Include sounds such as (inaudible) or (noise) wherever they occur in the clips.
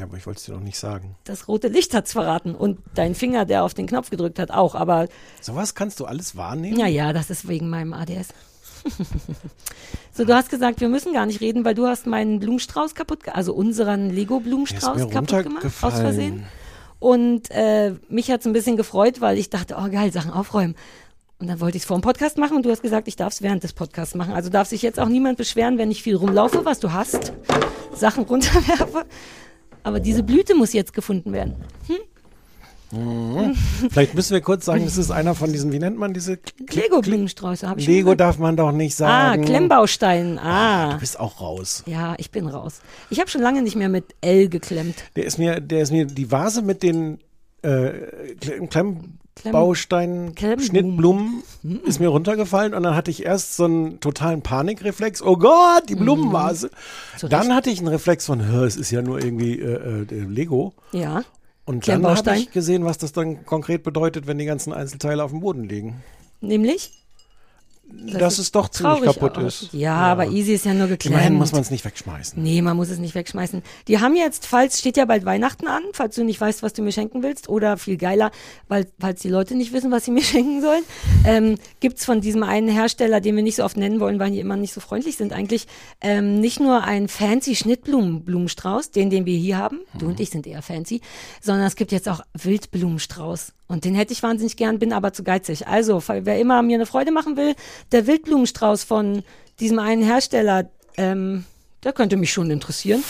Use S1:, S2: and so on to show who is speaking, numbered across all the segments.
S1: Ja, aber ich wollte es dir noch nicht sagen.
S2: Das rote Licht hat's verraten und dein Finger, der auf den Knopf gedrückt hat, auch. Aber
S1: Sowas kannst du alles wahrnehmen?
S2: ja, ja, das ist wegen meinem ADS. (laughs) so, du hast gesagt, wir müssen gar nicht reden, weil du hast meinen Blumenstrauß kaputt, also unseren Lego-Blumenstrauß kaputt gemacht, aus. Versehen. Und äh, mich hat's ein bisschen gefreut, weil ich dachte, oh geil, Sachen aufräumen. Und dann wollte ich es vor dem Podcast machen und du hast gesagt, ich darf es während des Podcasts machen. Also darf sich jetzt auch niemand beschweren, wenn ich viel rumlaufe, was du hast, Sachen runterwerfe. Aber diese Blüte muss jetzt gefunden werden.
S1: Vielleicht müssen wir kurz sagen, das ist einer von diesen, wie nennt man diese?
S2: Lego-Blumensträuße habe ich
S1: Lego darf man doch nicht
S2: Ah,
S1: sagen.
S2: Klemmbaustein. Ah.
S1: Du bist auch raus.
S2: Ja, ich bin raus. Ich habe schon lange nicht mehr mit L geklemmt.
S1: Der ist mir, der ist mir die Vase mit den äh, Kle- Klemmbausteinen,
S2: Klemmblumen.
S1: Schnittblumen ist mir runtergefallen und dann hatte ich erst so einen totalen Panikreflex. Oh Gott, die Blumenvase.
S2: Mhm.
S1: Dann hatte ich einen Reflex von, "Hä, es ist ja nur irgendwie äh, äh, Lego.
S2: Ja.
S1: Und dann habe ich gesehen, was das dann konkret bedeutet, wenn die ganzen Einzelteile auf dem Boden liegen.
S2: Nämlich?
S1: Dass es doch ziemlich kaputt
S2: aus.
S1: ist.
S2: Ja, aber easy ist ja nur geklemmt.
S1: Immerhin muss man es nicht wegschmeißen.
S2: Nee, man muss es nicht wegschmeißen. Die haben jetzt, falls steht ja bald Weihnachten an, falls du nicht weißt, was du mir schenken willst, oder viel geiler, weil falls die Leute nicht wissen, was sie (laughs) mir schenken sollen, ähm, gibt's von diesem einen Hersteller, den wir nicht so oft nennen wollen, weil die immer nicht so freundlich sind, eigentlich ähm, nicht nur einen fancy Schnittblumenstrauß, den, den wir hier haben, du und ich sind eher fancy, sondern es gibt jetzt auch Wildblumenstrauß. Und den hätte ich wahnsinnig gern, bin aber zu geizig. Also, wer immer mir eine Freude machen will, der Wildblumenstrauß von diesem einen Hersteller, ähm, der könnte mich schon interessieren.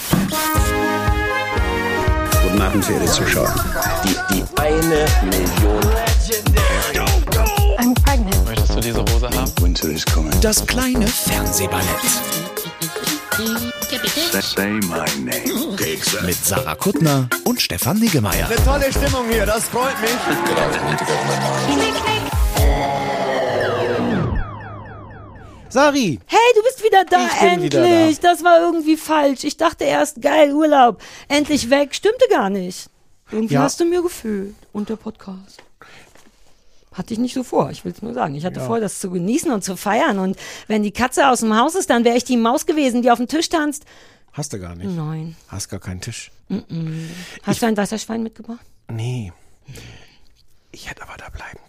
S3: Guten Abend, verehrte Zuschauer. Die, die eine Million.
S4: I'm pregnant.
S5: Möchtest du diese Hose haben?
S3: Winter is coming.
S6: Das kleine Fernsehballett
S3: Say my name.
S6: mit Sarah Kuttner und Stefan Niggemeier.
S7: Tolle Stimmung hier, das freut mich.
S1: Sari,
S2: Hey, du bist wieder da,
S1: Ich
S2: endlich.
S1: wieder
S2: Das war irgendwie falsch. Ich dachte erst, geil, Urlaub. Endlich weg. Stimmte gar nicht. Irgendwie
S1: Ja.
S2: hast du mir gefühlt. Und der Podcast. Hatte ich nicht so vor, ich will es nur sagen. Ich hatte vor, das zu genießen und zu feiern. Und wenn die Katze aus dem Haus ist, dann wäre ich die Maus gewesen, die auf dem Tisch tanzt.
S1: hast du gar nicht.
S2: Nein.
S1: Hast gar keinen Tisch.
S2: Hast du ein Wasserschwein mitgebracht?
S1: Nee. Ich hätte aber da bleiben.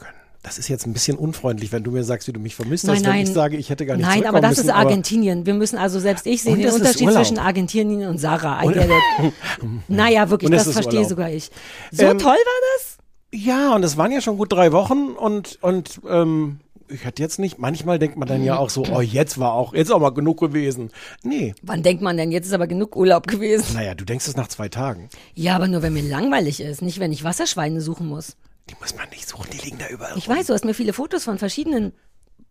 S1: Das ist jetzt ein bisschen unfreundlich, wenn du mir sagst, wie du mich vermisst hast,
S2: Nein,
S1: wenn
S2: nein.
S1: ich sage, ich hätte gar nicht
S2: Nein, aber das
S1: müssen,
S2: ist Argentinien. Wir müssen also, selbst ich sehe
S1: Und
S2: den Unterschied zwischen Argentinien und Sarah. It. (laughs) naja, wirklich,
S1: Und
S2: das verstehe
S1: Urlaub.
S2: sogar ich. So
S1: Ähm,
S2: toll war das?
S1: Ja, und es waren ja schon gut drei Wochen und, und ähm, ich hatte jetzt nicht, manchmal denkt man dann ja auch so, oh, jetzt war auch, jetzt auch mal genug gewesen. Nee.
S2: Wann denkt man denn? Jetzt ist aber genug Urlaub gewesen.
S1: Naja, du denkst es nach zwei Tagen.
S2: Ja, aber nur wenn mir langweilig ist, nicht wenn ich Wasserschweine suchen muss.
S1: Die muss man nicht suchen, die liegen da überall.
S2: Ich
S1: rum.
S2: weiß, du hast mir viele Fotos von verschiedenen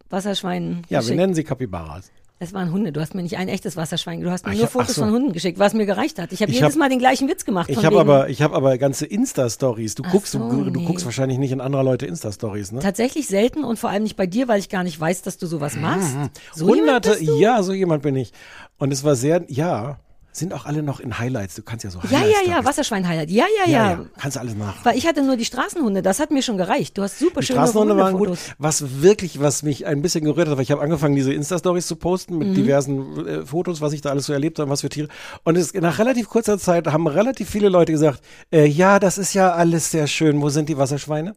S2: Wasserschweinen
S1: Ja, wir
S2: geschickt.
S1: nennen sie Capybaras.
S2: Es waren Hunde. Du hast mir nicht ein echtes Wasserschwein. Du hast mir
S1: Ach,
S2: nur
S1: hab-
S2: Fotos
S1: so.
S2: von Hunden geschickt, was mir gereicht hat. Ich habe jedes
S1: hab-
S2: Mal den gleichen Witz gemacht.
S1: Ich
S2: von
S1: habe aber, ich habe aber ganze Insta-Stories. Du guckst,
S2: so,
S1: du, du
S2: nee.
S1: guckst wahrscheinlich nicht in anderer Leute Insta-Stories, ne?
S2: tatsächlich selten und vor allem nicht bei dir, weil ich gar nicht weiß, dass du sowas machst. So jemand
S1: Hunderte,
S2: bist du?
S1: ja, so jemand bin ich. Und es war sehr, ja, sind auch alle noch in Highlights. Du kannst ja so
S2: Ja, ja, ja,
S1: Highlight-Stories-
S2: Wasserschwein-Highlight. Ja, ja,
S1: ja,
S2: ja.
S1: ja, kannst du alles nach.
S2: Weil ich hatte nur die Straßenhunde, das hat mir schon gereicht. Du hast super
S1: Die
S2: schöne
S1: Straßenhunde waren gut. Was wirklich, was mich ein bisschen gerührt hat, weil ich habe angefangen, diese Insta-Stories zu posten
S2: Mhm.
S1: mit diversen äh, Fotos, was ich da alles so erlebt habe, was für Tiere. Und es, nach relativ kurzer Zeit haben relativ viele Leute gesagt, äh, ja, das ist ja alles sehr schön. Wo sind die Wasserschweine?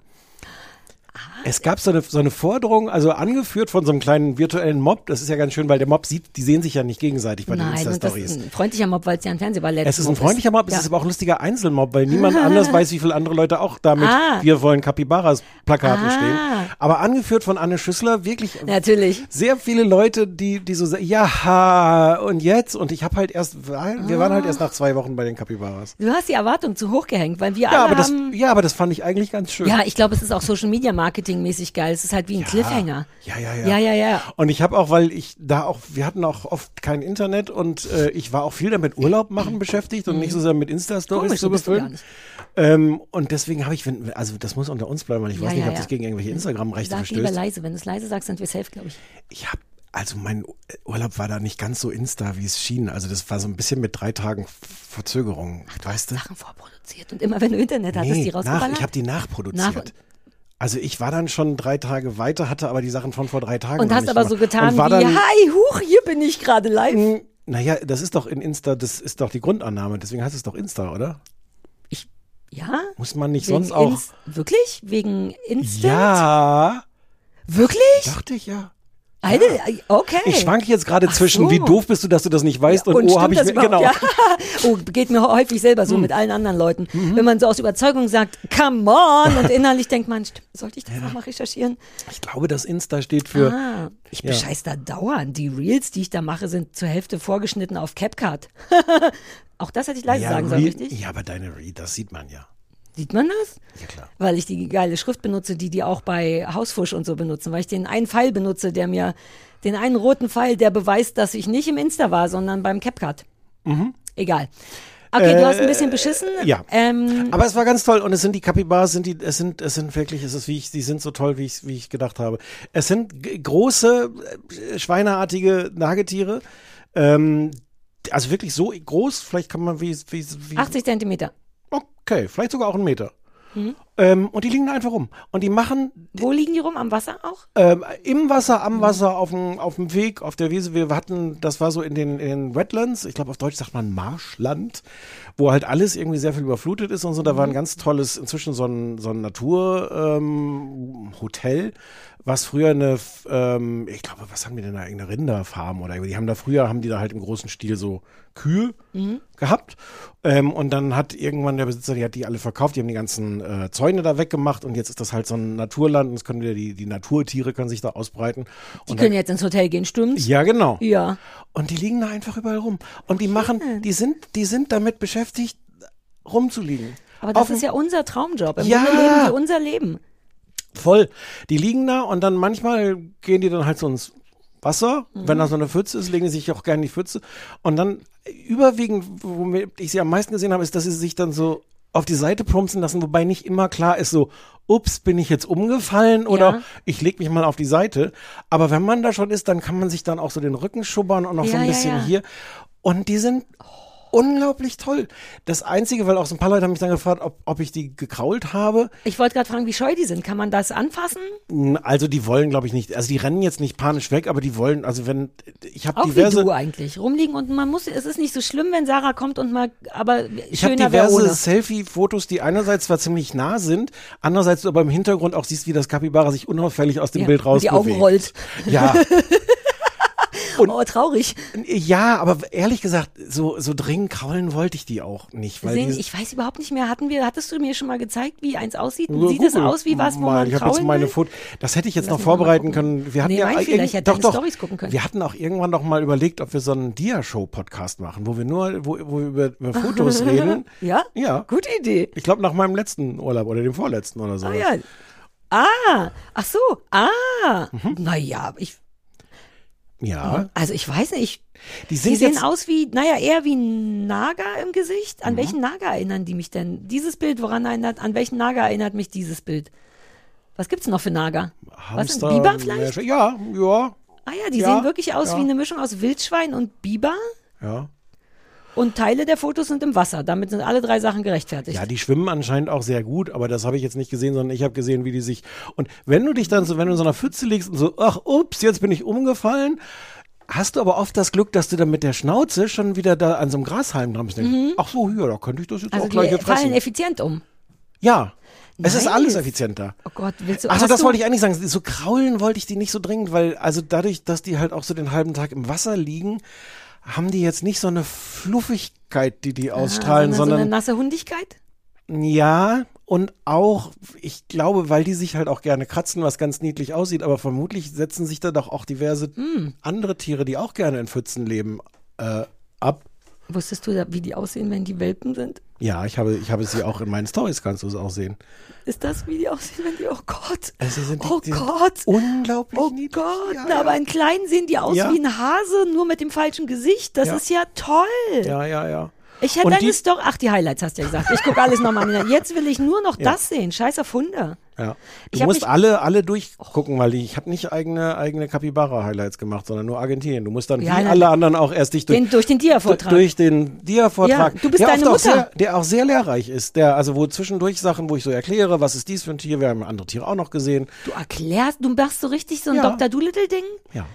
S2: Ah,
S1: Es gab so eine, so eine Forderung, also angeführt von so einem kleinen virtuellen Mob. Das ist ja ganz schön, weil der Mob sieht, die sehen sich ja nicht gegenseitig bei den
S2: Nein, das
S1: Insta-Stories.
S2: ist ein freundlicher Mob, weil es ja ein Fernsehballett
S1: Es ist ein freundlicher Mob, es
S2: Ja.
S1: ist aber auch ein lustiger Einzelmob, weil niemand anders weiß, wie viele andere Leute auch damit
S2: Ah.
S1: Wir wollen Capybaras Plakaten
S2: Ah.
S1: stehen. Aber angeführt von Anne Schüssler, wirklich
S2: Natürlich.
S1: sehr viele Leute, die, die so sagen, ja, und jetzt? Und ich habe halt erst, wir waren halt erst nach zwei Wochen bei den Capybaras.
S2: Du hast die Erwartung zu hoch gehängt, weil wir
S1: Ja,
S2: alle
S1: aber das, ja, aber das fand ich eigentlich ganz schön.
S2: Ja, ich glaube, es ist auch Social Media Marketing. Binge-Watching-mäßig geil. Es ist halt wie ein Cliffhanger.
S1: Ja, ja, ja.
S2: Ja, ja, ja.
S1: Und ich habe auch, weil ich da auch, wir hatten auch oft kein Internet und äh, ich war auch viel damit Urlaub machen beschäftigt und nicht so sehr mit Insta-Stories zu
S2: du
S1: befüllen. Ähm, und deswegen habe ich, wenn, also das muss unter uns bleiben, weil ich
S2: Ja,
S1: weiß nicht,
S2: ja,
S1: ob
S2: ja.
S1: das gegen irgendwelche Instagram-Rechte
S2: Sag lieber
S1: verstößt.
S2: leise. Wenn du es leise sagst, sind wir safe, glaube ich.
S1: Ich habe, also mein Urlaub war da nicht ganz so Insta, wie es schien. Also das war so ein bisschen mit drei Tagen Verzögerung, weißt du?
S2: Sachen vorproduziert. Und immer wenn du Internet hattest, die
S1: nach,
S2: rausgeballert.
S1: ich habe die nachproduziert.
S2: Nach-
S1: also ich war dann schon drei Tage weiter, hatte aber die Sachen von vor drei Tagen
S2: und hast aber so getan wie,
S1: dann,
S2: hi, huch, hier bin ich gerade live.
S1: Hm, Naja, das ist doch in Insta, das ist doch die Grundannahme, deswegen heißt es doch Insta, oder?
S2: Ich, ja?
S1: Muss man nicht sonst auch.
S2: Inst- wirklich? Wegen Instant?
S1: Ja,
S2: Wirklich?
S1: dachte ich ja.
S2: Alter, okay.
S1: Ich schwanke jetzt gerade zwischen,
S2: so.
S1: wie doof bist du, dass du das nicht weißt und,
S2: und
S1: oh, habe ich
S2: das
S1: mir, genau.
S2: Ja. (laughs) Oh, geht mir häufig selber
S1: Hm.
S2: so mit allen anderen Leuten.
S1: Mhm.
S2: Wenn man so aus Überzeugung sagt, come on, und (laughs) innerlich denkt man, sollte ich das nochmal recherchieren?
S1: Ich glaube, das Insta steht für,
S2: ah, ich
S1: ja.
S2: bescheiß da dauernd. Die Reels, die ich da mache, sind zur Hälfte vorgeschnitten auf CapCut. (laughs) Auch das hätte ich leise
S1: ja,
S2: sagen sollen, richtig?
S1: ja, aber deine Read, das sieht man ja.
S2: Sieht man das?
S1: Ja, klar.
S2: Weil ich die geile Schrift benutze, die die auch bei Hausfusch und so benutzen. Weil ich den einen Pfeil benutze, der mir, den einen roten Pfeil, der beweist, dass ich nicht im Insta war, sondern beim CapCut. Egal. Okay, du hast ein bisschen beschissen.
S1: Mhm. Äh, ja.
S2: Ähm,
S1: Aber es war ganz toll und es sind die Capybaras, sind die, es sind, es sind wirklich, es ist wie ich, die sind so toll, wie ich, wie ich gedacht habe. Es sind große, äh, schweineartige Nagetiere, ähm, also wirklich so groß, vielleicht kann man wie, wie, wie
S2: 80 Zentimeter.
S1: Okay, vielleicht sogar auch einen Meter.
S2: Mhm.
S1: Ähm, und die liegen da einfach rum. Und die machen
S2: Wo liegen die rum? Am Wasser auch?
S1: ähm, im Wasser, am Wasser, auf dem, auf dem Weg, auf der Wiese. Wir hatten, das war so in den, in den Wetlands, ich glaube auf Deutsch sagt man Marschland, wo halt alles irgendwie sehr viel überflutet ist und so. Da war ein ganz tolles, inzwischen so ein, so ein Naturhotel, ähm, was früher eine, ähm, ich glaube, was haben die denn da, irgendeine Rinderfarm oder irgendwie. Die haben da früher, haben die da halt im großen Stil so Kühe gehabt. Ähm, und dann hat irgendwann der Besitzer, die hat die alle verkauft, die haben die ganzen äh, Zäune da weggemacht und jetzt ist das halt so ein Naturland und es können wieder die, die Naturtiere können sich da ausbreiten.
S2: Die können jetzt ins Hotel gehen, stimmt's?
S1: ja, genau.
S2: Ja.
S1: Und die liegen da einfach überall rum. Und die machen, die sind, die sind damit beschäftigt, rumzuliegen.
S2: Aber das
S1: Auf
S2: ist ja unser Traumjob. Im
S1: Ja.
S2: Grunde leben wir unser Leben.
S1: Voll. Die liegen da und dann manchmal gehen die dann halt so ins Wasser. Wenn da so eine Pfütze ist, legen die sich auch gerne in die Pfütze. Und dann überwiegend, womit ich sie am meisten gesehen habe, ist, dass sie sich dann so auf die Seite plumpsen lassen, wobei nicht immer klar ist, so, ups, bin ich jetzt umgefallen oder
S2: Ja.
S1: ich leg mich mal auf die Seite. Aber wenn man da schon ist, dann kann man sich dann auch so den Rücken schubbern und noch so
S2: Ja,
S1: ein
S2: ja,
S1: bisschen
S2: ja.
S1: hier. Und die sind unglaublich toll. Das Einzige, weil auch so ein paar Leute haben mich dann gefragt, ob, ob ich die gekrault habe.
S2: Ich wollte gerade fragen, wie scheu die sind. Kann man das anfassen?
S1: Also die wollen, glaube ich, nicht. Also die rennen jetzt nicht panisch weg, aber die wollen, also wenn ich habe
S2: Auch
S1: diverse,
S2: wie du eigentlich. Rumliegen und man muss, es ist nicht so schlimm, wenn Sarah kommt und mal, aber
S1: ich habe diverse. Selfie-Fotos, die einerseits zwar ziemlich nah sind, andererseits du aber im Hintergrund auch siehst, wie das Kapibara sich unauffällig aus dem
S2: Ja,
S1: Bild
S2: und
S1: raus
S2: die Augen rollt.
S1: Ja, (laughs)
S2: oh, traurig.
S1: ja, aber ehrlich gesagt, so so dringend kraulen wollte ich die auch nicht, weil
S2: Sehen, ich weiß überhaupt nicht mehr, hatten wir, hattest du mir schon mal gezeigt, wie eins aussieht? Sieht es aus wie was, wo
S1: mal.
S2: man
S1: Ich habe jetzt
S2: kraulen
S1: meine? Foto. Das hätte ich jetzt
S2: Lass
S1: noch vorbereiten können. Wir hatten
S2: Nee,
S1: ja
S2: vielleicht, ich hätte
S1: doch, doch.
S2: Storys gucken können.
S1: Wir hatten auch irgendwann noch mal überlegt, ob wir so einen Dia-Show-Podcast machen, wo wir nur, wo, wo wir über, über Fotos (laughs) reden.
S2: Ja?
S1: Ja.
S2: Gute Idee.
S1: Ich glaube nach meinem letzten Urlaub oder dem vorletzten oder so.
S2: Ah ja. Ah, ach so, ah.
S1: Mhm.
S2: Naja, ich,
S1: Ja.
S2: also ich weiß nicht.
S1: Die
S2: Die sehen
S1: Mhm.
S2: aus wie, naja, eher wie ein Naga im Gesicht. An welchen Naga erinnern die mich denn? Dieses Bild, woran erinnert, an welchen Naga erinnert mich dieses Bild? Was gibt's noch für Naga? Was
S1: Hamster,
S2: sind Biber vielleicht?
S1: Ja, ja,
S2: Ah ja, die
S1: Ja,
S2: sehen wirklich aus
S1: ja.
S2: wie eine Mischung aus Wildschwein und Biber.
S1: ja.
S2: Und Teile der Fotos sind im Wasser. Damit sind alle drei Sachen gerechtfertigt.
S1: Ja, die schwimmen anscheinend auch sehr gut, aber das habe ich jetzt nicht gesehen, sondern ich habe gesehen, wie die sich. Und wenn du dich dann so, wenn du in so einer Pfütze liegst und so, ach, ups, jetzt bin ich umgefallen, hast du aber oft das Glück, dass du dann mit der Schnauze schon wieder da an so einem Grashalm dran bist. Denkst, Ach so, ja, da könnte ich das jetzt
S2: also
S1: auch gleich
S2: die
S1: fressen.
S2: fallen effizient um.
S1: Ja. Es ist alles effizienter.
S2: Oh Gott, willst du
S1: Achso, das
S2: du,
S1: wollte ich eigentlich sagen. So kraulen wollte ich die nicht so dringend, weil, also dadurch, dass die halt auch so den halben Tag im Wasser liegen, haben die jetzt nicht so eine Fluffigkeit, die die
S2: ah,
S1: ausstrahlen,
S2: so eine, so eine
S1: sondern
S2: nasse Hundigkeit?
S1: ja, und auch, ich glaube, weil die sich halt auch gerne kratzen, was ganz niedlich aussieht, aber vermutlich setzen sich da doch auch diverse
S2: Hm.
S1: andere Tiere, die auch gerne in Pfützen leben, äh, ab.
S2: Wusstest du, wie die aussehen, wenn die Welpen sind?
S1: Ja, ich habe, ich habe sie auch in meinen Stories, kannst du es auch sehen.
S2: Ist das, wie die aussehen, wenn die, oh Gott.
S1: Also sind die,
S2: oh
S1: die
S2: Gott.
S1: Unglaublich
S2: Oh
S1: niedlich.
S2: Gott,
S1: Ja,
S2: na,
S1: ja.
S2: aber in kleinen sehen die aus
S1: Ja.
S2: wie ein Hase, nur mit dem falschen Gesicht. Das ist ja toll.
S1: Ja, ja, ja.
S2: Ich hätte
S1: die-
S2: Story, ach, die Highlights hast du ja gesagt. Ich gucke alles nochmal an. Jetzt will ich nur noch (laughs) das sehen. Scheiß auf Hunde.
S1: Ja.
S2: Ich
S1: Du
S2: hab
S1: musst alle, alle durchgucken, weil ich habe nicht eigene, eigene Capybara-Highlights gemacht, sondern nur Argentinien. Du musst dann
S2: Ja,
S1: wie
S2: na-
S1: alle anderen auch erst dich durch,
S2: Den, durch den Dia-Vortrag.
S1: durch den Dia-Vortrag,
S2: Ja, du bist
S1: der,
S2: deine
S1: oft auch
S2: Mutter.
S1: sehr, der auch sehr lehrreich ist, der, also wo zwischendurch Sachen, wo ich so erkläre, was ist dies für ein Tier, wir haben andere Tiere auch noch gesehen.
S2: Du erklärst, du machst so richtig so ein
S1: Ja.
S2: Dr. Doolittle-Ding?
S1: Ja.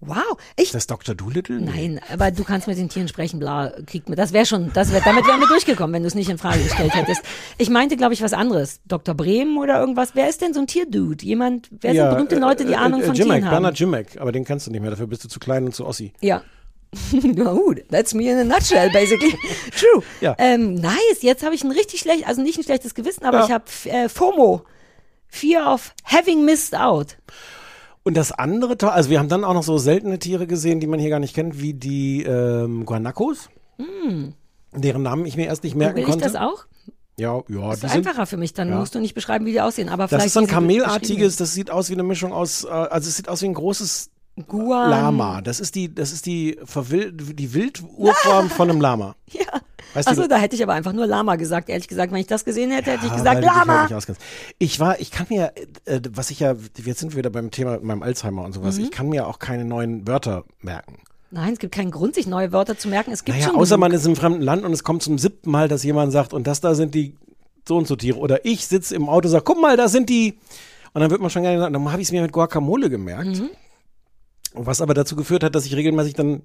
S2: Wow. Ich,
S1: Das Dr. Doolittle?
S2: Nein, aber du kannst mit den Tieren sprechen, bla, kriegt mir, das wäre schon, das wär, damit wären wir durchgekommen, wenn du es nicht in Frage gestellt hättest. Ich meinte, glaube ich, was anderes. Dr. Bremen oder irgendwas. Wer ist denn so ein Tierdude? Jemand, wer sind berühmte Leute, die
S1: äh,
S2: Ahnung
S1: äh,
S2: von
S1: Jimmick,
S2: Tieren haben?
S1: Bernhard Jimmick, aber den kennst du nicht mehr, dafür bist du zu klein und zu Ossi.
S2: Ja. (laughs) Na gut, that's me in a nutshell, basically. (laughs) True.
S1: Ja.
S2: Ähm, nice, jetzt habe ich ein richtig schlecht, also nicht ein schlechtes Gewissen, aber
S1: Ja.
S2: ich habe äh, FOMO. Fear of having missed out.
S1: Und das andere, also wir haben dann auch noch so seltene Tiere gesehen, die man hier gar nicht kennt, wie die ähm, Guanacos. Deren Namen ich mir erst nicht merken
S2: Will Hm. ich
S1: konnte.
S2: das auch?
S1: Ja, ja,
S2: Das ist
S1: sind,
S2: einfacher für mich, dann
S1: ja.
S2: musst du nicht beschreiben, wie die aussehen. Aber
S1: das
S2: vielleicht
S1: ist so ein Kamelartiges, das sieht aus wie eine Mischung aus, äh, also es sieht aus wie ein großes
S2: sind. Guan.
S1: Lama. Das ist die, das ist die Verwild, die Wildurform (laughs) von einem Lama.
S2: Ja.
S1: Weißt
S2: Achso, da hätte ich aber einfach nur Lama gesagt. Ehrlich gesagt, wenn ich das gesehen hätte, hätte ich
S1: Ja,
S2: gesagt, Lama.
S1: Ich war, ich kann mir, äh, was ich ja, jetzt sind wir wieder beim Thema, meinem Alzheimer und sowas,
S2: Mhm.
S1: ich kann mir auch keine neuen Wörter merken.
S2: Nein, es gibt keinen Grund, sich neue Wörter zu merken. Es gibt
S1: Naja,
S2: schon
S1: außer
S2: genug.
S1: man ist im fremden Land und es kommt zum siebten Mal, dass jemand sagt, und das da sind die so und so Tiere. Oder ich sitze im Auto und sage, guck mal, da sind die. Und dann wird man schon gerne sagen, dann habe ich es mir mit Guacamole gemerkt.
S2: Mhm.
S1: Was aber dazu geführt hat, dass ich regelmäßig dann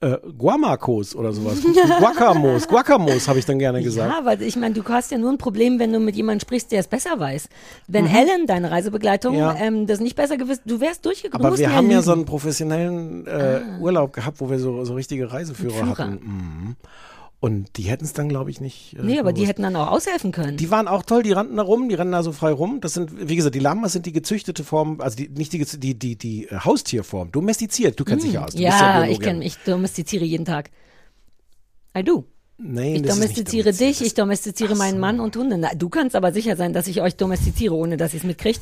S1: äh, Guamacos oder sowas, Guacamos, Guacamos habe ich dann gerne gesagt.
S2: Ja, weil ich meine, du hast ja nur ein Problem, wenn du mit jemandem sprichst, der es besser weiß. Wenn Ellen, deine Reisebegleitung,
S1: Mhm. Ja.
S2: ähm, das nicht besser gewusst, du wärst durchgekommen. du
S1: Aber wir haben ja so einen professionellen äh, Urlaub gehabt, wo wir so, so richtige Reiseführer
S2: Führer.
S1: hatten. Mhm. Und die hätten es dann, glaube ich, nicht. Äh,
S2: Nee, aber die
S1: gewusst.
S2: hätten dann auch aushelfen können.
S1: Die waren auch toll, die rannten da rum, die rennen da so frei rum. Das sind, wie gesagt, die Lamas sind die gezüchtete Form, also die, nicht die, die, die, die äh, Haustierform, domestiziert. Du kennst dich ja aus. Du
S2: Hm. ja,
S1: Biologin.
S2: ich kenne, ich domestiziere jeden Tag. I do.
S1: Nee,
S2: Ich
S1: nicht
S2: domestiziere dich, ich domestiziere meinen Mann und Hunde. Na, du kannst aber sicher sein, dass ich euch domestiziere, ohne dass ihr es mitkriegt.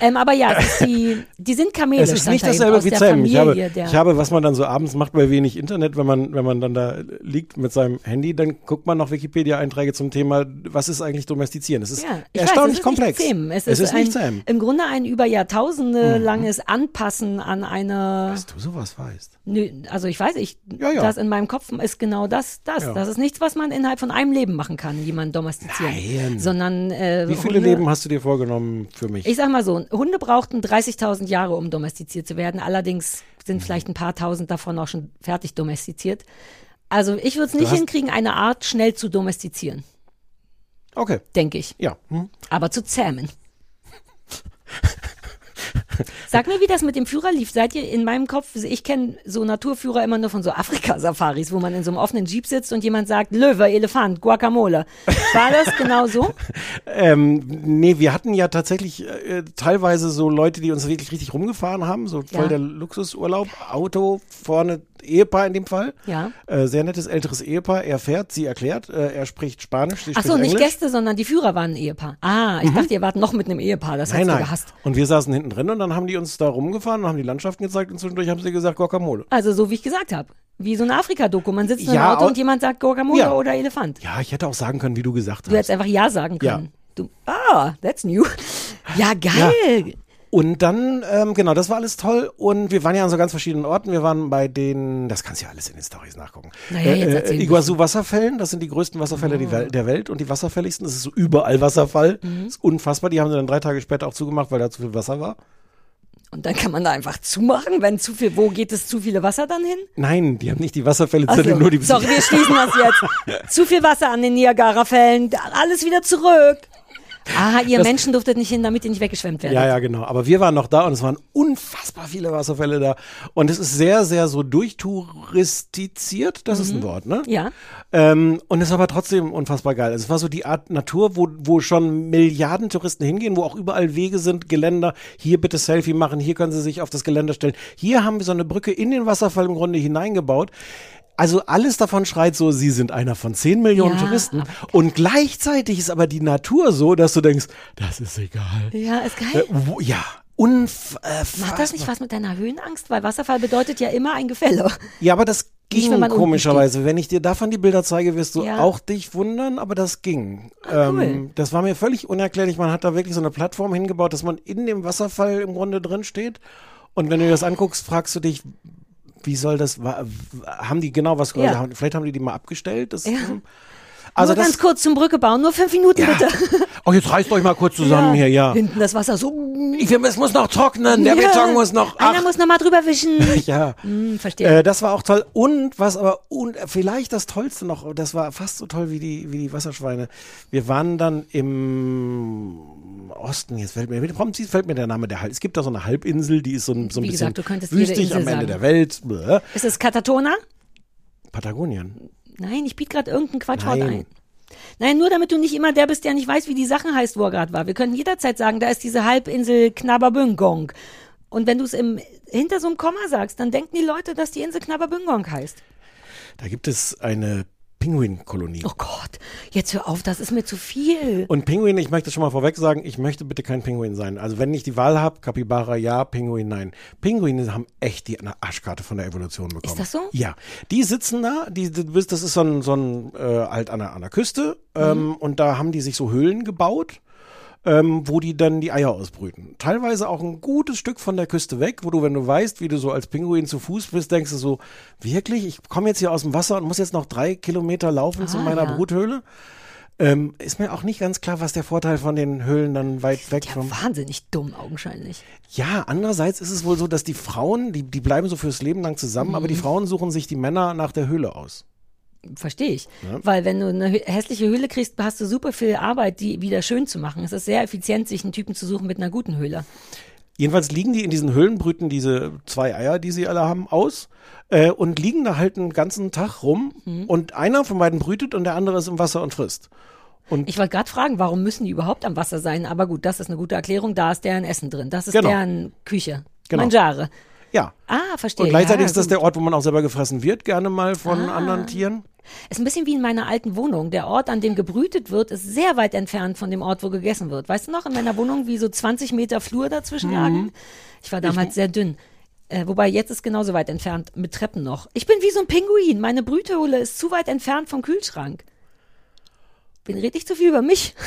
S2: Ähm, aber ja, die, die sind Kamele.
S1: Es ist nicht dasselbe wie Zähmen. Ich habe, ich habe, was man dann so abends macht bei wenig Internet, wenn man, wenn man dann da liegt mit seinem Handy, dann guckt man noch Wikipedia-Einträge zum Thema, was ist eigentlich domestizieren. Es ist
S2: Ja, ich
S1: erstaunlich
S2: weiß, es ist
S1: komplex.
S2: Nicht. Es,
S1: es
S2: ist,
S1: ist nicht
S2: ein,
S1: zähm. Mhm.
S2: Im Grunde ein über Jahrtausende langes Anpassen an eine.
S1: Dass du sowas weißt.
S2: Nö, also ich weiß, ich,
S1: Ja, ja.
S2: das in meinem Kopf ist genau das, das.
S1: Ja.
S2: Das ist nichts, was man innerhalb von einem Leben machen kann, jemanden domestizieren.
S1: Nein.
S2: Sondern äh,
S1: Wie viele
S2: Hunde,
S1: Leben hast du dir vorgenommen für mich?
S2: Ich sag mal so, Hunde brauchten 30.000 Jahre, um domestiziert zu werden. Allerdings sind vielleicht ein paar tausend davon auch schon fertig domestiziert. Also ich würde es nicht hinkriegen, eine Art schnell zu domestizieren,
S1: okay,
S2: denke ich.
S1: ja. Hm.
S2: Aber zu zähmen. (laughs) Sag mir, wie das mit dem Führer lief. Seid ihr in meinem Kopf, ich kenne so Naturführer immer nur von so Afrika-Safaris, wo man in so einem offenen Jeep sitzt und jemand sagt, Löwe, Elefant, Guacamole. War das genau so? (laughs)
S1: Ähm, nee, wir hatten ja tatsächlich äh, teilweise so Leute, die uns wirklich richtig rumgefahren haben, so voll
S2: Ja.
S1: der Luxusurlaub, Auto, vorne Ehepaar in dem Fall.
S2: Ja.
S1: Äh, sehr nettes älteres Ehepaar. Er fährt, sie erklärt, äh, er spricht Spanisch, sie
S2: Ach so, nicht
S1: Englisch.
S2: Gäste, sondern die Führer waren ein Ehepaar. Ah, ich dachte, ihr wart noch mit einem Ehepaar. Das
S1: Nein,
S2: hättest du gehasst.
S1: Und wir saßen hinten drin und dann haben die uns da rumgefahren und haben die Landschaften gezeigt und zwischendurch haben sie gesagt Guacamole.
S2: Also so wie ich gesagt habe. Wie so eine Afrika-Doku. Man sitzt in
S1: Ja,
S2: einem Auto
S1: au-
S2: und jemand sagt Guacamole
S1: Ja.
S2: oder Elefant.
S1: Ja, ich hätte auch sagen können, wie du gesagt
S2: Du
S1: hast.
S2: hättest einfach Ja sagen
S1: Ja.
S2: können. Du, ah, that's new. (laughs) Ja, geil.
S1: Und dann, ähm, genau, das war alles toll. Und wir waren ja an so ganz verschiedenen Orten. Wir waren bei den, das kannst du ja alles in den Stories nachgucken.
S2: Naja, jetzt erzähl
S1: äh, Iguazu-Wasserfällen, das sind die größten Wasserfälle Wel der Welt und die wasserfälligsten. Das ist so überall Wasserfall.
S2: Mhm.
S1: Das ist unfassbar. Die haben sie dann drei Tage später auch zugemacht, weil da zu viel Wasser war.
S2: Und dann kann man da einfach zumachen, wenn zu viel, wo geht es zu viele Wasser dann hin?
S1: Nein, die haben nicht die Wasserfälle,
S2: Ach
S1: sondern
S2: so.
S1: nur die
S2: Sorry, wir (laughs) schließen das jetzt. zu viel Wasser an den Niagara-Fällen, alles wieder zurück. Ah, ihr Menschen durftet nicht hin, damit ihr nicht weggeschwemmt werdet.
S1: Ja, ja, genau. Aber wir waren noch da und es waren unfassbar viele Wasserfälle da. Und es ist sehr, sehr so durchtouristiziert. Das ist ein Wort, ne?
S2: Mhm. Ja.
S1: Ähm, und es war aber trotzdem unfassbar geil. Also es war so die Art Natur, wo, wo schon Milliarden Touristen hingehen, wo auch überall Wege sind, Geländer. Hier bitte Selfie machen, hier können sie sich auf das Geländer stellen. Hier haben wir so eine Brücke in den Wasserfall im Grunde hineingebaut. Also alles davon schreit so, sie sind einer von 10 Millionen
S2: Ja,
S1: Touristen. Und gleichzeitig ist aber die Natur so, dass du denkst, das ist egal.
S2: Ja, ist
S1: Äh,
S2: geil.
S1: wo, ja, unfassbar.
S2: Macht das nicht was mit deiner Höhenangst? Weil Wasserfall bedeutet ja immer ein Gefälle.
S1: Ja, aber das
S2: Nicht,
S1: ging
S2: wenn man unten
S1: komischerweise. Wenn ich dir davon die Bilder zeige, wirst du
S2: Ja.
S1: auch dich wundern, aber das ging.
S2: Ah, cool.
S1: ähm, das war mir völlig unerklärlich. Man hat da wirklich so eine Plattform hingebaut, dass man in dem Wasserfall im Grunde drin steht. Und wenn du dir das anguckst, fragst du dich, wie soll das, haben die genau was,
S2: Ja.
S1: vielleicht haben die die mal abgestellt? Das,
S2: Ja.
S1: Also
S2: nur ganz kurz zum Brücke bauen, nur fünf Minuten bitte. (laughs)
S1: oh, jetzt reißt euch mal kurz zusammen hier, ja.
S2: Hinten das Wasser so.
S1: Ich, es muss noch trocknen, der
S2: Ja.
S1: Beton muss noch,
S2: Einer
S1: ach,
S2: muss noch mal drüber wischen. (laughs)
S1: ja.
S2: Hm, verstehe.
S1: Äh, das war auch toll. Und was aber und vielleicht das Tollste noch, das war fast so toll wie die, wie die Wasserschweine. Wir waren dann im Osten, jetzt fällt mir, warum fällt mir der Name der Halb? Es gibt da so eine Halbinsel, die ist so ein, so ein
S2: Wie
S1: bisschen
S2: gesagt,
S1: wüstig am Ende
S2: sagen.
S1: der Welt. Bläh.
S2: ist es Katatona?
S1: Patagonien.
S2: Nein, ich biete gerade irgendein Quatschwort
S1: Nein.
S2: ein. Nein, nur damit du nicht immer der bist, der nicht weiß, wie die Sache heißt, wo er gerade war. Wir können jederzeit sagen, da ist diese Halbinsel Knabberbüngong. Und wenn du es im hinter so einem Komma sagst, dann denken die Leute, dass die Insel Knabberbüngong heißt.
S1: Da gibt es eine Pinguinkolonie.
S2: Oh Gott, jetzt hör auf, das ist mir zu viel.
S1: Und Pinguin, ich möchte schon mal vorweg sagen, ich möchte bitte kein Pinguin sein. Also wenn ich die Wahl habe, Capybara ja, Pinguin nein. Pinguine haben echt die Arschkarte von der Evolution bekommen.
S2: das so?
S1: Ja. Die sitzen da, die, das ist so ein, so ein äh, halt an der, an der Küste ähm, und da haben die sich so Höhlen gebaut. Ähm, wo die dann die Eier ausbrüten. Teilweise auch ein gutes Stück von der Küste weg, wo du, wenn du weißt, wie du so als Pinguin zu Fuß bist, denkst du so, wirklich, ich komme jetzt hier aus dem Wasser und muss jetzt noch drei Kilometer laufen zu
S2: Ah,
S1: meiner
S2: ja.
S1: Bruthöhle. Ähm, ist mir auch nicht ganz klar, was der Vorteil von den Höhlen dann weit weg
S2: Ja,
S1: vom.
S2: wahnsinnig dumm augenscheinlich.
S1: Ja, andererseits ist es wohl so, dass die Frauen, die, die bleiben so fürs Leben lang zusammen, aber die
S2: Mhm.
S1: Frauen suchen sich die Männer nach der Höhle aus.
S2: Verstehe ich. Weil wenn du eine hässliche Höhle kriegst, hast du super viel Arbeit, die wieder schön zu machen. Es ist sehr effizient, sich einen Typen zu suchen mit einer guten Höhle.
S1: Jedenfalls liegen die in diesen Höhlen, brüten diese zwei Eier, die sie alle haben, aus äh, und liegen da halt einen ganzen Tag rum
S2: Mhm.
S1: und einer von beiden brütet und der andere ist im Wasser und frisst.
S2: Ich wollte gerade fragen, warum müssen die überhaupt am Wasser sein? Aber gut, das ist eine gute Erklärung. Da ist deren Essen drin. Das ist
S1: Genau.
S2: deren Küche.
S1: Genau.
S2: Mangiare.
S1: Ja.
S2: Ah, verstehe.
S1: Und gleichzeitig
S2: ja,
S1: ist das
S2: gut.
S1: der Ort, wo man auch selber gefressen wird, gerne mal von
S2: Ah.
S1: anderen Tieren.
S2: Ist ein bisschen wie in meiner alten Wohnung. Der Ort, an dem gebrütet wird, ist sehr weit entfernt von dem Ort, wo gegessen wird. Weißt du noch, in meiner Wohnung, wie so 20 Meter Flur dazwischen
S1: Mhm.
S2: lagen? Ich war damals sehr dünn. Äh, wobei jetzt ist genauso weit entfernt, mit Treppen noch. Ich bin wie so ein Pinguin. Meine Brüthöhle ist zu weit entfernt vom Kühlschrank. Bin rede ich zu viel über mich? (laughs)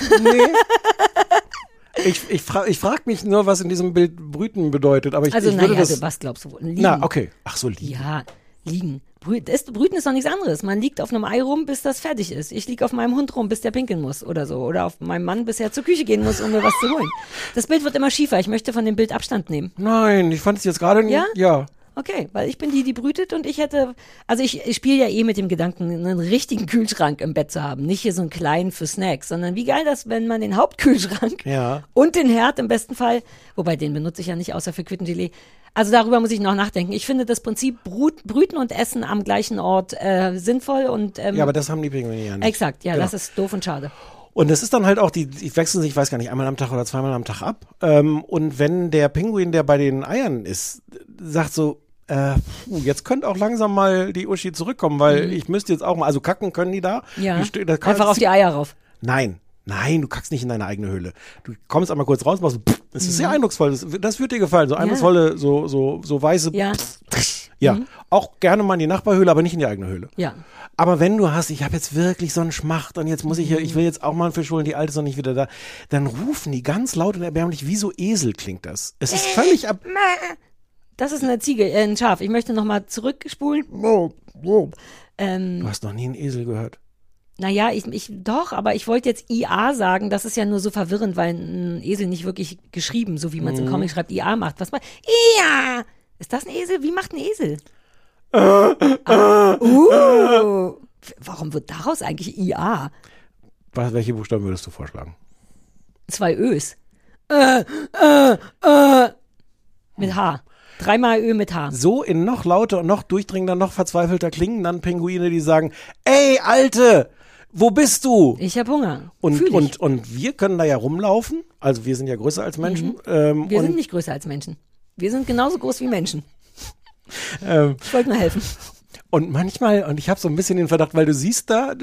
S1: Ich, ich, fra ich frage mich nur, was in diesem Bild Brüten bedeutet, aber ich,
S2: Also,
S1: ich würde
S2: naja,
S1: das.
S2: also, was glaubst du wohl? Liegen.
S1: na, okay. Ach so, liegen.
S2: Ja, liegen. Brüten ist doch nichts anderes. Man liegt auf einem Ei rum, bis das fertig ist. Ich liege auf meinem Hund rum, bis der pinkeln muss oder so. Oder auf meinem Mann, bis er zur Küche gehen muss, um mir was zu holen. Das Bild wird immer schiefer. Ich möchte von dem Bild Abstand nehmen.
S1: Nein, ich fand es jetzt gerade.
S2: Ja?
S1: Ja.
S2: Okay, weil ich bin die, die brütet und ich hätte, also ich, ich spiele ja eh mit dem Gedanken, einen richtigen Kühlschrank im Bett zu haben. Nicht hier so einen kleinen für Snacks, sondern wie geil das, wenn man den Hauptkühlschrank
S1: Ja.
S2: und den Herd im besten Fall, wobei den benutze ich ja nicht außer für Quittengelee. Also darüber muss ich noch nachdenken. Ich finde das Prinzip Brut, Brüten und Essen am gleichen Ort äh, sinnvoll und ähm,
S1: Ja, aber das haben die Pinguine ja nicht.
S2: exakt, ja,
S1: Genau.
S2: das ist doof und schade.
S1: Und das ist dann halt auch, die, die wechseln sich, ich weiß gar nicht, einmal am Tag oder zweimal am Tag ab. Ähm, und wenn der Pinguin, der bei den Eiern ist, sagt so, äh, jetzt könnte auch langsam mal die Uschi zurückkommen, weil ich müsste jetzt auch mal, also kacken können die da.
S2: Mhm. Ja,
S1: Die da
S2: einfach auf die Eier rauf.
S1: Nein, nein, du kackst nicht in deine eigene Höhle. Du kommst einmal kurz raus, machst, pff, das ist sehr eindrucksvoll, das, das wird dir gefallen, so eindrucksvolle, so, so, so weiße,
S2: Mhm. Ja, Mhm.
S1: ja. Auch gerne mal in die Nachbarhöhle, aber nicht in die eigene Höhle.
S2: ja.
S1: Aber wenn du hast, ich habe jetzt wirklich so einen Schmacht und jetzt muss ich hier, ich will jetzt auch mal einen Fisch holen, die alte ist noch nicht wieder da, dann rufen die ganz laut und erbärmlich, wie so Esel klingt das. Es ist völlig ab.
S2: Das ist eine Ziege, äh, ein Schaf. Ich möchte nochmal zurückspulen. Ähm,
S1: Du hast noch nie einen Esel gehört.
S2: Naja, ich, ich doch, aber ich wollte jetzt IA sagen, das ist ja nur so verwirrend, weil ein Esel nicht wirklich geschrieben, so wie man es
S1: Mhm.
S2: im Comic schreibt, IA macht. Was macht IA? Ist das ein Esel? Wie macht ein Esel?
S1: Äh, (laughs)
S2: ah, uh, warum wird daraus eigentlich IA?
S1: Was, welche Buchstaben würdest du vorschlagen?
S2: Zwei Ös. Äh, äh, äh. Mit H. Dreimal Ö mit H.
S1: So in noch lauter und noch durchdringender, noch verzweifelter klingen dann Pinguine, die sagen, ey, Alte, wo bist du?
S2: Ich habe Hunger.
S1: Und,
S2: Fühl ich.
S1: und, und wir können da ja rumlaufen. Also wir sind ja größer als Menschen. Ähm,
S2: Mhm. Wir
S1: und,
S2: sind nicht größer als Menschen. Wir sind genauso groß wie Menschen. (laughs)
S1: ähm,
S2: Ich wollte nur helfen.
S1: Und manchmal, und ich habe so ein bisschen den Verdacht, weil du siehst da,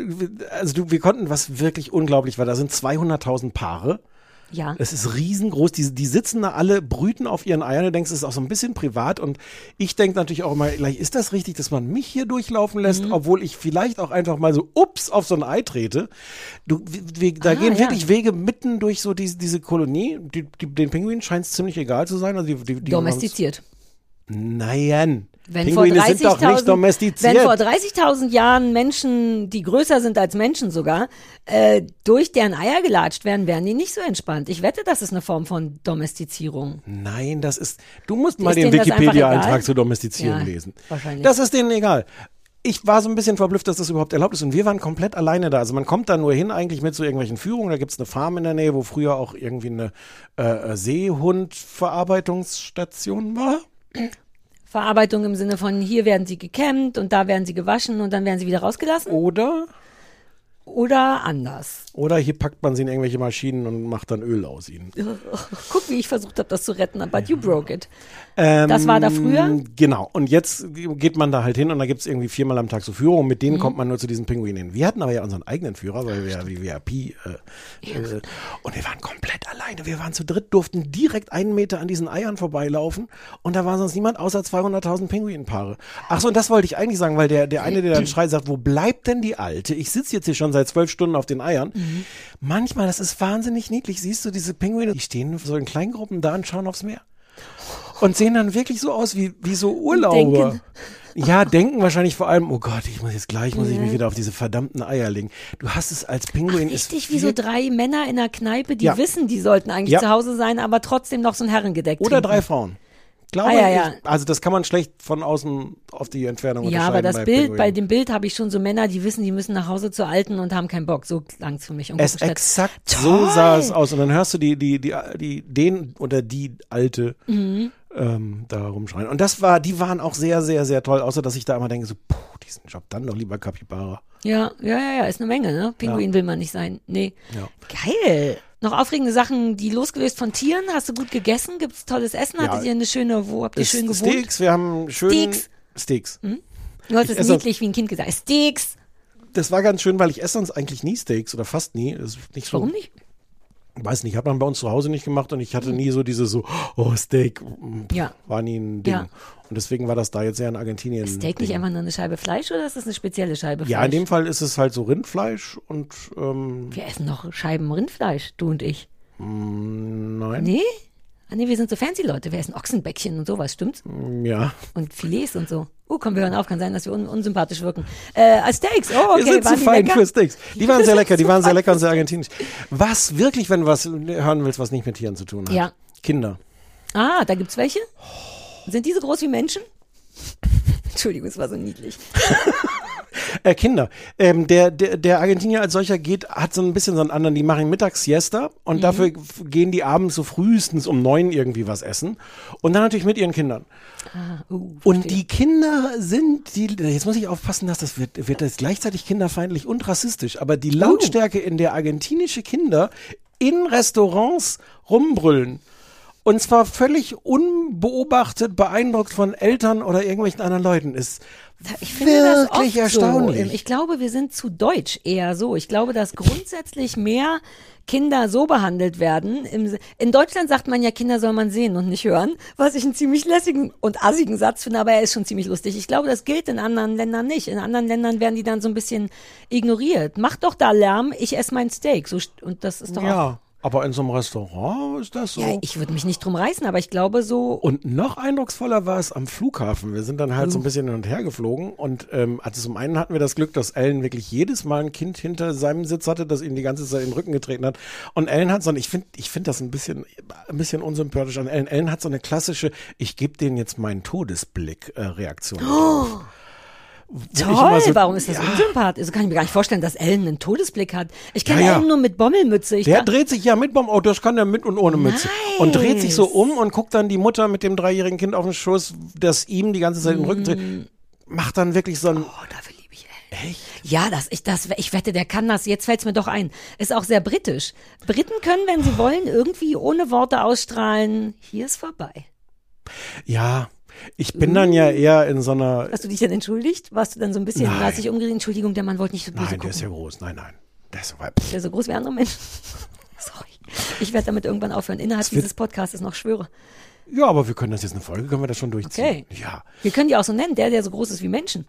S1: also du, wir konnten, was wirklich unglaublich war, da sind 200.000 Paare.
S2: Ja.
S1: Es ist riesengroß. Die, die sitzen da alle, brüten auf ihren Eiern. Du denkst, es ist auch so ein bisschen privat. Und ich denke natürlich auch immer, gleich ist das richtig, dass man mich hier durchlaufen lässt,
S2: Mhm.
S1: obwohl ich vielleicht auch einfach mal so, ups, auf so ein Ei trete. Du, wir, da
S2: Ah,
S1: gehen
S2: ja.
S1: wirklich Wege mitten durch so diese, diese Kolonie. Die, die, den Pinguinen scheint es ziemlich egal zu sein. Also die, die, die
S2: Domestiziert.
S1: Nein.
S2: Wenn
S1: Pinguine
S2: vor 30.000
S1: sind doch nicht domestiziert.
S2: Wenn vor 30.000 Jahren Menschen, die größer sind als Menschen sogar, äh, durch deren Eier gelatscht werden, wären die nicht so entspannt. Ich wette, das ist eine Form von Domestizierung.
S1: Nein, das ist. Du musst mal
S2: Ist
S1: den Wikipedia-Eintrag
S2: egal?
S1: zur Domestizierung
S2: Ja,
S1: lesen.
S2: wahrscheinlich.
S1: Das ist denen egal. Ich war so ein bisschen verblüfft, dass das überhaupt erlaubt ist. Und wir waren komplett alleine da. Also man kommt da nur hin eigentlich mit so irgendwelchen Führungen. Da gibt's eine Farm in der Nähe, wo früher auch irgendwie eine äh, Seehundverarbeitungsstation war.
S2: Verarbeitung im Sinne von hier werden sie gekämmt und da werden sie gewaschen und dann werden sie wieder rausgelassen?
S1: Oder,
S2: oder anders.
S1: oder hier packt man sie in irgendwelche Maschinen und macht dann Öl aus ihnen. (laughs)
S2: Guck, wie ich versucht habe, das zu retten, but you broke it.
S1: Ähm,
S2: Das war da früher?
S1: Genau. Und jetzt geht man da halt hin und da gibt's irgendwie viermal am Tag so Führungen. Mit
S2: Mhm.
S1: denen kommt man nur zu diesen Pinguinen hin. Wir hatten aber ja unseren eigenen Führer, weil wir ja wie VIP. Äh, äh, und wir waren komplett alleine. Wir waren zu dritt, durften direkt einen Meter an diesen Eiern vorbeilaufen. Und da war sonst niemand außer 200.000 Pinguinpaare. Ach so, und das wollte ich eigentlich sagen, weil der, der eine, der dann schreit, sagt, wo bleibt denn die Alte? Ich sitze jetzt hier schon seit zwölf Stunden auf den Eiern.
S2: Mhm.
S1: Manchmal, das ist wahnsinnig niedlich. Siehst du diese Pinguine, die stehen so in Kleingruppen da und schauen aufs Meer und sehen dann wirklich so aus wie, wie so Urlauber.
S2: denken.
S1: Ja, denken wahrscheinlich vor allem, oh Gott, ich muss jetzt gleich, muss ich mich wieder auf diese verdammten Eier legen. Du hast es als Pinguin. ist
S2: Richtig wie so drei Männer in einer Kneipe, die
S1: Ja.
S2: wissen, die sollten eigentlich
S1: Ja.
S2: zu Hause sein, aber trotzdem noch so ein Herrengedeck
S1: Oder
S2: trinken.
S1: drei Frauen. Glaube
S2: Ah, ja, ja.
S1: Ich, also das kann man schlecht von außen auf die Entfernung
S2: Ja, aber das
S1: bei
S2: Bild,
S1: Pinguinen.
S2: bei dem Bild habe ich schon so Männer, die wissen, die müssen nach Hause zur Alten und haben keinen Bock. So klang's für mich. Und
S1: es exakt so
S2: Toll!
S1: sah es aus. Und dann hörst du die, die, die, die, den oder die alte
S2: Mhm.
S1: Ähm, da rumschreien. Und das war, die waren auch sehr, sehr, sehr toll, außer dass ich da immer denke, so, puh, diesen Job dann doch lieber Capybara.
S2: Ja, ja, ja, ja, ist eine Menge, ne? Pinguin will man nicht sein. Nee.
S1: Ja.
S2: Geil. Noch aufregende Sachen, die losgelöst von Tieren. Hast du gut gegessen? Gibt's tolles Essen?
S1: Ja.
S2: Hattet ihr eine schöne, wo habt ihr schön gewohnt?
S1: Steaks, wir haben schön
S2: Steaks.
S1: Steaks.
S2: Du hast es niedlich wie ein Kind gesagt. Steaks.
S1: Das war ganz schön, weil ich esse sonst eigentlich nie Steaks oder fast nie. Das ist nicht so,
S2: Warum nicht?
S1: Weiß nicht, hat man bei uns zu Hause nicht gemacht und ich hatte nie so diese so, oh Steak, mm,
S2: Ja.
S1: war nie ein Ding.
S2: Ja.
S1: Und deswegen war das da jetzt ja in Argentinien.
S2: Steak nicht
S1: Ding.
S2: einfach nur eine Scheibe Fleisch oder ist das eine spezielle Scheibe Fleisch?
S1: Ja, in dem Fall ist es halt so Rindfleisch und ähm,
S2: Wir essen noch Scheiben Rindfleisch, du und ich.
S1: nein,
S2: Nee? Ah, nee, wir sind so fancy Leute. Wir essen Ochsenbäckchen und sowas, stimmt's?
S1: ja.
S2: Und Filets und so. Oh, komm, wir hören auf. Kann sein, dass wir un unsympathisch wirken. Äh, als Steaks. Oh, okay.
S1: Wir sind
S2: waren
S1: zu
S2: die
S1: fein
S2: lecker?
S1: für Steaks. Die waren sehr lecker, die waren sehr lecker und sehr (laughs) argentinisch. Was wirklich, wenn du was hören willst, was nicht mit Tieren zu tun hat?
S2: Ja.
S1: Kinder.
S2: Ah, da gibt's welche? Sind die so groß wie Menschen? (laughs) Entschuldigung, es war so niedlich. (laughs)
S1: Äh, Kinder. Ähm, der, der, der Argentinier als solcher geht, hat so ein bisschen so einen anderen, die machen Mittagssiesta und
S2: Mhm.
S1: dafür gehen die abends so frühestens um neun irgendwie was essen. Und dann natürlich mit ihren Kindern.
S2: Ah, uh,
S1: Und die Kinder sind, die, jetzt muss ich aufpassen, dass das wird, wird das gleichzeitig kinderfeindlich und rassistisch, aber die Lautstärke, in der argentinische Kinder in Restaurants rumbrüllen, und zwar völlig unbeobachtet, beeindruckt von Eltern oder irgendwelchen anderen Leuten, ist
S2: Ich finde das oft
S1: erstaunlich.
S2: So. Ich glaube, wir sind zu deutsch eher so. Ich glaube, dass grundsätzlich mehr Kinder so behandelt werden. In Deutschland sagt man ja, Kinder soll man sehen und nicht hören, was ich einen ziemlich lässigen und assigen Satz finde, aber er ist schon ziemlich lustig. Ich glaube, das gilt in anderen Ländern nicht. In anderen Ländern werden die dann so ein bisschen ignoriert. Mach doch da Lärm, ich esse mein Steak. So, und das ist doch auch,
S1: Ja, aber in so einem Restaurant ist das so.
S2: ja, ich würde mich nicht drum reißen, aber ich glaube so,
S1: und noch eindrucksvoller war es am Flughafen. Wir sind dann halt so ein bisschen hin und her geflogen und ähm, also zum einen hatten wir das Glück, dass Ellen wirklich jedes Mal ein Kind hinter seinem Sitz hatte, das ihm die ganze Zeit in den Rücken getreten hat. Und Ellen hat so, ein- ich finde, ich finde das ein bisschen, ein bisschen unsympathisch an Ellen. Ellen hat so eine klassische, ich gebe denen jetzt meinen Todesblick äh, Reaktion. drauf.
S2: Toll,
S1: so-
S2: warum ist das
S1: ja,
S2: unsympathisch? Also kann ich mir gar nicht vorstellen, dass Ellen einen Todesblick hat. Ich kenne
S1: Ja, ja.
S2: Ellen nur mit Bommelmütze. Ich
S1: Der dreht sich ja mit beim Auto, das kann der mit und ohne Mütze. Und dreht sich so um und guckt dann die Mutter mit dem dreijährigen Kind auf den Schoß, das ihm die ganze Zeit den Rücken dreht. Macht dann wirklich so ein,
S2: Oh, dafür liebe ich Ellen. Echt? Ja, das, ich, das, ich wette, der kann das. Jetzt fällt's mir doch ein. Ist auch sehr britisch. Briten können, wenn sie wollen, irgendwie ohne Worte ausstrahlen, hier ist vorbei.
S1: ja. Ich bin dann ja eher in so einer.
S2: Hast du dich dann entschuldigt? Warst du dann so ein bisschen,
S1: Nein.
S2: dich umgedreht, Entschuldigung, der Mann wollte nicht so böse
S1: Nein, der
S2: gucken.
S1: ist ja groß. Nein, nein. Der ist so weit.
S2: Der ist so groß wie andere Menschen. (laughs) Sorry. Ich werde damit irgendwann aufhören. Innerhalb dieses Podcasts noch schwöre.
S1: Ja, aber wir können das jetzt eine Folge, können wir das schon durchziehen.
S2: Okay.
S1: Ja.
S2: Wir können die auch so nennen, der, der so groß ist wie Menschen.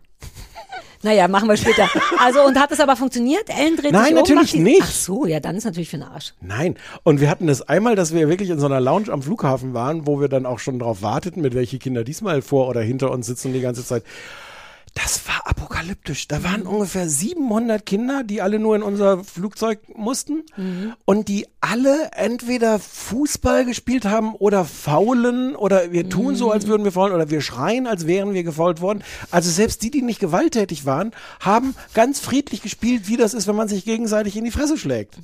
S2: Naja, machen wir später. (laughs) Also, und hat es aber funktioniert? Ellen dreht
S1: Nein,
S2: sich um.
S1: natürlich
S2: macht die-
S1: nicht.
S2: Ach so, ja, dann ist natürlich für den Arsch.
S1: Nein. Und wir hatten das einmal, dass wir wirklich in so einer Lounge am Flughafen waren, wo wir dann auch schon drauf warteten, mit welche Kinder diesmal vor oder hinter uns sitzen die ganze Zeit. Das war apokalyptisch. Da waren ungefähr 700 Kinder, die alle nur in unser Flugzeug mussten und die alle entweder Fußball gespielt haben oder faulen oder wir tun so, als würden wir faulen oder wir schreien, als wären wir gefault worden. Also selbst die, die nicht gewalttätig waren, haben ganz friedlich gespielt, wie das ist, wenn man sich gegenseitig in die Fresse schlägt.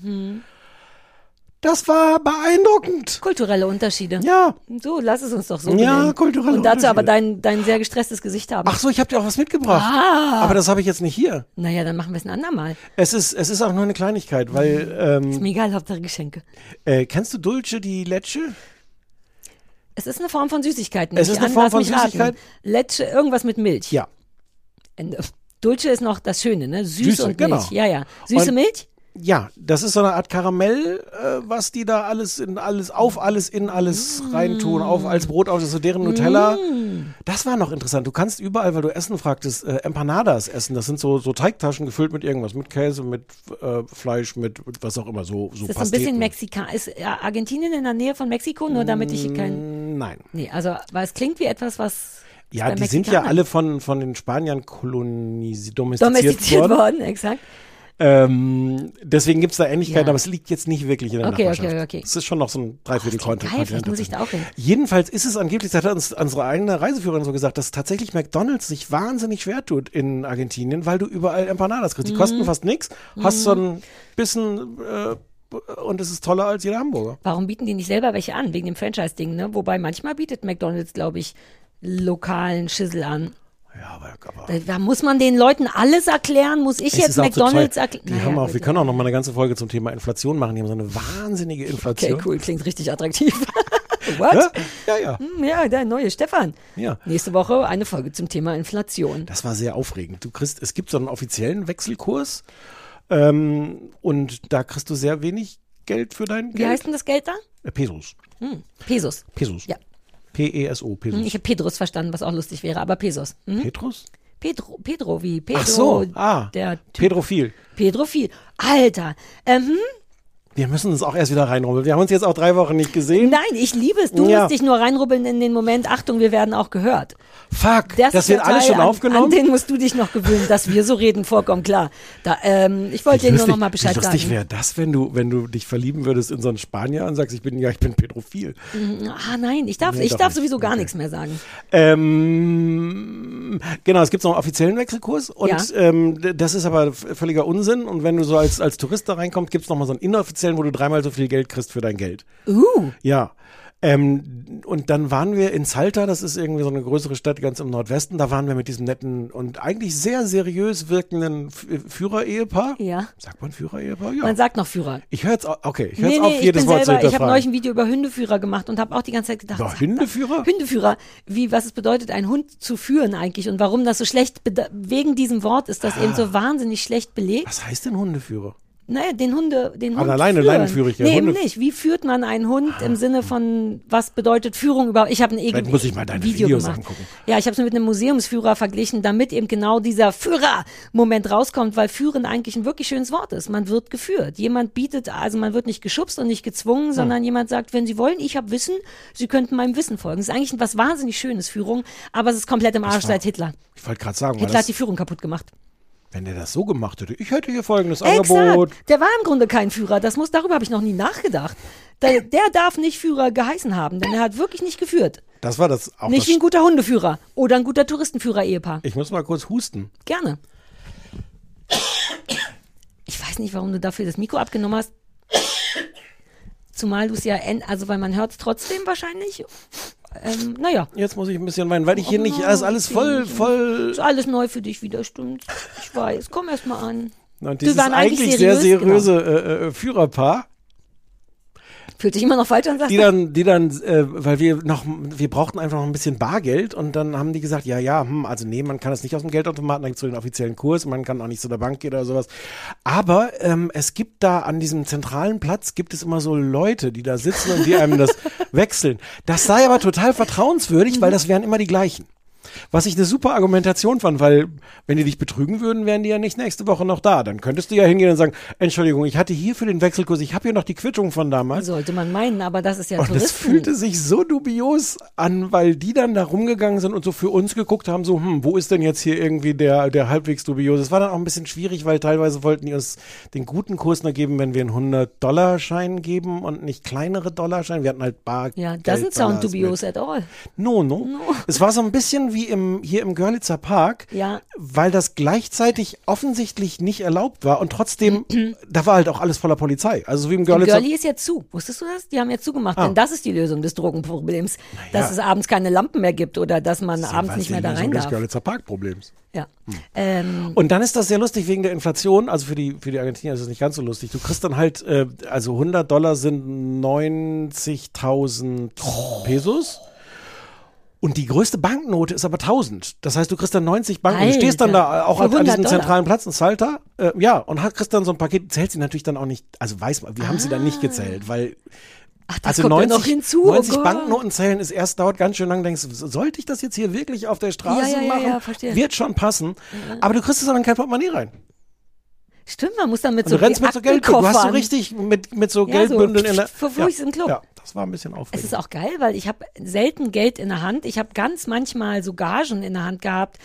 S1: Das war beeindruckend.
S2: Kulturelle Unterschiede.
S1: Ja.
S2: So, lass es uns doch so
S1: Ja,
S2: benennen.
S1: kulturelle
S2: Und dazu aber dein, dein sehr gestresstes Gesicht haben.
S1: Ach so, ich habe dir auch was mitgebracht.
S2: Ah.
S1: Aber das habe ich jetzt nicht hier.
S2: Naja, dann machen wir es ein andermal.
S1: Es ist, es ist auch nur eine Kleinigkeit, weil, ähm,
S2: Ist mir egal, Hauptsache Geschenke.
S1: äh, kennst du Dulce di Lecce?
S2: Es ist eine Form von Süßigkeiten.
S1: Es ist eine Form von. Süßigkeit?
S2: Lecce, irgendwas mit Milch.
S1: Ja.
S2: Ende. Dulce ist noch das Schöne, ne? Süß
S1: Süße,
S2: und
S1: genau.
S2: Milch. Ja, ja. Süße
S1: Und-
S2: Milch?
S1: Ja, das ist so eine Art Karamell, äh, was die da alles in alles, auf alles, in alles reintun, auf als Brot auf, das ist so deren Nutella. Das war noch interessant. Du kannst überall, weil du Essen fragtest, äh, Empanadas essen. Das sind so, so Teigtaschen gefüllt mit irgendwas, mit Käse, mit äh, Fleisch, mit, mit was auch immer, so, so
S2: Das ist ein bisschen Mexika. Ist ja, Argentinien in der Nähe von Mexiko, nur damit ich hier kein.
S1: Nein.
S2: Nee, also, weil es klingt wie etwas, was.
S1: Ja, die sind ja
S2: Mexikanern
S1: alle von, von den Spaniern kolonisiert, domestiziert,
S2: domestiziert
S1: worden.
S2: worden, exakt.
S1: Ähm, deswegen gibt's da Ähnlichkeiten,
S2: Ja.
S1: aber es liegt jetzt nicht wirklich in der
S2: Okay,
S1: Nachbarschaft.
S2: okay, okay.
S1: Es ist schon noch so ein Dreiviertel
S2: Oh,
S1: Kontinent.
S2: muss ich da auch hin.
S1: Jedenfalls ist es angeblich, das hat uns unsere eigene Reiseführerin so gesagt, dass tatsächlich McDonalds sich wahnsinnig schwer tut in Argentinien, weil du überall Empanadas kriegst. Die
S2: Mhm.
S1: kosten fast nichts, hast so ein bisschen äh, und es ist toller als jeder Hamburger.
S2: Warum bieten die nicht selber welche an, wegen dem Franchise-Ding, ne? Wobei manchmal bietet McDonalds, glaube ich, lokalen Schissel an.
S1: Ja, aber, aber
S2: Da, muss man den Leuten alles erklären. Muss ich jetzt McDonalds erklären?
S1: Die haben auch, wir können auch noch mal eine ganze Folge zum Thema Inflation machen. Die haben so eine wahnsinnige
S2: Okay,
S1: Inflation.
S2: cool, klingt richtig attraktiv. (laughs) What?
S1: Ja, ja, ja.
S2: Hm, Ja, der neue Stefan.
S1: ja.
S2: Nächste Woche eine Folge zum Thema Inflation.
S1: Das war sehr aufregend. Du kriegst, es gibt so einen offiziellen Wechselkurs ähm, und da kriegst du sehr wenig Geld für dein
S2: Wie
S1: Geld.
S2: heißt denn das Geld da?
S1: Äh, Pesos.
S2: Hm, Pesos.
S1: Pesos.
S2: Ja.
S1: P-E-S-O, Pesos.
S2: Hm, Ich habe Pedros verstanden, was auch lustig wäre, aber Pesos. Hm?
S1: Petrus?
S2: Pedro, Pedro, wie Pedro.
S1: Ach so, ah,
S2: Der Typ.
S1: Pedrophil.
S2: Pedrophil. Alter. Ähm, hm?
S1: Wir müssen uns auch erst wieder reinrubbeln. Wir haben uns jetzt auch drei Wochen nicht gesehen.
S2: Nein, ich liebe es. Du
S1: Ja.
S2: musst dich nur reinrubbeln in den Moment. Achtung, wir werden auch gehört.
S1: Fuck,
S2: Das,
S1: das, wird alles schon
S2: an,
S1: aufgenommen.
S2: An den musst du dich noch gewöhnen, dass wir so reden, vollkommen klar. Da, ähm, ich wollte dir nur noch mal Bescheid
S1: wie lustig
S2: sagen.
S1: wäre das, wenn du, wenn du dich verlieben würdest in so einen Spanier und sagst, ich bin, ja, ich bin Pedrophil.
S2: Ah nein, ich darf,
S1: Nee,
S2: ich darf
S1: nicht.
S2: sowieso gar
S1: Okay.
S2: nichts mehr sagen.
S1: Ähm, genau, es gibt noch einen offiziellen Wechselkurs und
S2: Ja.
S1: ähm, das ist aber völliger Unsinn. Und wenn du so als, als Tourist da reinkommst, gibt es nochmal so einen inoffiziellen, wo du dreimal so viel Geld kriegst für dein Geld.
S2: Uh,
S1: Ja. Ähm, und dann waren wir in Salta, das ist irgendwie so eine größere Stadt ganz im Nordwesten, da waren wir mit diesem netten und eigentlich sehr seriös wirkenden Führer-Ehepaar.
S2: ja.
S1: Sagt man Führer-Ehepaar? Ja.
S2: Man sagt noch Führer.
S1: ich höre jetzt, okay, ich höre
S2: Nee, nee,
S1: auf, jedes Wort zu
S2: selber, ich habe neulich ein Video über Hundeführer gemacht und habe auch die ganze Zeit gedacht,
S1: Über Hundeführer? (laughs)
S2: Hundeführer, wie, was es bedeutet, einen Hund zu führen eigentlich und warum das so schlecht, wegen diesem Wort ist das eben
S1: Ah.
S2: so wahnsinnig schlecht belegt.
S1: Was heißt denn Hundeführer?
S2: Naja, den Hunde, den
S1: An
S2: Hund
S1: der Leine,
S2: führen.
S1: Leinenführig, ja,
S2: Nee, eben
S1: Hunde-
S2: nicht. Wie führt man einen Hund im Sinne von, was bedeutet Führung überhaupt? Ich habe ein irgendwie
S1: muss ich mal deine
S2: Video
S1: Videos
S2: gemacht.
S1: angucken.
S2: Ja, ich habe es mit einem Museumsführer verglichen, damit eben genau dieser Führer-Moment rauskommt, weil führen eigentlich ein wirklich schönes Wort ist. Man wird geführt. Jemand bietet, also man wird nicht geschubst und nicht gezwungen, sondern jemand sagt, wenn Sie wollen, ich habe Wissen, Sie könnten meinem Wissen folgen. Das ist eigentlich was wahnsinnig Schönes, Führung, aber es ist komplett im Arsch
S1: war-
S2: seit Hitler.
S1: Ich wollte gerade sagen,
S2: Hitler hat die Führung kaputt gemacht.
S1: Wenn der das so gemacht hätte, ich hätte hier folgendes Angebot.
S2: Exakt. Der war im Grunde kein Führer. Das muss, darüber habe ich noch nie nachgedacht. Der, der darf nicht Führer geheißen haben, denn er hat wirklich nicht geführt.
S1: Das war das auch
S2: Nicht
S1: das
S2: wie ein guter Hundeführer oder ein guter Touristenführer-Ehepaar.
S1: Ich muss mal kurz husten.
S2: Gerne. Ich weiß nicht, warum du dafür das Mikro abgenommen hast. Zumal du es ja, also weil man hört es trotzdem wahrscheinlich. Ähm, naja,
S1: Jetzt muss ich ein bisschen weinen, weil ich hier
S2: Oh
S1: nicht, ist alles voll, voll.
S2: ist alles neu für dich wieder, stimmt. Ich weiß, komm erst mal an.
S1: Und dieses
S2: eigentlich
S1: eigentlich sehr
S2: seriös,
S1: seriöse äh, äh, Führerpaar.
S2: Fühlt sich immer noch falsch an, sagst
S1: die dann, die dann, äh, weil wir noch, wir brauchten einfach noch ein bisschen Bargeld und dann haben die gesagt, ja, ja, hm, also nee, man kann das nicht aus dem Geldautomaten, da gibt's so den offiziellen Kurs, man kann auch nicht zu der Bank gehen oder sowas. Aber ähm, es gibt da an diesem zentralen Platz gibt es immer so Leute, die da sitzen und die einem das (laughs) wechseln. Das sei aber total vertrauenswürdig, weil das wären immer die gleichen. Was ich eine super Argumentation fand, weil wenn die dich betrügen würden, wären die ja nicht nächste Woche noch da. Dann könntest du ja hingehen und sagen, Entschuldigung, ich hatte hier für den Wechselkurs, ich habe hier noch die Quittung von damals.
S2: Sollte man meinen, aber das ist ja
S1: Und es
S2: Touristen.
S1: fühlte sich so dubios an, weil die dann da rumgegangen sind und so für uns geguckt haben, so, hm, wo ist denn jetzt hier irgendwie der, der halbwegs dubios? Es war dann auch ein bisschen schwierig, weil teilweise wollten die uns den guten Kurs nur geben, wenn wir einen 100-Dollar-Schein geben und nicht kleinere Dollarscheine. Wir hatten halt Bar.
S2: ja, doesn't sound dubious at all.
S1: No, no, Es war so ein bisschen wie im, hier im Görlitzer Park,
S2: Ja.
S1: weil das gleichzeitig offensichtlich nicht erlaubt war und trotzdem, (clears throat) da war halt auch alles voller Polizei. Also so wie im Görlitzer.
S2: Girlie ist jetzt zu. Wusstest du das? Die haben jetzt zugemacht.
S1: Ah.
S2: Denn das ist die Lösung des Drogenproblems. Dass es abends keine Lampen mehr gibt oder dass man abends
S1: Was
S2: nicht mehr da
S1: Lösung
S2: rein
S1: des
S2: darf.
S1: Görlitzer Park-Problems.
S2: Ja. Ähm,
S1: Und dann ist das sehr lustig wegen der Inflation. Also für die, für die Argentinier ist es nicht ganz so lustig. Du kriegst dann halt, äh, also 100 Dollar sind 90.000 Pesos. Und die größte Banknote ist aber 1000. Das heißt, du kriegst dann 90 Banken. Du
S2: Alter,
S1: stehst dann da auch an, an
S2: 100
S1: diesem
S2: Dollar.
S1: zentralen Platz in Salta. Äh, ja, und hat, kriegst dann so ein Paket. Zählt sie natürlich dann auch nicht. Also weiß man, wir haben sie dann nicht gezählt, weil
S2: ach, das
S1: also
S2: kommt
S1: 90,
S2: ja noch hinzu. oh
S1: 90
S2: Gott.
S1: Banknoten zählen ist erst dauert ganz schön lang. Denkst, du, sollte ich das jetzt hier wirklich auf der Straße
S2: Ja, ja,
S1: machen?
S2: ja, verstehe.
S1: Wird schon passen. Aber du kriegst es aber in kein Portemonnaie rein.
S2: Stimmt, man muss dann mit so
S1: du rennst mit so Geldbündeln. Du hast so richtig mit, mit so
S2: Ja, so
S1: Geldbündeln in der.
S2: für Fuß im Club.
S1: Ja, das war ein bisschen
S2: Es
S1: aufregend.
S2: ist auch geil, weil ich habe selten Geld in der Hand. Ich habe ganz manchmal so Gagen in der Hand gehabt,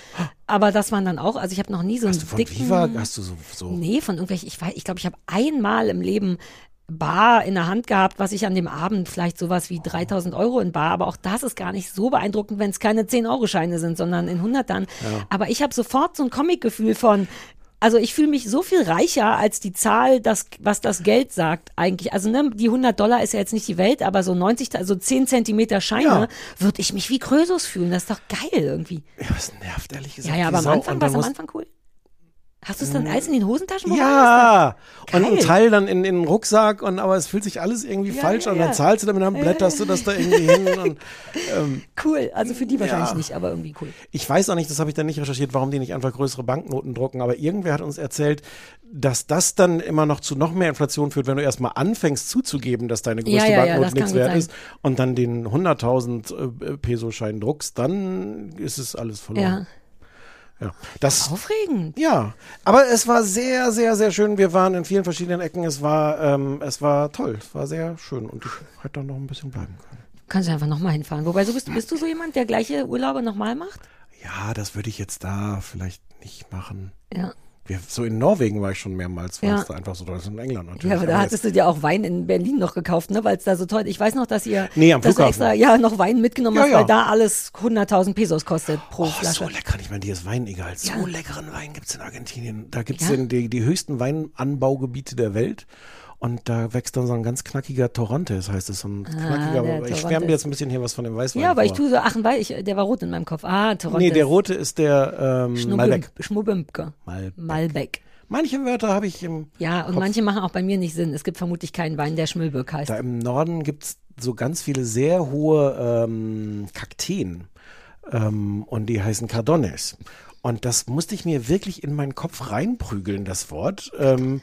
S2: aber das waren dann auch, also ich habe noch nie so einen
S1: hast du von
S2: dicken
S1: Viva, hast du so, so
S2: Nee, von irgendwelchen, ich weiß, ich glaube, ich habe einmal im Leben Bar in der Hand gehabt, was ich an dem Abend vielleicht sowas wie 3000 Euro in Bar, aber auch das ist gar nicht so beeindruckend, wenn es keine 10-Euro-Scheine sind, sondern in Hundertern. Aber ich habe sofort so ein Comic-Gefühl von, also ich fühle mich so viel reicher als die Zahl, das, was das Geld sagt eigentlich. Also ne, die 100 Dollar ist ja jetzt nicht die Welt, aber so 90, also 10 Zentimeter Scheine,
S1: Ja.
S2: würde ich mich wie Krösus fühlen. Das ist doch geil irgendwie.
S1: ja, das nervt ehrlich gesagt.
S2: Ja, ja, aber am. Anfang war es am Anfang cool. Hast du es dann alles in den Hosentaschen bekommen?
S1: Ja, und ein. Teil dann in, in den Rucksack und aber es fühlt sich alles irgendwie
S2: Ja,
S1: falsch
S2: ja,
S1: an. Dann zahlst du damit, dann blätterst du das da irgendwie hin. Und (laughs)
S2: Cool. Also für die wahrscheinlich
S1: Ja.
S2: nicht, aber irgendwie cool.
S1: ich weiß auch nicht, das habe ich dann nicht recherchiert, warum die nicht einfach größere Banknoten drucken, aber irgendwer hat uns erzählt, dass das dann immer noch zu noch mehr Inflation führt, wenn du erstmal anfängst zuzugeben, dass deine größte Banknote nichts wert
S2: sein.
S1: ist und dann den 100.000 äh, Peso-Schein druckst, dann ist es alles verloren. Ja. Das,
S2: Aufregend.
S1: ja, aber es war sehr, sehr, sehr schön. Wir waren in vielen verschiedenen Ecken. Es war, ähm, es war toll. Es war sehr schön und ich hätte da noch ein bisschen bleiben können.
S2: Kannst du einfach nochmal hinfahren. Wobei, so bist, bist du so jemand, der gleiche Urlaube nochmal macht?
S1: Ja, das würde ich jetzt da vielleicht nicht machen.
S2: Ja.
S1: Wir, so in Norwegen war ich schon mehrmals, weil
S2: Ja.
S1: es da einfach so toll ist. In England natürlich.
S2: Ja, aber da hattest du dir auch Wein in Berlin noch gekauft, ne? Weil es da so toll Ich weiß noch, dass ihr
S1: Nee, am
S2: dass extra ja noch Wein mitgenommen
S1: Ja,
S2: hast,
S1: ja.
S2: weil da alles 100.000 Pesos kostet pro
S1: Oh,
S2: Flasche.
S1: so lecker. Ich meine, dir ist Wein egal. So leckeren Wein gibt's in Argentinien. Da gibt's
S2: Ja?
S1: den, die, die höchsten Weinanbaugebiete der Welt. Und da wächst dann so ein ganz knackiger Torontes, heißt es. So ein knackiger,
S2: Ah,
S1: ich schwärme jetzt ein bisschen hier was von dem Weißwein
S2: ja, aber ich
S1: vor.
S2: tue so Achenweil, ich, der war rot in meinem Kopf. Ah, Toronto.
S1: Nee, der rote ist der ähm, Malbec.
S2: Schmubbimke.
S1: Malbec.
S2: Malbec.
S1: Manche Wörter habe ich im,
S2: Ja, und manche machen auch bei mir nicht Sinn. Es gibt vermutlich keinen Wein, der Schmülböck heißt.
S1: da im Norden gibt's so ganz viele sehr hohe ähm, Kakteen. Ähm, und die heißen Cardones. Und das musste ich mir wirklich in meinen Kopf reinprügeln, das Wort. Ähm,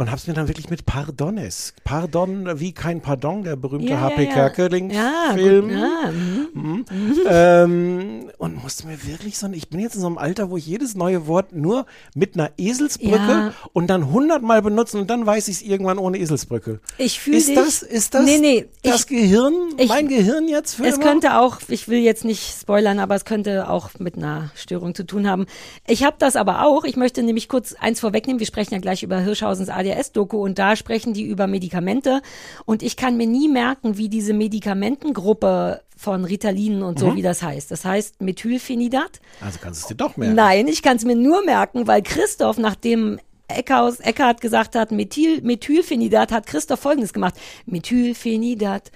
S1: und hab's mir dann wirklich mit Pardones. Pardon, wie kein Pardon, der berühmte
S2: Ja,
S1: H.P.
S2: ja.
S1: Kerkeling-Film.
S2: Ja, ja, mhm.
S1: ähm, und musste mir wirklich so, ich bin jetzt in so einem Alter, wo ich jedes neue Wort nur mit einer Eselsbrücke und dann hundertmal benutzen und dann weiß ich es irgendwann ohne Eselsbrücke.
S2: Ich fühle
S1: Ist
S2: dich.
S1: das, ist das
S2: Nee, nee,
S1: das
S2: ich-
S1: Gehirn,
S2: ich-
S1: mein Gehirn jetzt für
S2: Es
S1: immer?
S2: könnte auch, ich will jetzt nicht spoilern, aber es könnte auch mit einer Störung zu tun haben. Ich habe das aber auch. Ich möchte nämlich kurz eins vorwegnehmen. Wir sprechen ja gleich über Hirschhausens ADS-Doku und da sprechen die über Medikamente. Und ich kann mir nie merken, wie diese Medikamentengruppe von Ritalin und so, wie das heißt. Das heißt Methylphenidat.
S1: Also kannst du es dir doch merken.
S2: Nein, ich kann es mir nur merken, weil Christoph, nachdem Eckhaus, Eckhardt gesagt hat, Methyl, Methylphenidat, hat Christoph folgendes gemacht. Methylphenidat.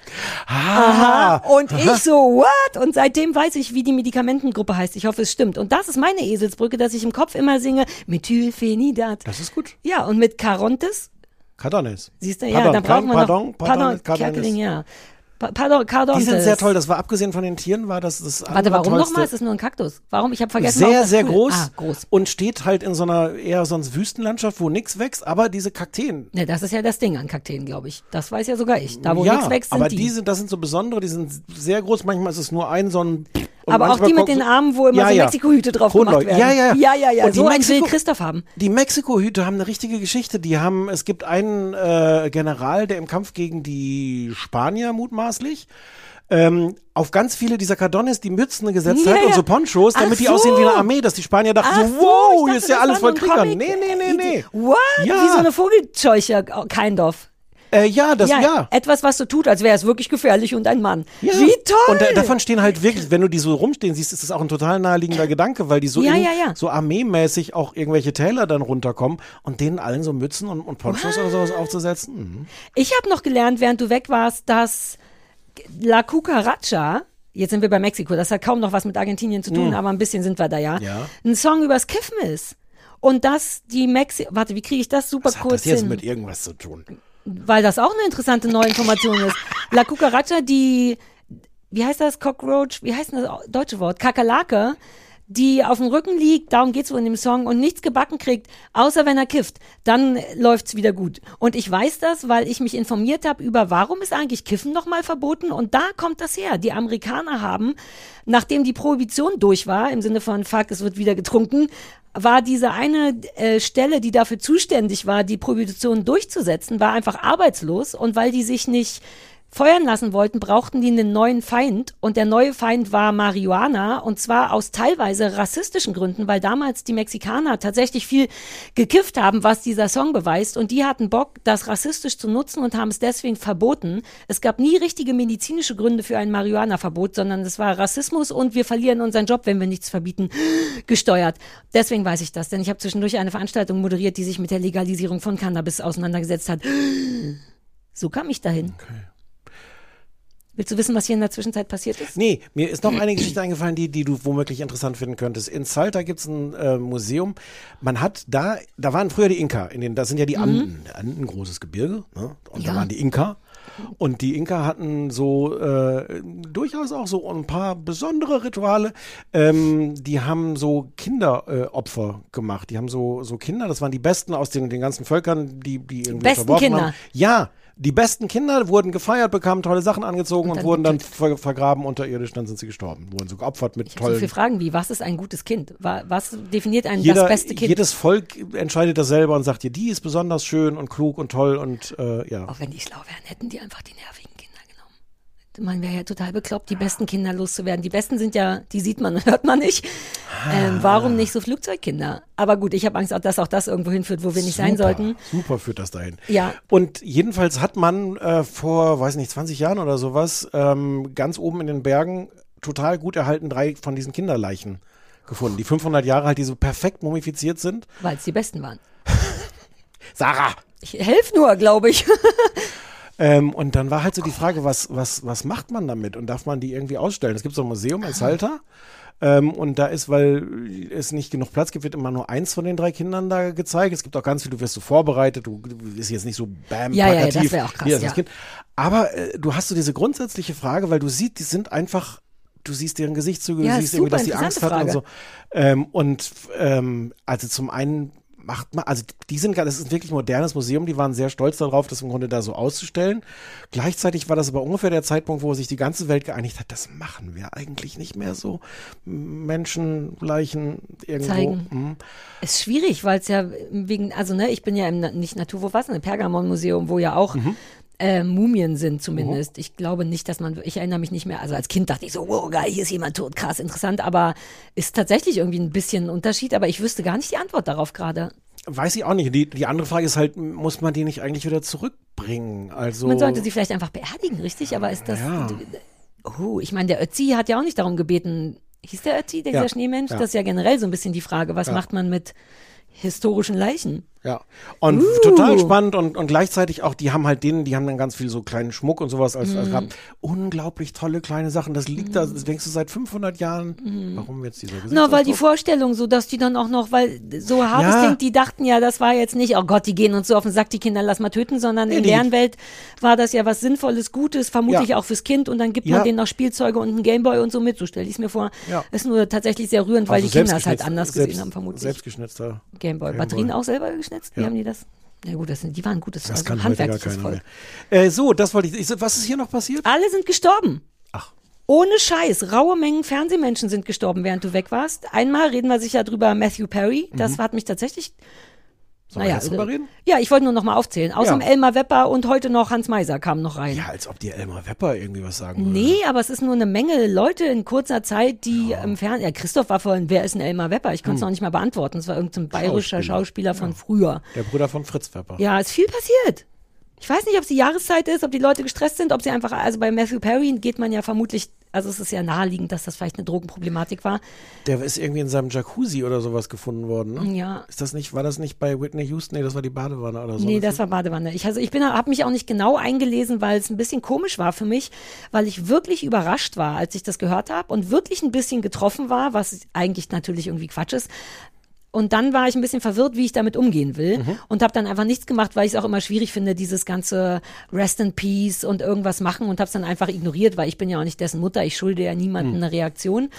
S1: Ah,
S2: Und ich so, what? Und seitdem weiß ich, wie die Medikamentengruppe heißt. Ich hoffe, es stimmt. Und das ist meine Eselsbrücke, dass ich im Kopf immer singe Methylphenidat.
S1: das ist gut.
S2: Ja, und mit Carontes
S1: Cardones.
S2: Siehst du, ja,
S1: Pardon,
S2: dann brauchen wir
S1: pardon,
S2: noch,
S1: pardon,
S2: pardon,
S1: Cardones.
S2: Kerkeling, ja. Pa- Pardon, Cardon.
S1: Die sind sehr toll. Das war abgesehen von den Tieren, war das das
S2: Warte, warum nochmal? Es ist nur ein Kaktus. Warum? Ich habe vergessen.
S1: Sehr, sehr
S2: cool-
S1: groß,
S2: Ah, groß.
S1: und steht halt in so einer eher sonst Wüstenlandschaft, wo nichts wächst, aber diese Kakteen.
S2: Ne, das ist ja das Ding an Kakteen, glaube ich. Das weiß ja sogar ich. Da, wo
S1: ja,
S2: nichts wächst, sind
S1: aber
S2: die.
S1: die sind, das sind so besondere, die sind sehr groß. Manchmal ist es nur ein so ein. Und
S2: aber auch die mit den Armen, wo immer
S1: Ja,
S2: so
S1: ja.
S2: Mexiko-Hüte drauf gemacht
S1: Kronleuchten.
S2: werden.
S1: Ja, ja,
S2: ja, ja, ja.
S1: Und die
S2: So einen will Christoph haben.
S1: Die Mexiko-Hüte haben eine richtige Geschichte. Die haben, es gibt einen äh, General, der im Kampf gegen die Spanier mutmaßlich ähm, auf ganz viele dieser Cardones die Mützen gesetzt
S2: Ja,
S1: hat und
S2: ja.
S1: so Ponchos,
S2: Ach
S1: damit die
S2: so.
S1: aussehen wie eine Armee, dass die Spanier dachten
S2: Ach
S1: so, wow,
S2: dachte,
S1: ist ja alles voll Kriegern. Nee, nee, nee, nee.
S2: What?
S1: Ja.
S2: Wie so eine Vogelscheuche, kind of.
S1: Äh, ja, das,
S2: Ja,
S1: ja.
S2: etwas, was so tut, als wäre es wirklich gefährlich und ein Mann.
S1: Ja.
S2: Wie toll!
S1: Und da, davon stehen halt wirklich, wenn du die so rumstehen siehst, ist das auch ein total naheliegender Gedanke, weil die so,
S2: Ja,
S1: in,
S2: ja,
S1: so armeemäßig auch irgendwelche Täler dann runterkommen und denen allen so Mützen und, und Ponchos oder sowas aufzusetzen. Mhm.
S2: Ich habe noch gelernt, während du weg warst, dass La Cucaracha, jetzt sind wir bei Mexiko, das hat kaum noch was mit Argentinien zu tun, aber ein bisschen sind wir da ja,
S1: Mm. Ja.
S2: ein Song übers Kiffen ist. Und dass die Mexi warte, wie kriege ich das super
S1: Was hat
S2: kurz
S1: das jetzt
S2: hin?
S1: mit irgendwas zu tun?
S2: Weil das auch eine interessante neue Information ist. La Cucaracha, die, wie heißt das, Cockroach, wie heißt das deutsche Wort? Kakerlake, die auf dem Rücken liegt, darum geht's wohl in dem Song, und nichts gebacken kriegt, außer wenn er kifft, dann läuft's wieder gut. Und ich weiß das, weil ich mich informiert habe über, warum ist eigentlich Kiffen nochmal verboten? Und da kommt das her. Die Amerikaner haben, nachdem die Prohibition durch war, im Sinne von, fuck, es wird wieder getrunken, war diese eine äh, Stelle, die dafür zuständig war, die Prohibition durchzusetzen, war einfach arbeitslos und weil die sich nicht feuern lassen wollten, brauchten die einen neuen Feind und der neue Feind war Marihuana und zwar aus teilweise rassistischen Gründen, weil damals die Mexikaner tatsächlich viel gekifft haben, was dieser Song beweist und die hatten Bock, das rassistisch zu nutzen und haben es deswegen verboten. Es gab nie richtige medizinische Gründe für ein Marihuana-Verbot, sondern es war Rassismus und wir verlieren unseren Job, wenn wir nichts verbieten, (gasps) gesteuert. Deswegen weiß ich das, denn ich habe zwischendurch eine Veranstaltung moderiert, die sich mit der Legalisierung von Cannabis auseinandergesetzt hat. (gasps) So kam ich dahin. Willst du wissen, was hier in der Zwischenzeit passiert ist?
S1: Nee, mir ist noch eine Geschichte eingefallen, die, die du womöglich interessant finden könntest. In Salta gibt's ein äh, Museum. Man hat da, da waren früher die Inka, in den, das sind ja die Anden, Anden, großes Gebirge, ne? Und
S2: Mhm. Ja.
S1: da waren die Inka. Und die Inka hatten so äh, durchaus auch so ein paar besondere Rituale. Ähm, die haben so Kinderopfer äh, gemacht. Die haben so, so Kinder, das waren die besten aus den, den ganzen Völkern, die, die irgendwie
S2: Besten
S1: verworfen
S2: Kinder.
S1: haben. Ja, die besten Kinder wurden gefeiert, bekamen tolle Sachen angezogen und,
S2: dann
S1: wurden dann ver vergraben unterirdisch, dann sind sie gestorben. Wurden so geopfert mit
S2: So
S1: tollen.
S2: viele Fragen wie, was ist ein gutes Kind? Wa- Was definiert ein
S1: Jeder,
S2: das beste Kind?
S1: jedes Volk entscheidet das selber und sagt dir, die ist besonders schön und klug und toll und äh, ja.
S2: Auch wenn die schlau wären, hätten die einfach die genommen. Man wäre ja total bekloppt, die besten Kinder loszuwerden. Die besten sind ja, die sieht man und (laughs) hört man nicht. Ähm, warum nicht so Flugzeugkinder? Aber gut, ich habe Angst, dass auch das irgendwo hinführt, wo wir nicht sein
S1: Super,
S2: sollten.
S1: Super führt das dahin.
S2: Ja.
S1: Und jedenfalls hat man äh, vor, weiß nicht, 20 Jahren oder sowas, ähm, ganz oben in den Bergen total gut erhalten drei von diesen Kinderleichen gefunden, die 500 Jahre alt, die so perfekt mumifiziert sind.
S2: Weil es die besten waren. (laughs)
S1: Sarah!
S2: Ich helfe nur, glaube ich. (laughs)
S1: Ähm, und dann war halt so die Frage, was, was, was macht man damit? Und darf man die irgendwie ausstellen? Es gibt so ein Museum in Salta. Ähm, und da ist, weil es nicht genug Platz gibt, wird immer nur eins von den drei Kindern da gezeigt. Es gibt auch ganz viel, du wirst so vorbereitet, du, bist jetzt nicht so bam,
S2: Ja, ja, ja,
S1: plakativ.
S2: das wär auch krass, ja.
S1: Kind. Aber äh, du hast so diese grundsätzliche Frage, weil du siehst, die sind einfach, du siehst deren Gesichtszüge,
S2: Ja,
S1: du siehst irgendwie, dass die Angst hat
S2: interessante
S1: und so. Ähm, und ähm, also zum einen macht man, also die sind, das ist ein wirklich modernes Museum, die waren sehr stolz darauf, das im Grunde da so auszustellen. Gleichzeitig war das aber ungefähr der Zeitpunkt, wo sich die ganze Welt geeinigt hat, das machen wir eigentlich nicht mehr so. Menschenleichen irgendwo.
S2: Zeigen.
S1: Mhm.
S2: Ist schwierig, weil es ja wegen, also ne, ich bin ja im nicht Naturwurf, was, im Pergamon-Museum, wo ja auch
S1: Mhm.
S2: Äh, Mumien sind zumindest. Ich glaube nicht, dass man, ich erinnere mich nicht mehr, also als Kind dachte ich so, wow, geil, hier ist jemand tot, krass, interessant, aber ist tatsächlich irgendwie ein bisschen ein Unterschied, aber ich wüsste gar nicht die Antwort darauf gerade.
S1: Weiß ich auch nicht. Die, die andere Frage ist halt, muss man die nicht eigentlich wieder zurückbringen? Also.
S2: Man sollte sie vielleicht einfach beerdigen, richtig? Aber ist das,
S1: Ja.
S2: oh, ich meine, der Ötzi hat ja auch nicht darum gebeten, hieß der Ötzi, dieser
S1: Ja,
S2: Schneemensch?
S1: ja.
S2: Das ist ja generell so ein bisschen die Frage, was macht man mit historischen Leichen?
S1: Ja. Und
S2: Uh.
S1: total spannend und, und gleichzeitig auch, die haben halt denen, die haben dann ganz viel so kleinen Schmuck und sowas als,
S2: Mhm.
S1: als Rahmen. Unglaublich tolle kleine Sachen. Das liegt da, das denkst du seit 500 Jahren. Warum jetzt dieser?
S2: Mhm. Na, weil die Vorstellung, so dass die dann auch noch, weil so hart
S1: Ja.
S2: es klingt, die dachten ja, das war jetzt nicht, oh Gott, die gehen uns so auf den Sack, die Kinder lass mal töten, sondern
S1: Nee,
S2: in deren Welt war das ja was Sinnvolles, Gutes, vermutlich
S1: Ja.
S2: auch fürs Kind und dann gibt
S1: Ja.
S2: man denen noch Spielzeuge und einen Gameboy und so mit, so stell ich mir vor.
S1: Ja.
S2: Ist nur tatsächlich sehr rührend, weil
S1: Also
S2: die Kinder es halt anders gesehen haben, vermutlich.
S1: Selbstgeschnitzter.
S2: Gameboy.
S1: Gameboy.
S2: Batterien auch selber geschnitzt? Wie
S1: Ja.
S2: haben die das? Na gut, das sind, die waren gut, das, war
S1: kann
S2: so
S1: heute gar
S2: handwerkliches
S1: keiner
S2: Volk.
S1: mehr. Äh, so, das wollte ich. ich. Was ist hier noch passiert?
S2: Alle sind gestorben.
S1: Ach.
S2: Ohne Scheiß, raue Mengen Fernsehmenschen sind gestorben, während du weg warst. Einmal reden wir sicher drüber, Matthew Perry, das hat mich tatsächlich
S1: Sollen wir jetzt drüber reden?
S2: Ja, ich wollte nur noch mal aufzählen. Außerdem
S1: Ja.
S2: Elmar Wepper und heute noch Hans Meiser kamen noch rein.
S1: Ja, als ob dir Elmar Wepper irgendwie was sagen würde.
S2: Nee, aber es ist nur eine Menge Leute in kurzer Zeit, die im Fernsehen. Ja, Christoph war vorhin, wer ist ein Elmar Wepper? Ich konnte es noch nicht mal beantworten. Es war irgendein bayerischer
S1: Hm. Schauspieler.
S2: Schauspieler von früher.
S1: Der Bruder von Fritz Wepper.
S2: Ja, ist viel passiert. Ich weiß nicht, ob es die Jahreszeit ist, ob die Leute gestresst sind, ob sie einfach, also bei Matthew Perry geht man ja vermutlich, also es ist ja naheliegend, dass das vielleicht eine Drogenproblematik war.
S1: Der ist irgendwie in seinem Jacuzzi oder sowas gefunden worden. Ne?
S2: Ja.
S1: Ist das nicht, war das nicht bei Whitney Houston? Nee, das war die Badewanne oder so.
S2: Nee, das war Badewanne. Ich, also ich bin, habe mich auch nicht genau eingelesen, weil es ein bisschen komisch war für mich, weil ich wirklich überrascht war, als ich das gehört habe und wirklich ein bisschen getroffen war, was eigentlich natürlich irgendwie Quatsch ist. Und dann war ich ein bisschen verwirrt, wie ich damit umgehen will und habe dann einfach nichts gemacht, weil ich es auch immer schwierig finde, dieses ganze Rest in Peace und irgendwas machen und habe es dann einfach ignoriert, weil ich bin ja auch nicht dessen Mutter, ich schulde ja niemandem eine Reaktion.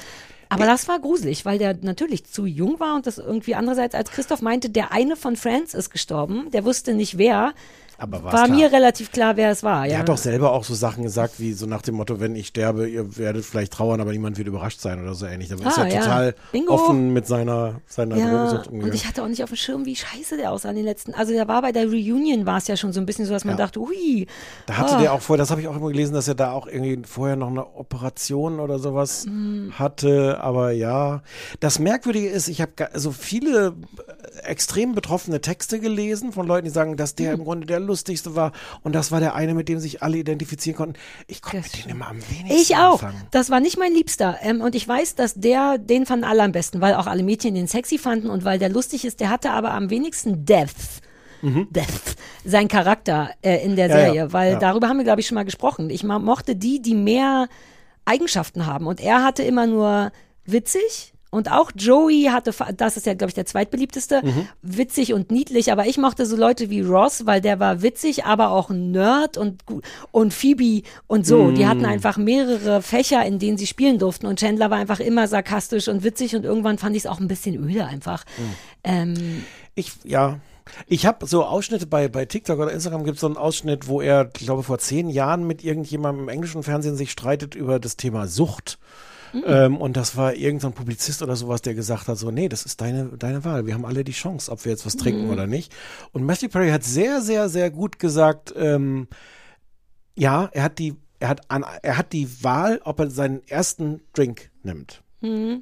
S2: Aber das war gruselig, weil der natürlich zu jung war und das irgendwie andererseits, als Christoph meinte, der eine von Friends ist gestorben, der wusste nicht wer,
S1: Aber
S2: war
S1: klar?
S2: mir relativ klar, wer es war.
S1: Er
S2: Ja.
S1: hat doch selber auch so Sachen gesagt, wie so nach dem Motto, wenn ich sterbe, ihr werdet vielleicht trauern, aber niemand wird überrascht sein oder so ähnlich. Da ist
S2: Ah,
S1: er
S2: ja.
S1: total
S2: Bingo.
S1: offen mit seiner, seiner
S2: Ja,
S1: Drogensucht
S2: und ich hatte auch nicht auf dem Schirm, wie scheiße der aussah in den letzten. Also der war bei der Reunion war es ja schon so ein bisschen so, dass man
S1: Ja.
S2: dachte, hui.
S1: Da hatte
S2: ah.
S1: der auch vorher, das habe ich auch immer gelesen, dass er da auch irgendwie vorher noch eine Operation oder sowas
S2: Hm.
S1: hatte. Aber ja, das Merkwürdige ist, ich habe so viele äh, extrem betroffene Texte gelesen von Leuten, die sagen, dass der im Grunde der lustigste war und das war der eine, mit dem sich alle identifizieren konnten. Ich konnte mit denen immer am wenigsten
S2: Ich auch.
S1: anfangen.
S2: Das war nicht mein Liebster. Ähm, und ich weiß, dass der, den fanden alle am besten, weil auch alle Mädchen den sexy fanden und weil der lustig ist. Der hatte aber am wenigsten Depth. Depth, sein Charakter äh, in der
S1: Mhm. Ja, ja,
S2: Serie, weil
S1: ja.
S2: darüber haben wir, glaube ich, schon mal gesprochen. Ich mochte die, die mehr Eigenschaften haben. Und er hatte immer nur witzig. Und auch Joey hatte, das ist ja, glaube ich, der zweitbeliebteste,
S1: Mhm.
S2: witzig und niedlich. Aber ich mochte so Leute wie Ross, weil der war witzig, aber auch Nerd und, und Phoebe und so. Die
S1: Mhm.
S2: hatten einfach mehrere Fächer, in denen sie spielen durften. Und Chandler war einfach immer sarkastisch und witzig. Und irgendwann fand ich es auch ein bisschen öde einfach.
S1: Mhm.
S2: Ähm,
S1: Ich, ja. Ich habe so Ausschnitte bei, bei TikTok oder Instagram gibt es so einen Ausschnitt, wo er, ich glaube, vor zehn Jahren mit irgendjemandem im englischen Fernsehen sich streitet über das Thema Sucht. Ähm, und das war irgendein Publizist oder sowas, der gesagt hat, so, nee, das ist deine, deine Wahl. Wir haben alle die Chance, ob wir jetzt was trinken oder nicht. Und Matthew Perry hat sehr, sehr, sehr gut gesagt, ähm, ja, er hat die, er hat an, er hat die Wahl, ob er seinen ersten Drink nimmt.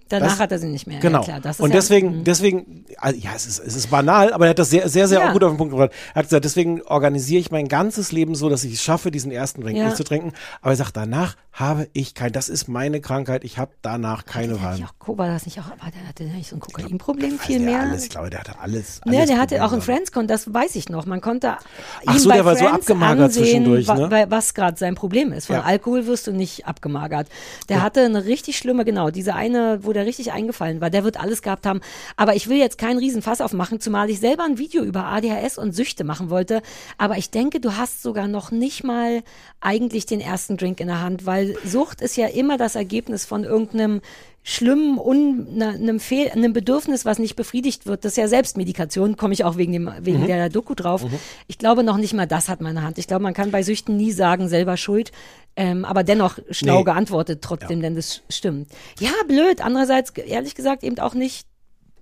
S2: Danach
S1: Das-
S2: hat er sie nicht mehr.
S1: Genau.
S2: Ja, klar,
S1: und
S2: ja,
S1: deswegen, deswegen, also, ja, es ist, es ist banal, aber er hat das sehr, sehr, sehr
S2: Ja.
S1: gut auf den Punkt gebracht. Er hat gesagt, deswegen organisiere ich mein ganzes Leben so, dass ich es schaffe, diesen ersten Drink
S2: Ja.
S1: nicht zu trinken. Aber er sagt, danach habe ich kein, das ist meine Krankheit, ich habe danach keine Wahl.
S2: war das nicht auch, war der hatte nicht so ein Kokainproblem viel mehr?
S1: Alles, ich glaube, der hatte alles.
S2: Ne,
S1: alles
S2: der hatte
S1: Probleme
S2: auch in. Friendscon, das weiß ich noch. Man konnte
S1: Ach
S2: ihm
S1: so,
S2: bei
S1: der war so
S2: Friends
S1: abgemagert
S2: ansehen,
S1: zwischendurch, ne?
S2: wa- was gerade sein Problem ist. Von
S1: Ja.
S2: Alkohol wirst du nicht abgemagert. Der hatte eine richtig schlimme, genau, diese eine, wo der richtig eingefallen war. Der wird alles gehabt haben. Aber ich will jetzt keinen Riesenfass aufmachen, zumal ich selber ein Video über ADHS und Süchte machen wollte. Aber ich denke, du hast sogar noch nicht mal eigentlich den ersten Drink in der Hand, weil Sucht ist ja immer das Ergebnis von irgendeinem schlimmen, un, ne, einem, Fehl, einem Bedürfnis, was nicht befriedigt wird. Das ist ja Selbstmedikation, komme ich auch wegen, dem, wegen
S1: Mhm.
S2: der Doku drauf. Ich glaube noch nicht mal das hat meine Hand. Ich glaube, man kann bei Süchten nie sagen, selber schuld. Ähm, aber dennoch schlau
S1: Nee.
S2: geantwortet trotzdem, denn das stimmt. Ja, blöd. Andererseits, ehrlich gesagt, eben auch nicht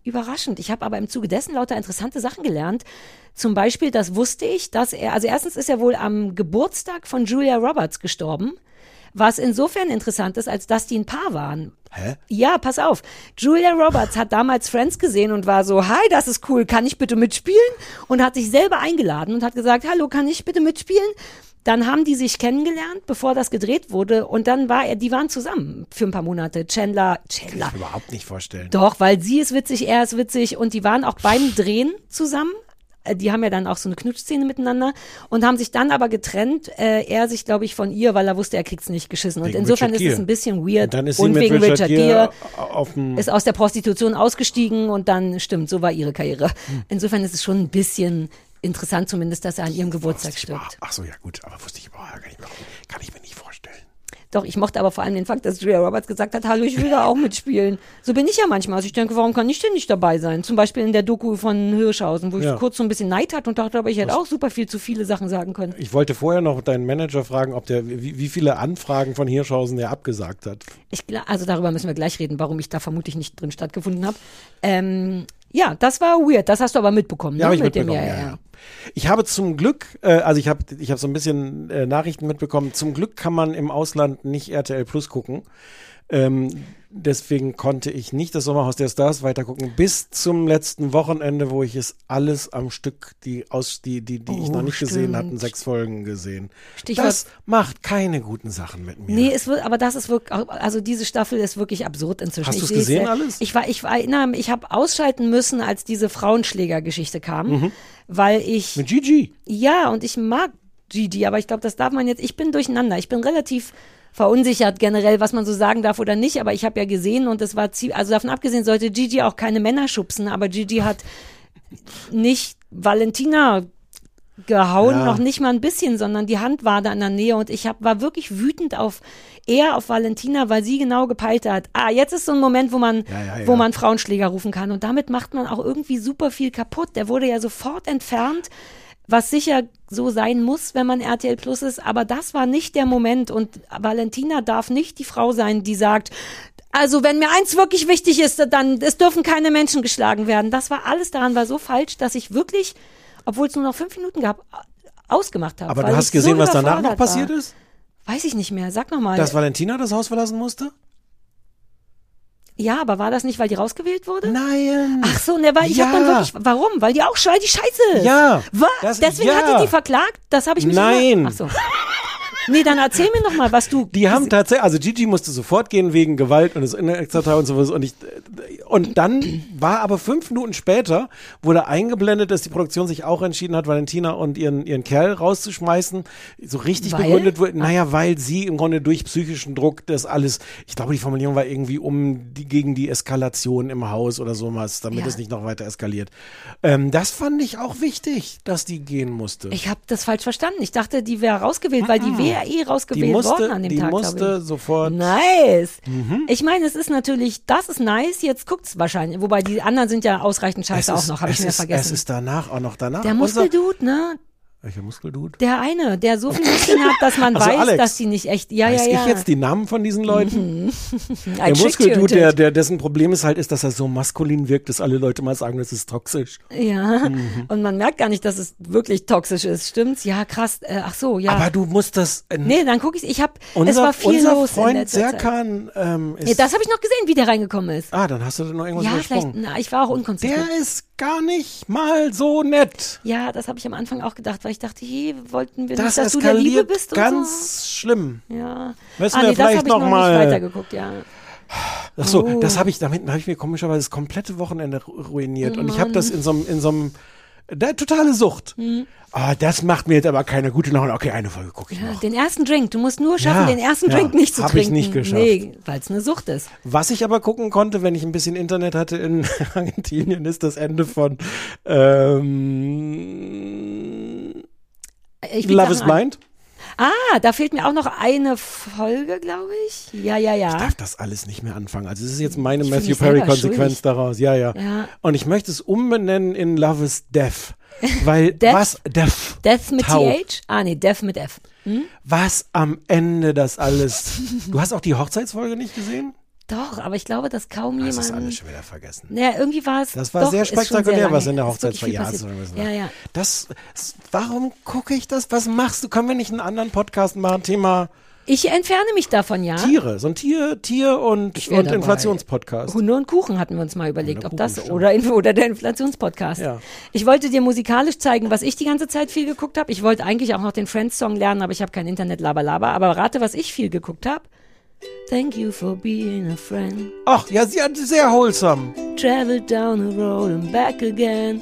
S2: überraschend. Ich habe aber im Zuge dessen lauter interessante Sachen gelernt. Zum Beispiel, das wusste ich, dass er, also erstens ist er wohl am Geburtstag von Julia Roberts gestorben, was insofern interessant ist, als dass die ein Paar waren.
S1: Hä?
S2: Ja, pass auf. Julia Roberts hat damals Friends gesehen und war so, hi, das ist cool, kann ich bitte mitspielen? Und hat sich selber eingeladen und hat gesagt, hallo, kann ich bitte mitspielen? Dann haben die sich kennengelernt, bevor das gedreht wurde. Und dann war er, die waren zusammen für ein paar Monate. Chandler, Chandler.
S1: Kann ich mir überhaupt nicht vorstellen.
S2: Doch, weil sie ist witzig, er ist witzig und die waren auch beim Drehen zusammen. Äh, die haben ja dann auch so eine Knutschszene miteinander und haben sich dann aber getrennt. Äh, er sich, glaube ich, von ihr, weil er wusste, er kriegt's nicht geschissen. Und insofern
S1: Richard
S2: ist es ein bisschen weird.
S1: Und dann ist
S2: und wegen
S1: Richard
S2: Richard
S1: Gere
S2: ist aus der Prostitution ausgestiegen und dann stimmt, so war ihre Karriere.
S1: Hm.
S2: Insofern ist es schon ein bisschen interessant, zumindest, dass er an ihrem Geburtstag stirbt.
S1: Ach so, ja gut, aber wusste ich überhaupt gar nicht mehr. Kann ich mir nicht.
S2: Doch, ich mochte aber vor allem den Fakt, dass Julia Roberts gesagt hat, hallo, ich will da auch mitspielen. So bin ich ja manchmal. Also ich denke, warum kann ich denn nicht dabei sein? Zum Beispiel in der Doku von Hirschhausen, wo ich
S1: Ja.
S2: kurz so ein bisschen Neid hatte und dachte, aber ich hätte auch super viel zu viele Sachen sagen können.
S1: Ich wollte vorher noch deinen Manager fragen, ob der, wie, wie viele Anfragen von Hirschhausen der abgesagt hat.
S2: Ich, also darüber müssen wir gleich reden, warum ich da vermutlich nicht drin stattgefunden habe. Ähm, ja, das war weird. Das hast du aber mitbekommen.
S1: Ja,
S2: ne?
S1: ich
S2: Mit dem,
S1: mitbekommen. ja, ja. Ich habe zum Glück, äh, also ich habe ich hab so ein bisschen äh, Nachrichten mitbekommen. Zum Glück kann man im Ausland nicht RTL Plus gucken. Ähm, deswegen konnte ich nicht das Sommerhaus der Stars weitergucken bis zum letzten Wochenende, wo ich es alles am Stück, die aus die die die ich
S2: Oh,
S1: noch nicht gesehen
S2: stimmt.
S1: hatten, sechs Folgen gesehen.
S2: Stichwort-
S1: das macht keine guten Sachen mit mir.
S2: Nee, es wird, aber das ist wirklich, also diese Staffel ist wirklich absurd inzwischen.
S1: Hast
S2: Ich sehe es
S1: gesehen alles?
S2: Ich war, ich war, mich, ich habe ausschalten müssen, als diese Frauenschläger-Geschichte kam, weil ich,
S1: Mit Gigi.
S2: ja, und ich mag Gigi, aber ich glaube, das darf man jetzt, ich bin durcheinander. Ich bin relativ verunsichert generell, was man so sagen darf oder nicht, aber ich habe ja gesehen und es war, zie- also davon abgesehen sollte Gigi auch keine Männer schubsen, aber Gigi hat nicht Valentina gehauen,
S1: Ja.
S2: noch nicht mal ein bisschen, sondern die Hand war da in der Nähe und ich hab, war wirklich wütend auf eher auf Valentina, weil sie genau gepeilt hat. Ah, jetzt ist so ein Moment, wo man,
S1: ja, ja.
S2: wo man Frauenschläger rufen kann und damit macht man auch irgendwie super viel kaputt. Der wurde ja sofort entfernt, was sicher so sein muss, wenn man RTL Plus ist, aber das war nicht der Moment und Valentina darf nicht die Frau sein, die sagt, also wenn mir eins wirklich wichtig ist, dann es dürfen keine Menschen geschlagen werden. Das war alles daran war so falsch, dass ich wirklich, obwohl es nur noch fünf Minuten gab, ausgemacht habe.
S1: Aber du hast gesehen,
S2: so
S1: was danach noch passiert
S2: war.
S1: ist?
S2: Weiß ich nicht mehr. Sag noch mal.
S1: Dass Valentina das Haus verlassen musste?
S2: Ja, aber war das nicht, weil die rausgewählt wurde?
S1: Nein.
S2: Ach so, ne, weil ich
S1: Ja.
S2: hab dann wirklich, warum? Weil die auch schei- die Scheiße ist.
S1: Ja,
S2: Was?
S1: das-
S2: Deswegen
S1: ja.
S2: hat die die verklagt? Das habe ich mich
S1: Nein.
S2: Ach so. Nee, dann erzähl mir noch mal, was du.
S1: Die haben tatsächlich, also Gigi musste sofort gehen wegen Gewalt und das Inextra und sowas und ich, und dann war aber fünf Minuten später, wurde eingeblendet, dass die Produktion sich auch entschieden hat, Valentina und ihren, ihren Kerl rauszuschmeißen. So richtig
S2: Weil?
S1: begründet wurde, naja, weil sie im Grunde durch psychischen Druck das alles, ich glaube, die Formulierung war irgendwie um die, gegen die Eskalation im Haus oder sowas, damit
S2: Ja.
S1: es nicht noch weiter eskaliert. Ähm, das fand ich auch wichtig, dass die gehen musste.
S2: Ich habe das falsch verstanden. Ich dachte, die wäre rausgewählt, weil die wäre eh rausgewählt
S1: die musste,
S2: worden an dem
S1: die
S2: Tag. glaub
S1: musste sofort.
S2: Nice.
S1: Mhm.
S2: Ich meine, es ist natürlich, das ist nice, jetzt guckt's wahrscheinlich. Wobei die anderen sind ja ausreichend scheiße auch noch, habe ich mir vergessen.
S1: Es ist danach auch noch danach.
S2: der Muskeldude, ne?
S1: Welcher Muskeldude?
S2: Der eine, der so viel Muskeln hat, dass man
S1: Ach (laughs) so,
S2: weiß,
S1: Alex.
S2: dass die nicht echt. Ja,
S1: Weiß
S2: ja, ja.
S1: ich jetzt die Namen von diesen Leuten?
S2: I (laughs)
S1: Der Muskeldude, der, der, dessen Problem ist halt, ist, dass er so maskulin wirkt, dass alle Leute mal sagen, das ist toxisch.
S2: Ja.
S1: Mhm.
S2: Und man merkt gar nicht, dass es wirklich toxisch ist. Stimmt's? Ja, krass. Äh, ach so, ja.
S1: Aber du musst das. Äh,
S2: nee, dann gucke ich. Ich habe. Es war viel
S1: unser
S2: los in
S1: Freund
S2: letzter Zeit.
S1: Serkan ähm, ist.
S2: Ja, das habe ich noch gesehen, wie der reingekommen ist.
S1: ah, dann hast du noch irgendwas
S2: ja, vielleicht. Na, ich war auch unkonzentriert.
S1: Der ist gar nicht mal so nett.
S2: Ja, das habe ich am Anfang auch gedacht, weil ich dachte, hey, wollten wir
S1: Das
S2: nicht, dass du der Liebe bist und
S1: ganz schlimm.
S2: so. Ja.
S1: Müssen
S2: ah,
S1: wir
S2: nee, das
S1: vielleicht
S2: habe ich
S1: noch
S2: noch
S1: mal-
S2: nicht weitergeguckt, ja.
S1: Ach so,
S2: Oh.
S1: das habe ich, damit habe ich mir komischerweise das komplette Wochenende ru- ruiniert. und ich habe das in so einem, in so einem, der totale Sucht.
S2: Hm.
S1: Ah, das macht mir jetzt aber keine gute Laune. Okay, eine Folge gucke ich
S2: ja.
S1: noch.
S2: Den ersten Drink. Du musst nur schaffen,
S1: Ja,
S2: den ersten
S1: ja.
S2: Drink nicht zu
S1: Hab ich
S2: trinken.
S1: nicht geschafft.
S2: Nee, weil es eine Sucht ist.
S1: Was ich aber gucken konnte, wenn ich ein bisschen Internet hatte in (laughs) Argentinien, ist das Ende von ähm,
S2: Ich
S1: Love is
S2: Sachen an. Ah, da fehlt mir auch noch eine Folge, glaube ich. Ja, ja, ja.
S1: Ich darf das alles nicht mehr anfangen. Also es ist jetzt meine
S2: Ich
S1: Matthew Perry-Konsequenz daraus. Ja, ja,
S2: Ja.
S1: Und ich möchte es umbenennen in Love is Death. Weil (laughs)
S2: Death?
S1: was Death,
S2: Death mit
S1: Taub.
S2: TH? Ah, nee, Death mit F.
S1: was am Ende das alles. Du hast auch die Hochzeitsfolge nicht gesehen?
S2: Doch, aber ich glaube, dass kaum
S1: Das ist
S2: jemand.
S1: alles schon wieder vergessen.
S2: Naja, irgendwie war es.
S1: Das war
S2: doch,
S1: sehr spektakulär,
S2: lange
S1: was in der Hochzeitsfolge.
S2: viel
S1: Ja,
S2: ja, ja.
S1: Das, warum gucke ich das? Was machst du? Können wir nicht einen anderen Podcast machen? Thema
S2: Ich entferne mich davon, ja.
S1: Tiere. So ein Tier, Tier und, und. Inflationspodcast.
S2: Hunde und Kuchen hatten wir uns mal überlegt, ob das
S1: stimmt.
S2: oder, oder der Inflationspodcast.
S1: Ja.
S2: Ich wollte dir musikalisch zeigen, was ich die ganze Zeit viel geguckt habe. Ich wollte eigentlich auch noch den Friends-Song lernen, aber ich habe kein Internet, laber, laber. Aber rate, was ich viel geguckt habe. Thank you for being a friend.
S1: Ach, ja, sie hat sehr wholesome.
S2: Travel down the road and back again.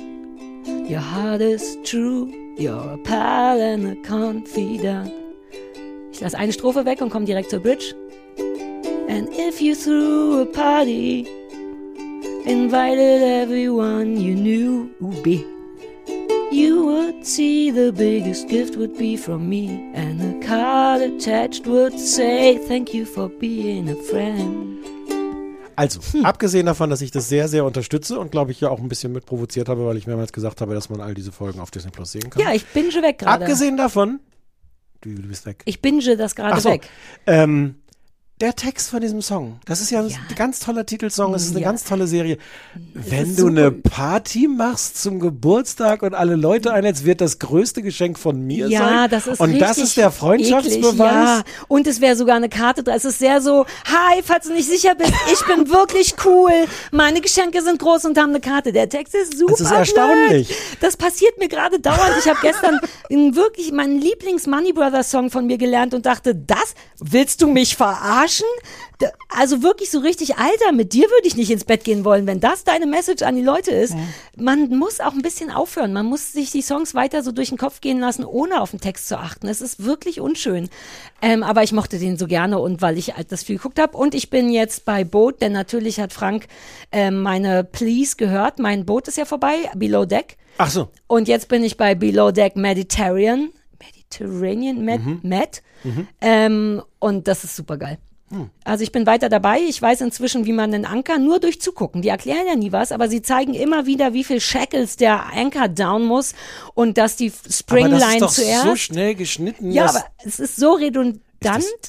S2: Your heart is true, you're a pal and a confidant. Ich lasse eine Strophe weg und komme direkt zur Bridge. And if you threw a party, invited everyone you knew, B. You would see the biggest gift would be from me, and the card attached would say, Thank you for being a friend.
S1: Also,
S2: Hm.
S1: abgesehen davon, dass ich das sehr, sehr unterstütze und glaube ich ja auch ein bisschen mit provoziert habe, weil ich mehrmals gesagt habe, dass man all diese Folgen auf Disney Plus sehen kann.
S2: Ja, ich binge weg gerade.
S1: Abgesehen davon, du, du bist weg.
S2: Ich binge das gerade
S1: so,
S2: weg.
S1: ähm, der Text von diesem Song, das ist ja,
S2: Ja.
S1: ein ganz toller Titelsong, es ist eine
S2: Ja.
S1: ganz tolle Serie. Wenn du eine. Party machst zum Geburtstag und alle Leute einlädst, wird das größte Geschenk von mir sein.
S2: Ja, das ist
S1: Und das ist der Freundschaftsbeweis.
S2: Eklig, ja. Und es wäre sogar eine Karte drin. Es ist sehr so, hi, falls du nicht sicher bist, ich bin wirklich cool. Meine Geschenke sind groß und haben eine Karte. Der Text ist super.
S1: Das ist erstaunlich.
S2: Blöd. Das passiert mir gerade dauernd. Ich habe gestern wirklich meinen Lieblings Money Brothers Song von mir gelernt und dachte, das willst du mich verarschen? Da- Also wirklich so richtig, Alter, mit dir würde ich nicht ins Bett gehen wollen, wenn das deine Message an die Leute ist. Man muss auch ein bisschen aufhören. Man muss sich die Songs weiter so durch den Kopf gehen lassen, ohne auf den Text zu achten. Es ist wirklich unschön. Ähm, aber ich mochte den so gerne und weil ich halt das viel geguckt habe. Und ich bin jetzt bei Boot, denn natürlich hat Frank ähm, meine Please gehört. Mein Boot ist ja vorbei, Below Deck.
S1: Ach so.
S2: Und jetzt bin ich bei Below Deck Mediterranean. Mediterranean, Med,
S1: Mhm.
S2: Med. Ähm, und das ist super geil. Also ich bin weiter dabei. Ich weiß inzwischen, wie man einen Anker nur durch Zugucken. Die erklären ja nie was, aber sie zeigen immer wieder, wie viel Shackles der Anker down muss und dass die
S1: Aber das
S2: Springline
S1: ist doch
S2: zuerst.
S1: so schnell geschnitten.
S2: Ja, aber es ist so redundant,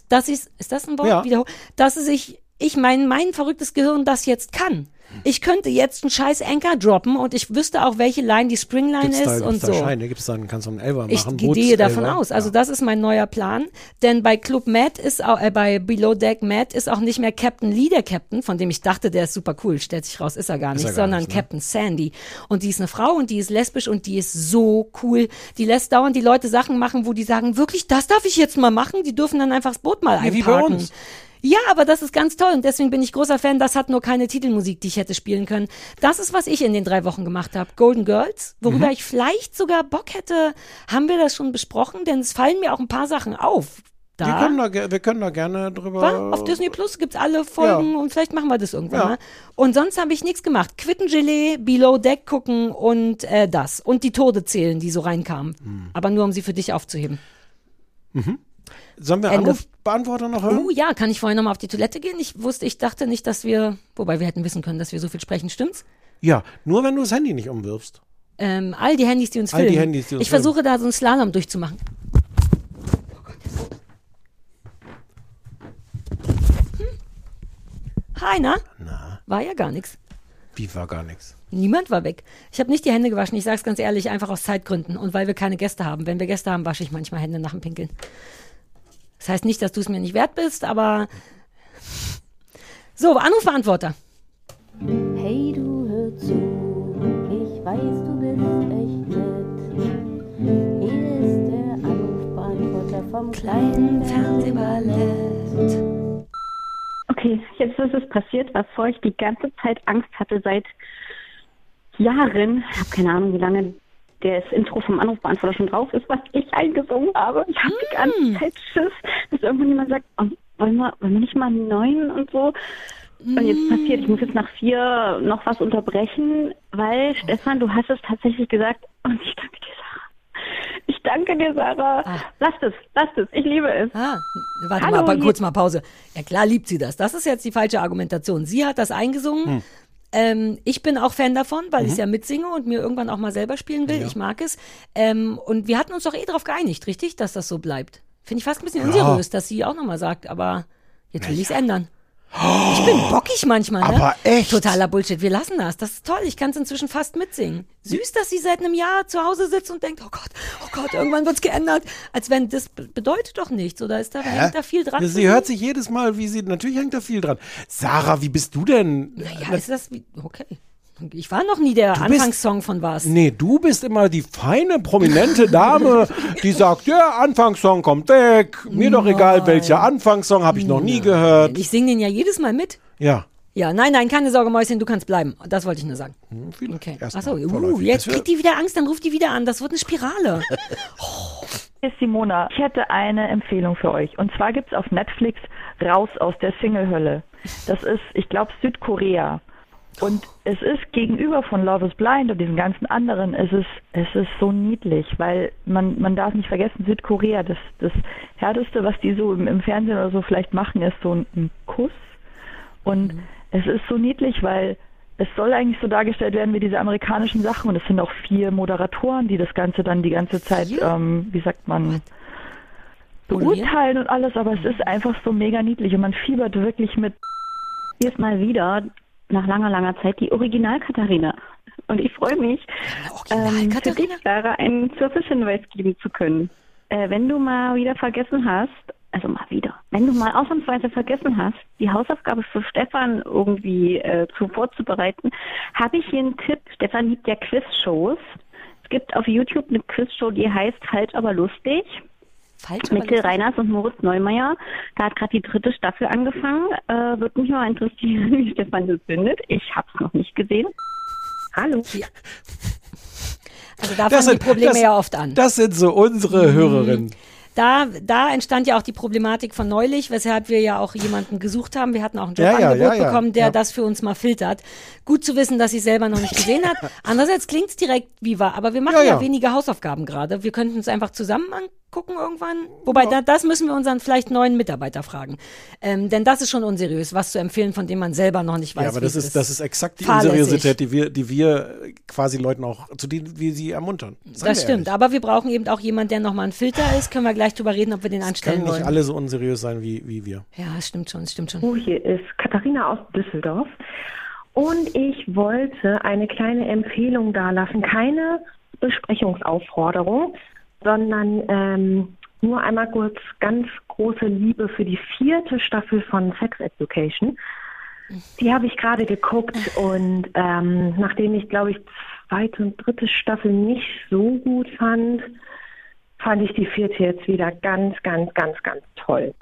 S2: dass ich, ist das ein Wort?
S1: Ja.
S2: Wiederhol- dass es ich, ich mein, mein verrücktes Gehirn das jetzt kann. Ich könnte jetzt einen scheiß Anker droppen und ich wüsste auch, welche Line die Springline
S1: gibt's da,
S2: ist und
S1: gibt's
S2: so.
S1: da Scheine, gibt's dann, kannst du einen Elfer
S2: Ich
S1: machen.
S2: gehe davon aus. Also
S1: Ja.
S2: das ist mein neuer Plan. Denn bei Club Matt ist auch, äh, bei Below Deck Matt ist auch nicht mehr Captain Lee der Captain, von dem ich dachte, der ist super cool. Stellt sich raus, ist er gar nicht,
S1: er gar
S2: sondern
S1: nicht, ne?
S2: Captain Sandy. Und die ist eine Frau und die ist lesbisch und die ist so cool. Die lässt dauernd die Leute Sachen machen, wo die sagen, wirklich, das darf ich jetzt mal machen. Die dürfen dann einfach das Boot mal
S1: Ja, wie bei
S2: einparken.
S1: uns.
S2: Ja, aber das ist ganz toll und deswegen bin ich großer Fan. Das hat nur keine Titelmusik, die ich hätte spielen können. Das ist, was ich in den drei Wochen gemacht habe. Golden Girls, worüber
S1: Mhm.
S2: ich vielleicht sogar Bock hätte. Haben wir das schon besprochen? Denn es fallen mir auch ein paar Sachen auf.
S1: Wir
S2: Da.
S1: können, da, wir können da gerne drüber.
S2: Wa? Auf Disney Plus gibt's alle Folgen und vielleicht machen wir das irgendwann
S1: Ja.
S2: mal. Und sonst habe ich nichts gemacht. Quittengelee, Below Deck gucken und äh, das. Und die Tode zählen, die so reinkamen.
S1: Hm.
S2: Aber nur, um sie für dich aufzuheben.
S1: Sollen wir
S2: Ende.
S1: Anrufbeantworter noch hören?
S2: Oh ja, kann ich vorher nochmal auf die Toilette gehen? Ich wusste, ich dachte nicht, dass wir, wobei wir hätten wissen können, dass wir so viel sprechen, stimmt's?
S1: Ja, nur wenn du das Handy nicht umwirfst.
S2: Ähm, all die Handys, die uns
S1: All die
S2: filmen.
S1: Handys, die uns
S2: ich versuche da so einen Slalom durchzumachen. Hm? Hi, na?
S1: Na,
S2: War ja gar nichts.
S1: wie war gar nichts.
S2: Niemand war weg. Ich habe nicht die Hände gewaschen, ich sag's ganz ehrlich, einfach aus Zeitgründen und weil wir keine Gäste haben. Wenn wir Gäste haben, wasche ich manchmal Hände nach dem Pinkeln. Das heißt nicht, dass du es mir nicht wert bist, aber so, Anrufbeantworter.
S4: Hey, du hör zu, ich weiß, du bist echt nett. Hier ist der Anrufbeantworter vom
S2: Kleinen Fernsehballett.
S5: Okay, jetzt ist es passiert, wovor ich die ganze Zeit Angst hatte seit Jahren. Ich habe keine Ahnung, wie lange das Intro vom Anrufbeantworter schon drauf ist, was ich eingesungen habe. Ich habe die ganze Zeit Schiss, dass irgendwann jemand sagt, oh, wollen, wir, wollen wir nicht mal einen neuen und so. Und jetzt passiert, ich muss jetzt nach vier noch was unterbrechen, weil Stefan, du hast es tatsächlich gesagt und ich danke dir, Sarah. Ich danke dir, Sarah.
S2: Ah.
S5: Lasst es, lasst es, ich liebe es.
S2: Ah, warte
S5: Hallo,
S2: mal, kurz mal Pause. Ja klar liebt sie das. Das ist jetzt die falsche Argumentation. Sie hat das eingesungen. Ähm, ich bin auch Fan davon, weil ich ja mitsinge und mir irgendwann auch mal selber spielen will. Ich mag es. Ähm, und wir hatten uns doch eh darauf geeinigt, richtig, dass das so bleibt. Finde ich fast ein bisschen unseriös, dass sie auch nochmal sagt, aber jetzt will ich es ändern. Ich bin bockig manchmal, ne?
S1: Aber echt?
S2: Totaler Bullshit. Wir lassen das. Das ist toll. Ich kann es inzwischen fast mitsingen. Süß, dass sie seit einem Jahr zu Hause sitzt und denkt, oh Gott, oh Gott, irgendwann wird's geändert. Als wenn das be- bedeutet doch nichts, oder ist da, hängt da viel dran?
S1: Sie hört sich jedes Mal, wie sie, natürlich hängt da viel dran. Sarah, wie bist du denn?
S2: Naja, ist das wie, okay. Ich war noch nie der
S1: bist-
S2: Anfangssong von was.
S1: Nee, du bist immer die feine, prominente Dame, die sagt, der Anfangssong kommt weg. Mir doch egal, welcher Anfangssong habe ich noch nie gehört.
S2: Ich singe den ja jedes Mal mit.
S1: Ja.
S2: Ja, nein, nein, keine Sorge, Mäuschen, du kannst bleiben. Das wollte ich nur sagen.
S1: Hm, vielleicht
S2: Okay. Achso, uh, jetzt
S1: Es
S2: kriegt die wieder Angst, dann ruft die wieder an. Das wird eine Spirale. (laughs)
S8: Hier ist Simona. Ich hätte eine Empfehlung für euch. Und zwar gibt's auf Netflix Raus aus der Single-Hölle. Das ist, ich glaube, Südkorea. Und es ist gegenüber von Love is Blind und diesen ganzen anderen, es ist, es ist so niedlich, weil man, man darf nicht vergessen, Südkorea, das, das Härteste, was die so im, im Fernsehen oder so vielleicht machen, ist so ein, ein Kuss. Und es ist so niedlich, weil es soll eigentlich so dargestellt werden wie diese amerikanischen Sachen und es sind auch vier Moderatoren, die das Ganze dann die ganze Zeit, ähm, wie sagt man, beurteilen und alles, aber es ist einfach so mega niedlich und man fiebert wirklich mit.
S9: Ist mal wieder, nach langer, langer Zeit, die Original-Katharina. Und ich freue mich, ähm, für
S2: Katharina?
S9: dich, Sarah, einen Servicehinweis geben zu können. Äh, wenn du mal wieder vergessen hast, also mal wieder, wenn du mal ausnahmsweise vergessen hast, die Hausaufgabe für Stefan irgendwie äh, zu vorzubereiten, habe ich hier einen Tipp. Stefan liebt ja Quizshows. Es gibt auf YouTube eine Quizshow, die heißt Falsch, aber lustig.
S2: Falsch,
S9: Mikkel. Reiners und Moritz Neumeier. Da hat gerade die dritte Staffel angefangen. Äh, Würde mich mal interessieren, (laughs) wie Stefan das findet. Ich habe es noch nicht gesehen. Hallo.
S2: Also da fangen die Probleme
S1: das,
S2: ja oft an.
S1: Das sind so unsere Hörerinnen.
S2: Da, da entstand ja auch die Problematik von neulich, weshalb wir ja auch jemanden gesucht haben. Wir hatten auch ein
S1: Ja, ja,
S2: Jobangebot
S1: ja, ja.
S2: bekommen, der
S1: Ja.
S2: das für uns mal filtert. Gut zu wissen, dass sie selber noch nicht gesehen hat. (laughs) Andererseits klingt's direkt wie war, aber wir machen
S1: Ja,
S2: ja,
S1: ja.
S2: wenige Hausaufgaben gerade. Wir könnten uns einfach zusammen angucken irgendwann. Wobei, da, das müssen wir unseren vielleicht neuen Mitarbeiter fragen. Ähm, denn das ist schon unseriös, was zu empfehlen, von dem man selber noch nicht weiß,
S1: Ja, aber
S2: wie
S1: das
S2: es
S1: ist, das ist exakt die
S2: Fahrlässig.
S1: Unseriosität, die wir, die wir quasi Leuten auch, zu denen wir sie ermuntern. Seien
S2: Das stimmt,
S1: ehrlich.
S2: aber wir brauchen eben auch jemanden, der nochmal ein Filter ist. Können wir gleich drüber reden, ob wir den
S1: Es
S2: anstellen
S1: können nicht
S2: wollen.
S1: alle so unseriös sein wie, wie wir.
S2: Ja, stimmt schon, stimmt schon.
S10: Oh, hier ist Katharina aus Düsseldorf. Und ich wollte eine kleine Empfehlung dalassen. Keine Besprechungsaufforderung, sondern ähm, nur einmal kurz ganz große Liebe für die vierte Staffel von Sex Education. Die habe ich gerade geguckt und ähm, nachdem ich, glaube ich, zweite und dritte Staffel nicht so gut fand, fand ich die vierte jetzt wieder ganz, ganz, ganz, ganz toll.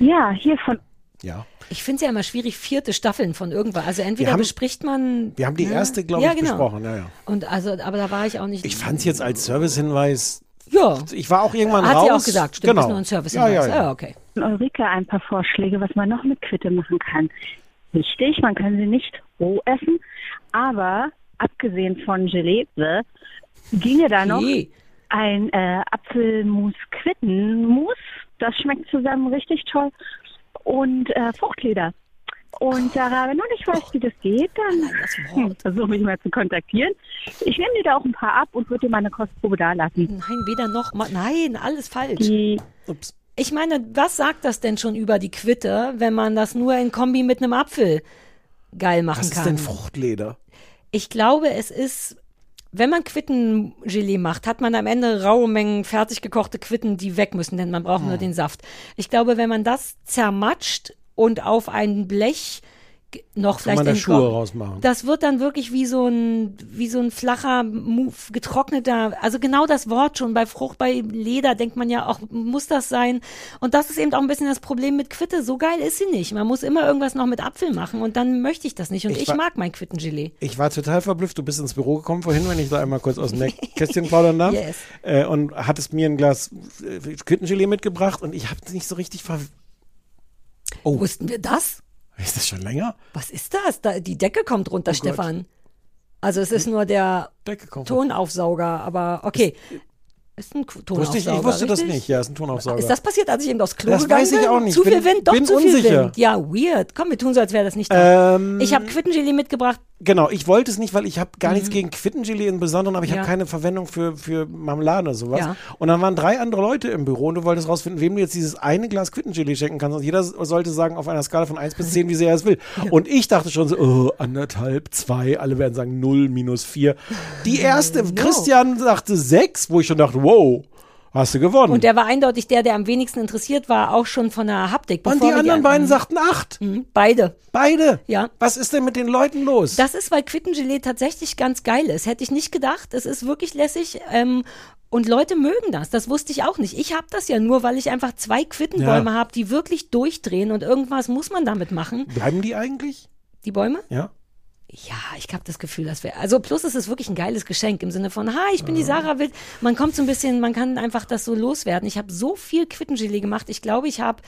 S9: Ja, hier von
S1: Ja.
S2: Ich finde es ja immer schwierig, vierte Staffeln von irgendwas. Also entweder
S1: haben-
S2: bespricht man.
S1: Wir haben die
S2: ne?
S1: erste, glaube
S2: ja,
S1: ich,
S2: genau.
S1: besprochen. Ja, ja.
S2: Und also, aber da war ich auch nicht.
S1: Ich fand es jetzt als Servicehinweis,
S2: Ja.
S1: ich war auch irgendwann
S2: Hat
S1: raus.
S2: sie auch gesagt, stimmt,
S1: genau.
S2: ist nur ein service
S1: ja, ja, ja.
S2: ja, okay.
S9: Ulrike ein paar Vorschläge, was man noch mit Quitte machen kann. Richtig, man kann sie nicht roh essen, aber abgesehen von Gelee bäh, ginge da noch
S2: Je.
S9: ein äh, Apfelmus-Quittenmus. Das schmeckt zusammen richtig toll. Und äh, Fruchtleder. Und Sarah, wenn du nicht weißt, wie das geht, dann (laughs) versuche mich mal zu kontaktieren. Ich nehme dir da auch ein paar ab und würde dir mal eine Kostprobe da lassen.
S2: Nein, weder noch. ma- Nein, alles falsch.
S9: Die
S1: Ups.
S2: Ich meine, was sagt das denn schon über die Quitte, wenn man das nur in Kombi mit einem Apfel geil machen
S1: Was ist
S2: kann?
S1: denn Fruchtleder?
S2: Ich glaube, es ist, wenn man Quittengelee macht, hat man am Ende raue Mengen fertig gekochte Quitten, die weg müssen, denn man braucht
S1: Hm.
S2: nur den Saft. Ich glaube, wenn man das zermatscht und auf ein Blech noch
S1: Kann
S2: vielleicht
S1: man da Schuhe rausmachen?
S2: Das wird dann wirklich wie so ein, wie so ein flacher, getrockneter, also genau das Wort schon. Bei Frucht, bei Leder denkt man ja auch, muss das sein? Und das ist eben auch ein bisschen das Problem mit Quitte. So geil ist sie nicht. Man muss immer irgendwas noch mit Apfel machen und dann möchte ich das nicht. Und
S1: Ich
S2: ich,
S1: war-
S2: mag mein Quittengelee.
S1: Ich war total verblüfft. Du bist ins Büro gekommen vorhin, wenn ich da einmal kurz aus dem Nähkästchen (laughs) plaudern darf.
S2: Yes.
S1: Äh, und hattest mir ein Glas äh, Quittengelee mitgebracht und ich habe nicht so richtig ver... Oh,
S2: Wussten wir das?
S1: ist das schon länger?
S2: Was ist das? Da, die Decke kommt runter,
S1: Oh Gott.
S2: Stefan. Also es ist nur der. Tonaufsauger, aber okay. Ist ein Tonaufsauger.
S1: Wusste ich, ich wusste das
S2: richtig?
S1: nicht. Ja, ist ein Tonaufsauger.
S2: Ist das passiert, als ich eben aufs Klo
S1: Das
S2: gegangen
S1: weiß ich
S2: bin?
S1: auch nicht.
S2: Zu viel
S1: Bin-
S2: Wind, doch
S1: bin
S2: zu viel
S1: unsicher.
S2: Wind. Ja, weird. Komm, wir tun so, als wäre das nicht da.
S1: Ähm,
S2: ich habe Quittengelee mitgebracht.
S1: Genau, ich wollte es nicht, weil ich habe gar nichts gegen Quittengelee im Besonderen, aber ich
S2: Mhm. Ja.
S1: habe keine Verwendung für, für Marmelade oder sowas.
S2: Ja.
S1: Und dann waren drei andere Leute im Büro und du wolltest rausfinden, wem du jetzt dieses eine Glas Quittengelee schenken kannst. Und jeder sollte sagen, auf einer Skala von 1 bis 10, wie sehr er es will. (laughs) Und ich dachte schon so, oh, anderthalb, zwei, alle werden sagen 0, minus 4. Die erste, Christian sagte 6, wo ich schon dachte, wow, hast du gewonnen.
S2: Und der war eindeutig der, der am wenigsten interessiert war, auch schon von der Haptik.
S1: Und die anderen beiden
S2: Mhm.
S1: sagten 8.
S2: Mhm, Beide.
S1: Beide.
S2: Ja.
S1: Was ist denn mit den Leuten los?
S2: Das ist, weil Quittengelee tatsächlich ganz geil ist. Hätte ich nicht gedacht. Es ist wirklich lässig. Ähm, und Leute mögen das. Das wusste ich auch nicht. Ich habe das ja nur, weil ich einfach zwei Quittenbäume
S1: Ja.
S2: habe, die wirklich durchdrehen und irgendwas muss man damit machen.
S1: Bleiben die eigentlich?
S2: Die Bäume?
S1: Ja.
S2: Ja, ich habe das Gefühl, dass wir. Also plus ist es wirklich ein geiles Geschenk im Sinne von, ha, ich bin die Sarah Wild. Man kommt so ein bisschen, man kann einfach das so loswerden. Ich habe so viel Quittengelee gemacht. Ich glaube, ich habe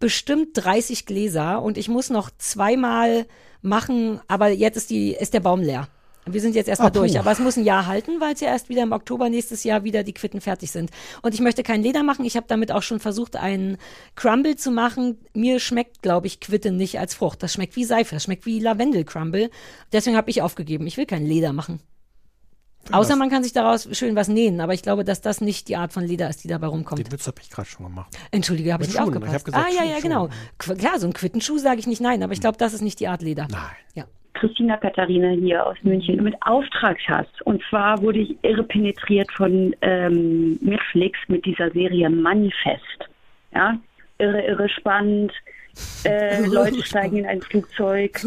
S2: bestimmt 30 Gläser und ich muss noch zweimal machen, aber jetzt ist die ist der Baum leer. Wir sind jetzt erstmal
S1: Ah,
S2: durch, aber es muss ein Jahr halten, weil es ja erst wieder im Oktober nächstes Jahr wieder die Quitten fertig sind. Und ich möchte kein Leder machen. Ich habe damit auch schon versucht, einen Crumble zu machen. Mir schmeckt, glaube ich, Quitte nicht als Frucht. Das schmeckt wie Seife, das schmeckt wie Lavendel-Crumble. Deswegen habe ich aufgegeben. Ich will kein Leder machen. Außer man kann sich daraus schön was nähen, aber ich glaube, dass das nicht die Art von Leder ist, die dabei rumkommt.
S1: Den Witz habe ich gerade schon gemacht.
S2: Entschuldige, habe ich nicht
S1: Schuhen.
S2: aufgepasst.
S1: Ich hab gesagt,
S2: ah, ja, ja,
S1: Schuh-
S2: genau. Klar, so ein Quittenschuh sage ich nicht nein, aber ich glaube, das ist nicht die Art Leder.
S1: Nein.
S2: Ja.
S5: Christina Katharina hier aus München mit Auftragshass. Und zwar wurde ich irre penetriert von ähm, Netflix mit dieser Serie Manifest. Ja, irre, irre spannend. Äh, (laughs) Leute steigen in ein Flugzeug,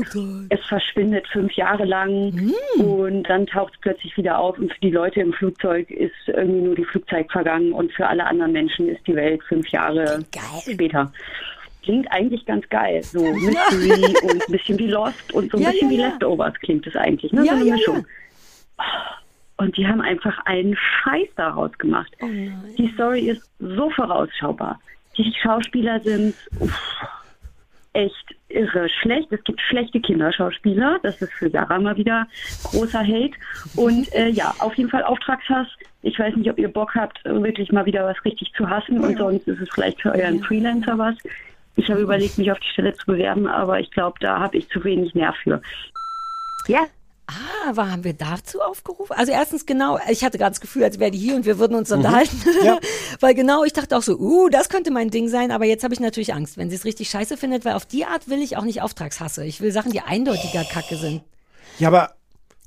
S5: es verschwindet fünf Jahre lang und dann taucht es plötzlich wieder auf und für die Leute im Flugzeug ist irgendwie nur die Flugzeit vergangen und für alle anderen Menschen ist die Welt fünf Jahre
S2: Geil.
S5: später. Klingt eigentlich ganz geil. So (laughs) Mystery und ein bisschen wie Lost und so ein
S2: Ja,
S5: bisschen
S2: ja,
S5: wie
S2: ja.
S5: Leftovers klingt es eigentlich. Ne?
S2: Ja,
S5: so eine
S2: ja,
S5: Mischung. Und die haben einfach einen Scheiß daraus gemacht.
S2: Oh
S5: die Story ist so vorausschaubar. Die Schauspieler sind uff, echt irre schlecht. Es gibt schlechte Kinderschauspieler. Das ist für Sarah mal wieder großer Hate. Und äh, ja, auf jeden Fall Auftragshass. Ich weiß nicht, ob ihr Bock habt, wirklich mal wieder was richtig zu hassen. Und sonst ist es vielleicht für euren Freelancer was. Ich habe überlegt, mich auf die Stelle zu bewerben, aber ich glaube, da habe ich zu wenig Nerv für. Ja,
S2: Ah, aber haben wir dazu aufgerufen? Also erstens genau, ich hatte gerade das Gefühl, als wäre die hier und wir würden uns unterhalten.
S1: Ja. (laughs)
S2: weil genau, ich dachte auch so, uh, das könnte mein Ding sein, aber jetzt habe ich natürlich Angst, wenn sie es richtig scheiße findet, weil auf die Art will ich auch nicht Auftragshasse. Ich will Sachen, die eindeutiger Kacke sind.
S1: Ja, aber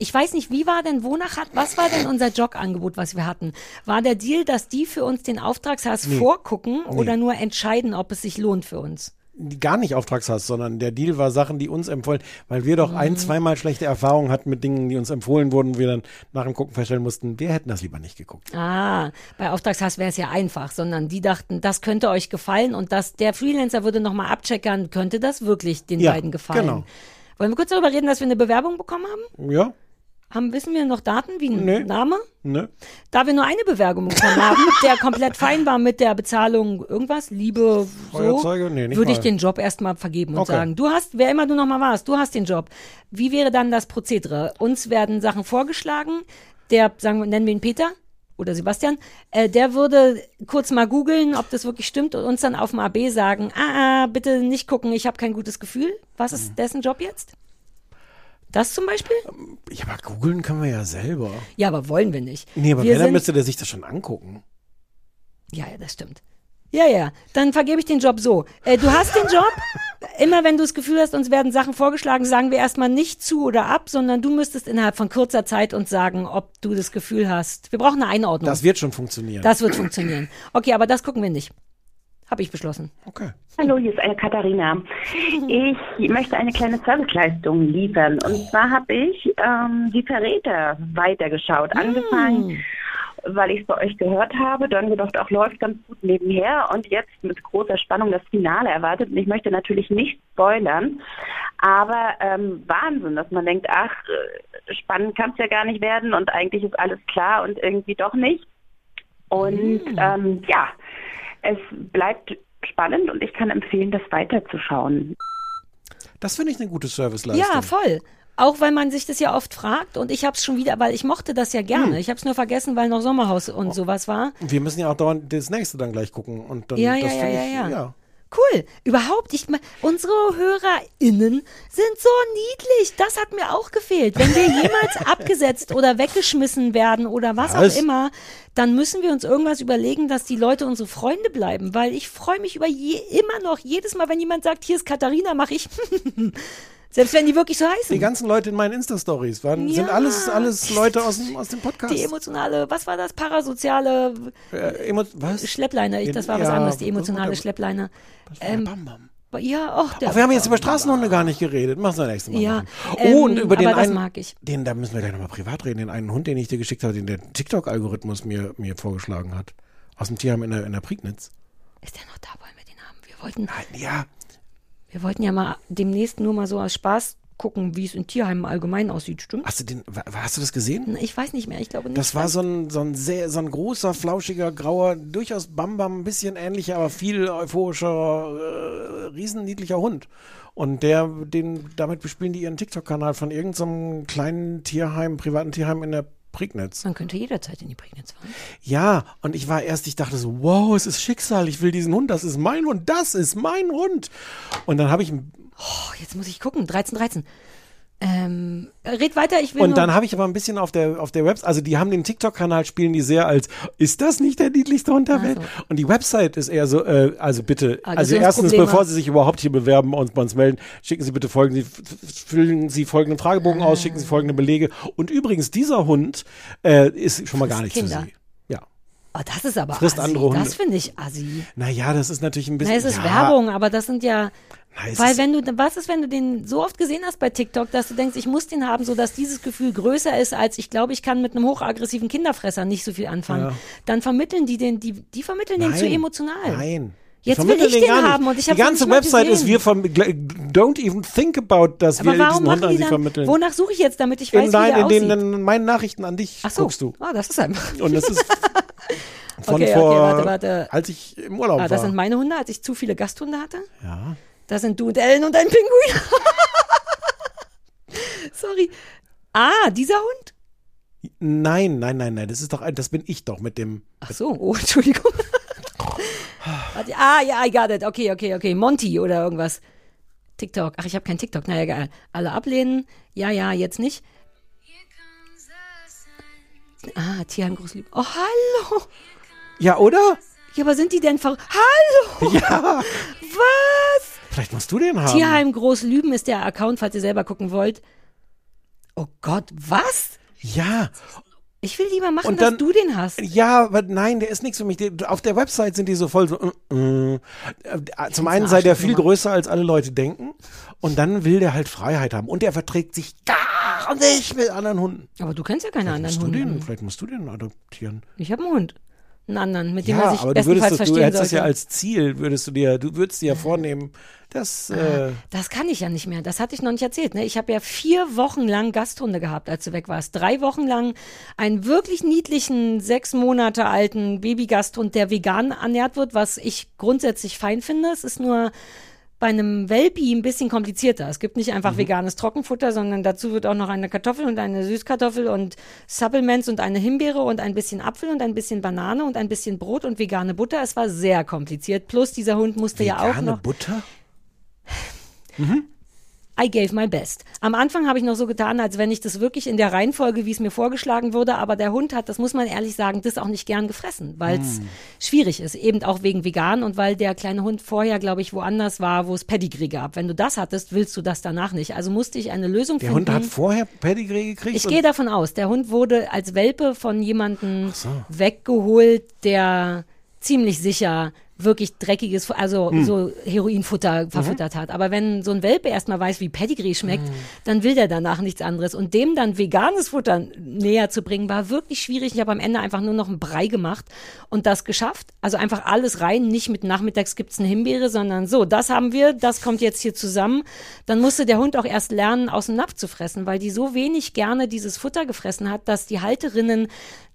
S2: Ich weiß nicht, wie war denn, wonach hat, was war denn unser Jogangebot, was wir hatten? War der Deal, dass die für uns den Auftragshass vorgucken oder nur entscheiden, ob es sich lohnt für uns?
S1: gar nicht Auftragshass, sondern der Deal war Sachen, die uns empfohlen, weil wir doch ein, zweimal schlechte Erfahrungen hatten mit Dingen, die uns empfohlen wurden, wir dann nach dem Gucken feststellen mussten, wir hätten das lieber nicht geguckt.
S2: Ah, bei Auftragshass wäre es ja einfach, sondern die dachten, das könnte euch gefallen und das, der Freelancer würde nochmal abcheckern, könnte das wirklich den
S1: Ja,
S2: beiden gefallen.
S1: genau.
S2: Wollen wir kurz darüber reden, dass wir eine Bewerbung bekommen haben?
S1: Ja,
S2: haben wissen wir noch Daten wie ein
S1: Nee.
S2: Name?
S1: ne?
S2: Da wir nur eine Bewerbung bekommen haben, (laughs) der komplett fein war mit der Bezahlung irgendwas, Liebe, so?
S1: Nee, nicht
S2: würde ich
S1: mal.
S2: den Job erstmal vergeben und
S1: Okay.
S2: sagen, du hast, wer immer du nochmal warst, du hast den Job. Wie wäre dann das Prozedere? Uns werden Sachen vorgeschlagen, der, sagen wir, nennen wir ihn Peter oder Sebastian, äh, der würde kurz mal googeln, ob das wirklich stimmt und uns dann auf dem AB sagen, ah, ah bitte nicht gucken, ich habe kein gutes Gefühl. Was
S1: Mhm.
S2: ist dessen Job jetzt? Das zum Beispiel?
S1: Ja, aber googeln können wir ja selber.
S2: Ja, aber wollen wir nicht.
S1: Nee, aber
S2: wir
S1: wenn, dann müsste der sich das schon angucken.
S2: Ja, ja, das stimmt. Ja, ja, dann vergebe ich den Job so. Äh, du hast den Job. (laughs) Immer wenn du das Gefühl hast, uns werden Sachen vorgeschlagen, sagen wir erstmal nicht zu oder ab, sondern du müsstest innerhalb von kurzer Zeit uns sagen, ob du das Gefühl hast. Wir brauchen eine Einordnung.
S1: Das wird schon funktionieren.
S2: Das wird funktionieren. Okay, aber das gucken wir nicht. Habe ich beschlossen.
S1: okay.
S5: Hallo, hier ist eine Katharina. Ich möchte eine kleine Serviceleistung liefern. Und zwar habe ich ähm, die Verräter weitergeschaut. Angefangen, weil ich es bei euch gehört habe, dann gedacht, auch läuft ganz gut nebenher und jetzt mit großer Spannung das Finale erwartet. Und ich möchte natürlich nicht spoilern, aber ähm, Wahnsinn, dass man denkt, ach, äh, spannend kann es ja gar nicht werden und eigentlich ist alles klar und irgendwie doch nicht. Und ähm, ja, es bleibt spannend und ich kann empfehlen, das weiterzuschauen.
S1: Das finde ich eine gute Serviceleistung.
S2: Ja, voll. Auch weil man sich das ja oft fragt und ich habe es schon wieder, weil ich mochte das ja gerne. Ich habe es nur vergessen, weil noch Sommerhaus und sowas war.
S1: Wir müssen ja auch dauernd das nächste dann gleich gucken. Und dann,
S2: Ja, ja,
S1: das
S2: ja,
S1: finde
S2: ja,
S1: ich,
S2: ja.
S1: ja.
S2: Cool. Überhaupt, ich, me- unsere HörerInnen sind so niedlich. Das hat mir auch gefehlt. Wenn wir jemals (laughs) abgesetzt oder weggeschmissen werden oder was,
S1: Was?
S2: auch immer, dann müssen wir uns irgendwas überlegen, dass die Leute unsere Freunde bleiben. Weil ich freue mich über je, immer noch, jedes Mal, wenn jemand sagt, hier ist Katharina, mache ich. (laughs) Selbst wenn die wirklich so heißen.
S1: Die ganzen Leute in meinen Insta-Stories waren, sind
S2: Ja.
S1: alles, alles Leute aus dem, aus dem Podcast.
S2: Die emotionale, was war das? Parasoziale
S1: äh, emo was?
S2: Schleppleine. Ich, das war was
S1: Ja,
S2: anderes, die
S1: was
S2: emotionale
S1: der-
S2: Schleppleine.
S1: Das war
S2: Ähm,
S1: Bam Bam.
S2: Ja, och, der
S1: Ach, wir haben jetzt über Straßenhunde gar nicht geredet. Mach's das nächste Mal.
S2: Ja, ähm,
S1: oh, und über den einen,
S2: mag ich.
S1: den, da müssen wir gleich nochmal privat reden, den einen Hund, den ich dir geschickt habe, den der TikTok-Algorithmus mir, mir vorgeschlagen hat. Aus dem Tierheim in der, in der Prignitz.
S2: Ist der noch da? Wollen wir den haben? Wir wollten,
S1: Nein, ja,
S2: wir wollten ja mal demnächst nur mal so aus Spaß gucken, wie es in Tierheimen allgemein aussieht, stimmt?
S1: Hast du den, hast du das gesehen?
S2: Ich weiß nicht mehr, ich glaube nicht.
S1: Das war so ein, so ein sehr, so ein großer, flauschiger, grauer, durchaus Bambam, ein bisschen ähnlicher, aber viel euphorischer, äh, riesenniedlicher Hund. Und der, den, damit bespielen die ihren TikTok-Kanal von irgendeinem kleinen Tierheim, privaten Tierheim in der Prignitz.
S2: Man könnte jederzeit in die Prignitz fahren.
S1: Ja, und ich war erst, ich dachte so, wow, es ist Schicksal, ich will diesen Hund, das ist mein Hund, das ist mein Hund. Und dann habe ich,
S2: Oh, jetzt muss ich gucken. 13, 13. Ähm, red weiter, ich will
S1: und dann habe ich aber ein bisschen auf der, auf der Website, also die haben den TikTok-Kanal, spielen die sehr als, ist das nicht der niedlichste Hund der Welt? Und die Website ist eher so, äh, also bitte, also erstens, bevor Sie sich überhaupt hier bewerben und bei uns melden, schicken Sie bitte folgende, füllen Sie folgenden Fragebogen aus, schicken Sie folgende Belege. Und übrigens, dieser Hund äh, ist schon mal gar nichts
S2: Kinder.
S1: für Sie. Ja.
S2: oh, das ist aber
S1: frisst
S2: assi.
S1: andere Hunde.
S2: Das finde ich assi.
S1: Naja, das ist natürlich ein bisschen.
S2: Na, es ist
S1: ja,
S2: Werbung, aber das sind ja,
S1: Es
S2: weil wenn du, was ist, wenn du den so oft gesehen hast bei TikTok, dass du denkst, ich muss den haben, so dass dieses Gefühl größer ist, als ich glaube, ich kann mit einem hochaggressiven Kinderfresser nicht so viel anfangen.
S1: Ja.
S2: Dann vermitteln die den, die, die vermitteln den zu
S1: Nein.
S2: emotional.
S1: Nein.
S2: Jetzt will ich den
S1: nicht.
S2: haben und ich
S1: Die
S2: hab's noch
S1: ganze Website ist, wir gl- don't even think about, dass
S2: Aber
S1: wir
S2: warum
S1: diesen Hund an
S2: die
S1: sie vermitteln.
S2: wonach suche ich jetzt, damit ich weiß,
S1: in,
S2: wie
S1: dein,
S2: der
S1: in, den,
S2: aussieht?
S1: in meinen Nachrichten an dich
S2: Ach so.
S1: guckst du.
S2: Ah, das ist einfach.
S1: Und das ist (laughs) von
S2: Okay, okay,
S1: vor,
S2: warte, warte.
S1: als ich im Urlaub
S2: Ah,
S1: war.
S2: das sind meine Hunde, als ich zu viele Gasthunde hatte.
S1: ja.
S2: Das sind du und Ellen und ein Pinguin. (laughs) Sorry. Ah, dieser Hund?
S1: Nein, nein, nein, nein, das ist doch, ein- das bin ich doch mit dem.
S2: Ach so, oh, (laughs) Entschuldigung. Ah, ja, I got it. Okay, okay, okay. Monty oder irgendwas. TikTok. Ach, ich habe kein TikTok. Na egal. Alle ablehnen. Ja, ja, jetzt nicht. Ah, Tierheim Großlieb. Oh, hallo.
S1: Ja, oder?
S2: Ja, aber sind die denn ver... Hallo.
S1: Ja.
S2: Was?
S1: Vielleicht musst du den haben.
S2: Tierheim Großlüben ist der Account, falls ihr selber gucken wollt. Oh Gott, was?
S1: Ja.
S2: Ich will lieber machen,
S1: Und dann-
S2: dass du den hast.
S1: Ja, aber nein, der ist nichts für mich. Auf der Website sind die so voll so. äh, äh. Äh, Zum einen sei der viel größer, als alle Leute denken. Und dann will der halt Freiheit haben. Und der verträgt sich gar nicht mit anderen Hunden.
S2: Aber du kennst ja keine anderen
S1: du den,
S2: Hunde.
S1: vielleicht musst du den adoptieren.
S2: Ich habe einen Hund. Einen anderen, mit dem
S1: Ja,
S2: man sich
S1: aber du würdest das, du
S2: verstehen
S1: hättest das
S2: sollte.
S1: ja als Ziel, würdest du dir, du würdest dir ja vornehmen, das, äh,
S2: Das kann ich ja nicht mehr. Das hatte ich noch nicht erzählt. Ne? Ich habe ja vier Wochen lang Gasthunde gehabt, als du weg warst. Drei Wochen lang einen wirklich niedlichen, sechs Monate alten Babygasthund, der vegan ernährt wird, was ich grundsätzlich fein finde. Es ist nur bei einem Welpi ein bisschen komplizierter. Es gibt nicht einfach veganes Trockenfutter, sondern dazu wird auch noch eine Kartoffel und eine Süßkartoffel und Supplements und eine Himbeere und ein bisschen Apfel und ein bisschen Banane und ein bisschen Brot und vegane Butter. Es war sehr kompliziert. Plus dieser Hund musste ja auch
S1: vegane
S2: noch
S1: Butter? (sighs)
S2: I gave my best. Am Anfang habe ich noch so getan, als wenn ich das wirklich in der Reihenfolge, wie es mir vorgeschlagen wurde, aber der Hund hat, das muss man ehrlich sagen, das auch nicht gern gefressen, weil es
S1: Hm.
S2: schwierig ist, eben auch wegen vegan und weil der kleine Hund vorher, glaube ich, woanders war, wo es Pedigree gab. Wenn du das hattest, willst du das danach nicht. Also musste ich eine Lösung
S1: Der
S2: finden.
S1: Hund hat vorher Pedigree gekriegt?
S2: Ich gehe davon aus, der Hund wurde als Welpe von jemandem weggeholt, der ziemlich sicher wirklich dreckiges, also
S1: Hm.
S2: so Heroinfutter
S1: Mhm.
S2: verfüttert hat. Aber wenn so ein Welpe erstmal weiß, wie Pedigree schmeckt,
S1: Hm.
S2: dann will der danach nichts anderes. Und dem dann veganes Futter näher zu bringen, war wirklich schwierig. Ich habe am Ende einfach nur noch einen Brei gemacht und das geschafft. Also einfach alles rein, nicht mit nachmittags gibt's eine Himbeere, sondern so, das haben wir, das kommt jetzt hier zusammen. Dann musste der Hund auch erst lernen, aus dem Napf zu fressen, weil die so wenig gerne dieses Futter gefressen hat, dass die Halterinnen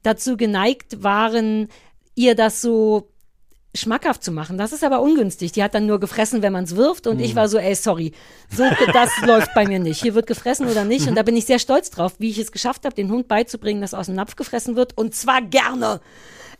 S2: dazu geneigt waren, ihr das so schmackhaft zu machen. Das ist aber ungünstig. Die hat dann nur gefressen, wenn man es wirft und ich war so, ey, sorry, so, das (laughs) läuft bei mir nicht. Hier wird gefressen oder nicht und da bin ich sehr stolz drauf, wie ich es geschafft habe, den Hund beizubringen, dass aus dem Napf gefressen wird und zwar gerne.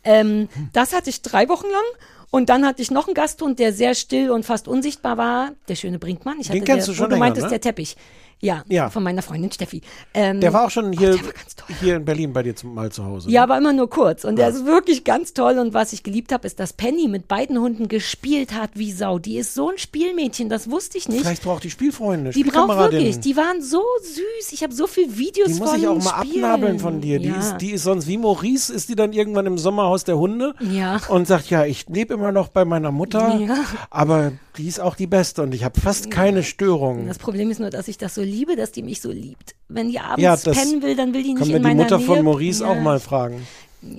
S2: Ähm, das hatte ich drei Wochen lang und dann hatte ich noch einen Gasthund, der sehr still und fast unsichtbar war, der schöne Brinkmann. Ich
S1: Den
S2: hatte
S1: kennst
S2: der,
S1: du schon
S2: du
S1: länger,
S2: meintest,
S1: ne?
S2: der Teppich. Ja,
S1: Ja.
S2: von meiner Freundin Steffi. Ähm,
S1: Der war auch schon hier,
S2: toll.
S1: hier in Berlin bei dir zum, mal zu Hause.
S2: ja,
S1: ne?
S2: aber immer nur kurz. Und der ist wirklich ganz toll. Und was ich geliebt habe, ist, dass Penny mit beiden Hunden gespielt hat wie Sau. Die ist so ein Spielmädchen, das wusste ich nicht.
S1: Vielleicht braucht die Spielfreunde,
S2: die braucht wirklich, die waren so süß. Ich habe so viele Videos
S1: Die
S2: von
S1: muss ich auch mal
S2: spielen.
S1: abnabeln von dir. Die,
S2: ja.
S1: ist, die ist sonst wie Maurice, ist die dann irgendwann im Sommerhaus der Hunde
S2: Ja.
S1: und sagt, ja, ich lebe immer noch bei meiner Mutter,
S2: Ja.
S1: aber die ist auch die Beste und ich habe fast keine Störungen.
S2: Das Problem ist nur, dass ich das so liebe, dass die mich so liebt. Wenn die abends
S1: Ja,
S2: pennen will, dann will die nicht
S1: Können wir
S2: in
S1: die
S2: meiner
S1: Mutter
S2: Nähe.
S1: von Maurice
S2: ja,
S1: auch mal fragen.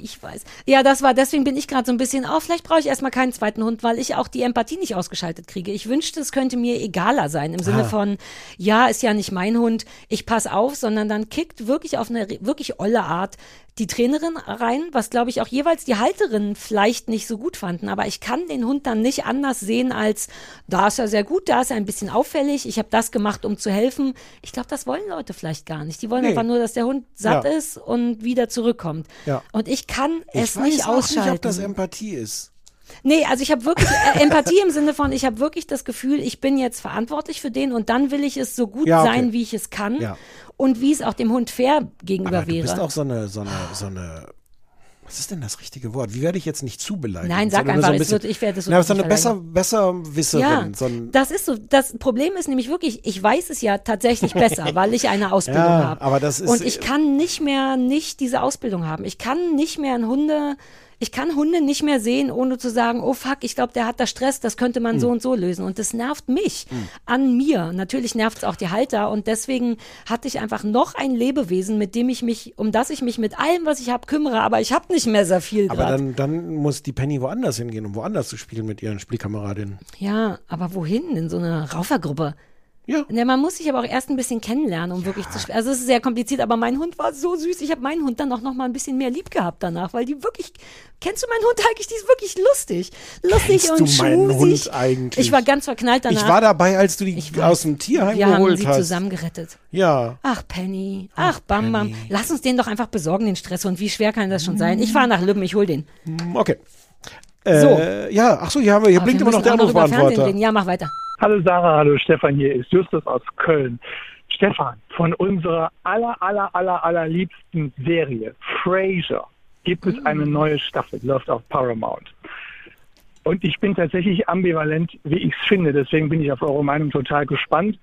S2: Ich weiß. Ja, das war, deswegen bin ich gerade so ein bisschen, oh, vielleicht brauche ich erstmal keinen zweiten Hund, weil ich auch die Empathie nicht ausgeschaltet kriege. Ich wünschte, es könnte mir egaler sein, im Sinne
S1: Ah.
S2: von, ja, ist ja nicht mein Hund, ich pass auf, sondern dann kickt wirklich auf eine wirklich olle Art die Trainerin rein, was glaube ich auch jeweils die Halterinnen vielleicht nicht so gut fanden. Aber ich kann den Hund dann nicht anders sehen als, da ist er sehr gut, da ist er ein bisschen auffällig, ich habe das gemacht, um zu helfen. Ich glaube, das wollen Leute vielleicht gar nicht. Die wollen
S1: Nee.
S2: einfach nur, dass der Hund satt
S1: Ja.
S2: ist und wieder zurückkommt.
S1: Ja.
S2: Und ich kann
S1: Ich
S2: es
S1: weiß
S2: nicht ausschalten.
S1: nicht, ob das Empathie ist.
S2: Nee, also ich habe wirklich äh, Empathie im Sinne von, ich habe wirklich das Gefühl, ich bin jetzt verantwortlich für den und dann will ich es so gut
S1: Ja, okay.
S2: sein, wie ich es kann
S1: Ja.
S2: Und wie es auch dem Hund fair gegenüber
S1: Aber du
S2: wäre.
S1: bist auch so eine, so eine, so eine. Was ist denn das richtige Wort? Wie werde ich jetzt nicht zu beleidigt?
S2: Nein, sag einfach,
S1: so ein bisschen,
S2: wird- ich werde es so
S1: Na, so eine besser. Besserwisserin.
S2: ja,
S1: So ein,
S2: das ist so. Das Problem ist nämlich wirklich, ich weiß es ja tatsächlich (laughs) besser, weil ich eine Ausbildung
S1: Ja,
S2: habe.
S1: aber das ist-
S2: und ich kann nicht mehr nicht diese Ausbildung haben. Ich kann nicht mehr ein Hunde, ich kann Hunde nicht mehr sehen, ohne zu sagen, oh fuck, ich glaube, der hat da Stress, das könnte man
S1: Hm.
S2: so und so lösen. Und das nervt mich an mir. Natürlich nervt es auch die Halter und deswegen hatte ich einfach noch ein Lebewesen, mit dem ich mich, um das ich mich mit allem, was ich habe, kümmere. Aber ich habe nicht mehr sehr viel
S1: aber
S2: gerade.
S1: dann, dann muss die Penny woanders hingehen, um woanders zu spielen mit ihren Spielkameradinnen.
S2: Ja, aber wohin? In so eine Raufergruppe?
S1: Ja.
S2: Ja, man muss sich aber auch erst ein bisschen kennenlernen, um wirklich zu spielen. Also es ist sehr kompliziert, aber mein Hund war so süß. Ich habe meinen Hund dann auch noch mal ein bisschen mehr lieb gehabt danach, weil die wirklich, kennst du meinen Hund eigentlich? Die ist wirklich lustig. Lustig
S1: Kennst
S2: und
S1: du meinen
S2: schmusig.
S1: Hund eigentlich?
S2: Ich war ganz verknallt danach.
S1: Ich war dabei, als du die
S2: Ich
S1: aus dem Tierheim
S2: Wir haben
S1: geholt
S2: sie
S1: hast.
S2: zusammen gerettet.
S1: Ja.
S2: Ach, Penny. Ach, Bam Bam. Lass uns den doch einfach besorgen, den Stresshund. Wie schwer kann das schon sein? Ich fahre nach Lübben, ich hol den.
S1: Okay. Äh, ja, ach so, hier haben wir, hier
S2: Aber
S1: blinkt
S2: wir
S1: immer noch der Anrufbeantworter.
S2: Ja, mach weiter.
S11: Hallo Sarah, hallo Stefan, hier ist Justus aus Köln. Stefan, von unserer aller, aller, aller, allerliebsten Serie Frasier gibt es eine neue Staffel, läuft auf Paramount. Und ich bin tatsächlich ambivalent, wie ich es finde, deswegen bin ich auf eure Meinung total gespannt.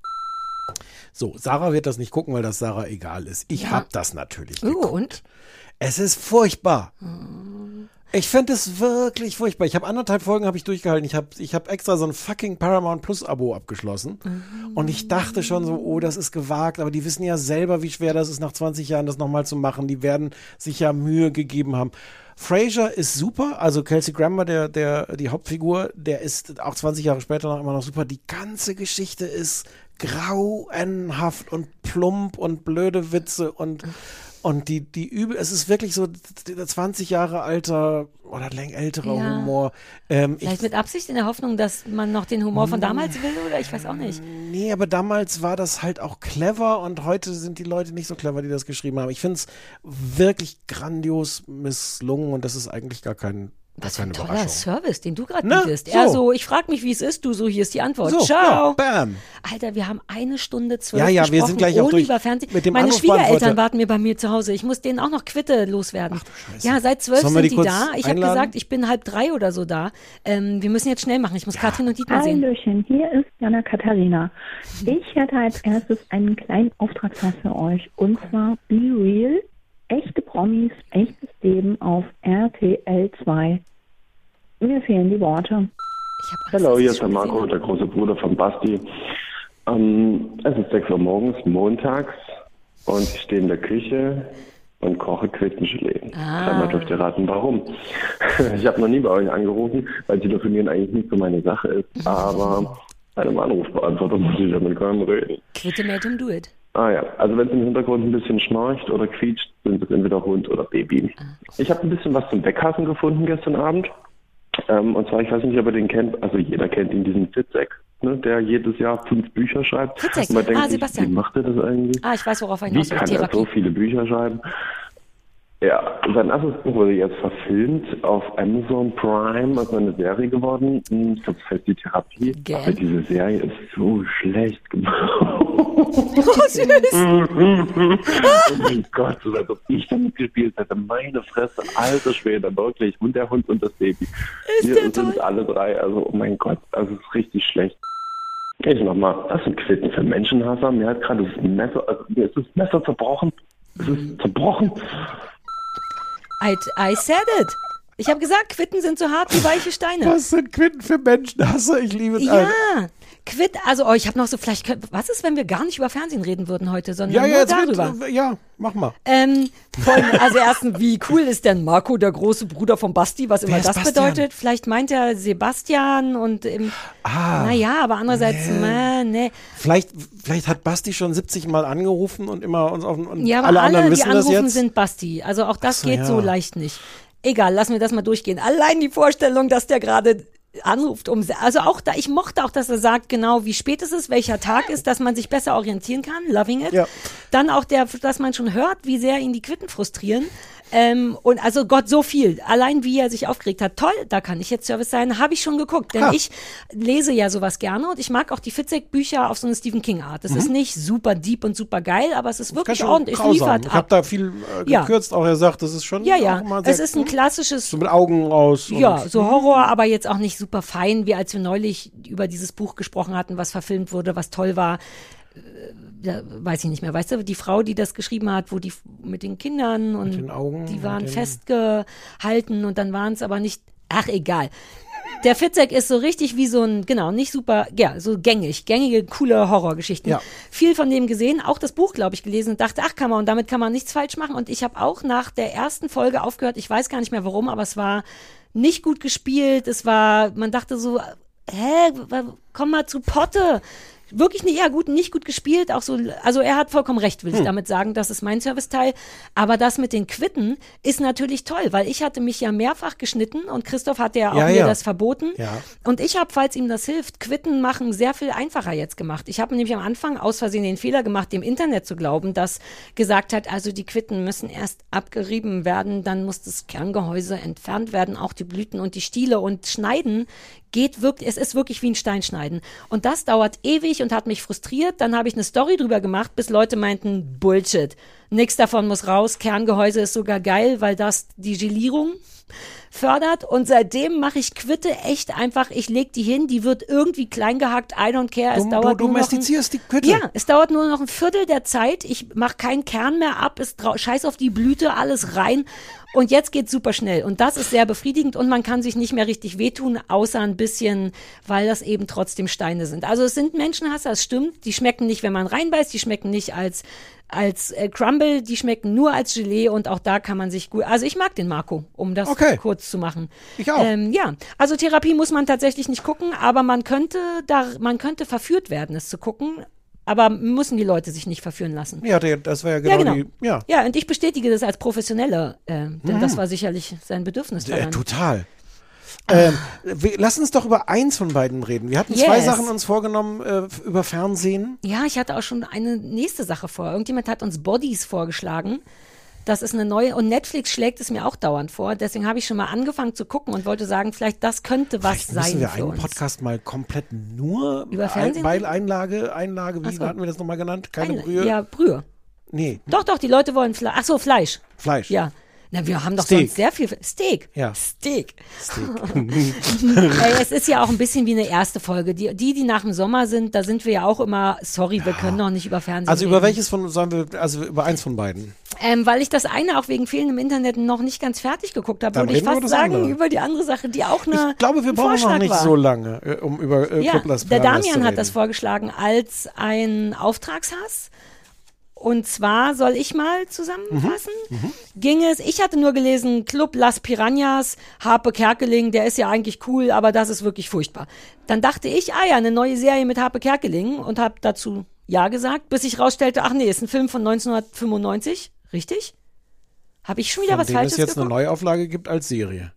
S1: So, Sarah wird das nicht gucken, weil das Sarah egal ist. Ich hab das natürlich
S2: Oh,
S1: geguckt.
S2: und?
S1: Es ist furchtbar. Ich finde es wirklich furchtbar. Ich habe anderthalb Folgen habe ich durchgehalten. Ich habe ich hab extra so ein fucking Paramount Plus Abo abgeschlossen. Und ich dachte schon so, oh, das ist gewagt. Aber die wissen ja selber, wie schwer das ist, nach 20 Jahren das nochmal zu machen. Die werden sich ja Mühe gegeben haben. Frasier ist super. Also Kelsey Grammer, der, der, die Hauptfigur, der ist auch 20 Jahre später noch immer noch super. Die ganze Geschichte ist grauenhaft und plump und blöde Witze und und die, die übel, es ist wirklich so der 20 Jahre alter oder läng älterer
S2: Ja.
S1: Humor. Ähm, ich,
S2: Vielleicht mit Absicht in der Hoffnung, dass man noch den Humor von damals will oder ich weiß auch nicht.
S1: nee, aber damals war das halt auch clever und heute sind die Leute nicht so clever, die das geschrieben haben. Ich finde es wirklich grandios misslungen und das ist eigentlich gar kein,
S2: Was für ein toller. Service, den du gerade
S1: Ne?
S2: bietest.
S1: So.
S2: Er so, ich frage mich, wie es ist, du so, hier ist die Antwort.
S1: So,
S2: Ciao.
S1: ja, bam.
S2: Alter, wir haben eine Stunde zwölf
S1: Ja, ja, wir sind gleich auch durch
S2: Fernsehen.
S1: mit dem
S2: Meine. Schwiegereltern warten mir bei mir zu Hause. Ich muss denen auch noch Quitte loswerden. Ja, seit zwölf
S1: Sollen
S2: sind
S1: die
S2: die, da. Ich habe gesagt, ich bin halb drei oder so da. Ähm, wir müssen jetzt schnell machen. Ich muss Katrin und Dietmar sehen.
S12: Hallöchen, hier ist Jana Katharina. Ich hätte als erstes einen kleinen Auftragsteil für euch. Und zwar Be Real, echte Promis, echtes Leben auf RTL 2. Mir fehlen die Worte.
S13: Hallo, hier ist der Marco, der große Bruder von Basti. Ähm, es ist 6 Uhr morgens, montags, und ich stehe in der Küche und koche Quittengelee.
S2: Ah.
S13: Dreimal dürft ihr raten, warum. (laughs) ich habe noch nie bei euch angerufen, weil Telefonieren eigentlich nicht so meine Sache ist, aber bei einem Anrufbeantworter (laughs) muss ich ja mit keinem reden.
S2: Quitte made him do it.
S13: Ah ja, also wenn es im Hintergrund ein bisschen schnarcht oder quietscht, sind es entweder Hund oder Baby. Ich habe ein bisschen was zum Weghassen gefunden gestern Abend. Ähm, und zwar, ich weiß nicht, ob ihr den kennt, also jeder kennt ihn, diesen Fitzek, ne, der jedes Jahr fünf Bücher schreibt.
S2: Fitzek,
S13: Und man denkt
S2: ah,
S13: sich,
S2: Sebastian.
S13: Wie macht er das eigentlich?
S2: Ah, ich weiß, worauf er
S13: Wie
S2: hinaus will.
S13: kann er so viele Bücher schreiben? Ja, sein erstes Buch wurde jetzt verfilmt auf Amazon Prime, also eine Serie geworden. Hm, Ich glaube, das heißt die Therapie.
S2: Gell?
S13: Aber diese Serie ist so schlecht (laughs) gemacht.
S2: Oh, süß.
S13: oh mein Gott, so als ob ich damit gespielt hätte. Meine Fresse, alter Schwede, wirklich. Und der Hund und das Baby.
S2: Ist
S13: Wir sind
S2: toll?
S13: alle drei, also oh mein Gott, also es ist richtig schlecht. Ich nochmal, das sind Quitten für Menschenhasser. Mir hat gerade das Messer, also mir ist das Messer zerbrochen. Es ist zerbrochen.
S2: I, I said it. Ich habe gesagt, Quitten sind so hart wie weiche Steine.
S1: Was sind Quitten für Menschenhasser? Ich liebe es.
S2: Ja, Quit, also oh, ich habe noch so, vielleicht, könnt- was ist, wenn wir gar nicht über Fernsehen reden würden heute, sondern
S1: Ja, ja,
S2: nur
S1: jetzt
S2: darüber?
S1: wird, ja, mach mal.
S2: Ähm, also erstens, wie cool ist denn Marco, der große Bruder von Basti, was immer das
S1: Bastian?
S2: bedeutet? Vielleicht meint er Sebastian und im,
S1: Ah,
S2: naja, aber andererseits, nee. nee.
S1: vielleicht, vielleicht hat Basti schon 70 Mal angerufen und immer uns auf und
S2: Ja, aber
S1: alle
S2: alle,
S1: anderen
S2: die
S1: wissen
S2: anrufen, sind Basti. Also auch das
S1: so,
S2: geht
S1: ja.
S2: so leicht nicht. Egal, lassen wir das mal durchgehen. Allein die Vorstellung, dass der gerade anruft, um, also auch da, ich mochte auch, dass er sagt, genau wie spät es ist, welcher Tag ist, dass man sich besser orientieren kann, loving it.
S1: Ja.
S2: Dann auch der, dass man schon hört, wie sehr ihn die Quitten frustrieren. Ähm, und also Gott, so viel. Allein wie er sich aufgeregt hat. Toll, da kann ich jetzt Service sein. Habe ich schon geguckt. Denn
S1: Ha.
S2: ich lese ja sowas gerne und ich mag auch die Fitzek-Bücher auf so eine Stephen King-Art. Das ist nicht super deep und super geil, aber es ist
S1: Mhm. Ganz
S2: wirklich ordentlich.
S1: Grausam.
S2: liefert
S1: Ich
S2: ab.
S1: habe da viel äh,
S2: Ja.
S1: gekürzt, auch er sagt, das ist schon
S2: Ja, ja. Es ist ein klassisches,
S1: so mit Augen aus.
S2: ja, so Horror, aber jetzt auch nicht super fein, wie als wir neulich über dieses Buch gesprochen hatten, was verfilmt wurde, was toll war. Äh, Ja, weiß ich nicht mehr. Weißt du, die Frau, die das geschrieben hat, wo die mit den Kindern und
S1: den Augen
S2: die waren
S1: den-
S2: festgehalten und dann waren es aber nicht. Ach, egal. Der Fitzek ist so richtig wie so ein, genau, nicht super, ja, so gängig, gängige, coole Horrorgeschichten.
S1: Ja.
S2: Viel von dem gesehen, auch das Buch, glaube ich, gelesen und dachte, ach, kann man, und damit kann man nichts falsch machen. Und ich habe auch nach der ersten Folge aufgehört, ich weiß gar nicht mehr warum, aber es war nicht gut gespielt, es war, man dachte so, hä, w- komm mal zu Potte. Wirklich nicht, ja gut, nicht gut gespielt, auch so, also er hat vollkommen recht, will ich
S1: Hm.
S2: damit sagen, das ist mein Serviceteil. Aber das mit den Quitten ist natürlich toll, weil ich hatte mich ja mehrfach geschnitten und Christoph hatte ja auch
S1: Ja,
S2: mir
S1: ja.
S2: das verboten.
S1: Ja.
S2: Und ich habe, falls ihm das hilft, Quitten machen sehr viel einfacher jetzt gemacht. Ich habe nämlich am Anfang aus Versehen den Fehler gemacht, dem Internet zu glauben, das gesagt hat, also die Quitten müssen erst abgerieben werden, dann muss das Kerngehäuse entfernt werden, auch die Blüten und die Stiele und schneiden geht wirklich, es ist wirklich wie ein Steinschneiden. Und das dauert ewig und hat mich frustriert. Dann habe ich eine Story drüber gemacht, bis Leute meinten, Bullshit. Nix davon muss raus. Kerngehäuse ist sogar geil, weil das die Gelierung fördert und seitdem mache ich Quitte echt einfach, ich leg die hin, die wird irgendwie klein gehackt, I don't care, es
S1: Du-
S2: dauert
S1: du
S2: nur noch ein,
S1: die Quitte.
S2: Ja, es dauert nur noch ein Viertel der Zeit, ich mache keinen Kern mehr ab, es scheiß auf die Blüte, alles rein und jetzt geht's super schnell und das ist sehr befriedigend und man kann sich nicht mehr richtig wehtun, außer ein bisschen, weil das eben trotzdem Steine sind. Also es sind Menschenhasser, es stimmt, die schmecken nicht, wenn man reinbeißt, die schmecken nicht als als äh, Crumble, die schmecken nur als Gelee und auch da kann man sich gut. Also ich mag den Marco, um das
S1: Okay.
S2: kurz zu machen.
S1: Ich auch.
S2: Ähm, ja, also Therapie muss man tatsächlich nicht gucken, aber man könnte da, man könnte verführt werden, es zu gucken. Aber müssen die Leute sich nicht verführen lassen.
S1: Ja, das war ja genau,
S2: ja, genau.
S1: die. Ja,
S2: ja, und ich bestätige das als Professionelle, äh, denn
S1: Mhm.
S2: das war sicherlich sein Bedürfnis.
S1: äh,
S2: daran.
S1: total. Ähm, wir, lass uns doch über eins von beiden reden. Wir hatten zwei
S2: Yes.
S1: Sachen uns vorgenommen äh, über Fernsehen.
S2: Ja, ich hatte auch schon eine nächste Sache vor. Irgendjemand hat uns Bodies vorgeschlagen. Das ist eine neue und Netflix schlägt es mir auch dauernd vor. Deswegen habe ich schon mal angefangen zu gucken und wollte sagen, vielleicht das könnte was
S1: Vielleicht müssen
S2: sein
S1: wir
S2: für
S1: einen
S2: uns.
S1: Podcast mal komplett nur
S2: Über Fernsehen
S1: Einlage, Einlage, wie
S2: so.
S1: hatten wir das nochmal genannt? Keine
S2: Ein-
S1: Brühe?
S2: Ja, Brühe.
S1: Nee,
S2: Doch, doch, die Leute wollen Fleisch. Ach so, Fleisch.
S1: Fleisch.
S2: Ja. Na, wir haben doch
S1: Steak.
S2: sonst sehr viel. Steak.
S1: Ja.
S2: Steak.
S1: Steak. (laughs) (laughs)
S2: Ey, es ist ja auch ein bisschen wie eine erste Folge. Die, die, die nach dem Sommer sind, da sind wir ja auch immer, sorry, wir können noch nicht über Fernsehen
S1: Also über
S2: reden.
S1: welches von sollen wir, also über eins von beiden.
S2: Ähm, weil ich das eine auch wegen fehlendem Internet noch nicht ganz fertig geguckt habe, würde ich fast sagen,
S1: andere.
S2: über die andere Sache, die auch eine
S1: Ich glaube, wir brauchen noch
S2: Vorschlag
S1: nicht
S2: war.
S1: so lange, äh, um über äh,
S2: Ja,
S1: Club Las
S2: der Damian hat das vorgeschlagen als ein Auftragshass. Und zwar soll ich mal zusammenfassen.
S1: Mhm.
S2: Ging es, ich hatte nur gelesen, Club Las Piranhas, Harpe Kerkeling, der ist ja eigentlich cool, aber das ist wirklich furchtbar. Dann dachte ich, ah ja, eine neue Serie mit Harpe Kerkeling und habe dazu ja gesagt, bis ich rausstellte, ach nee, ist ein Film von 1995, richtig? Habe ich schon wieder
S1: Von
S2: was Falsches
S1: es jetzt
S2: geguckt?
S1: eine Neuauflage gibt als Serie.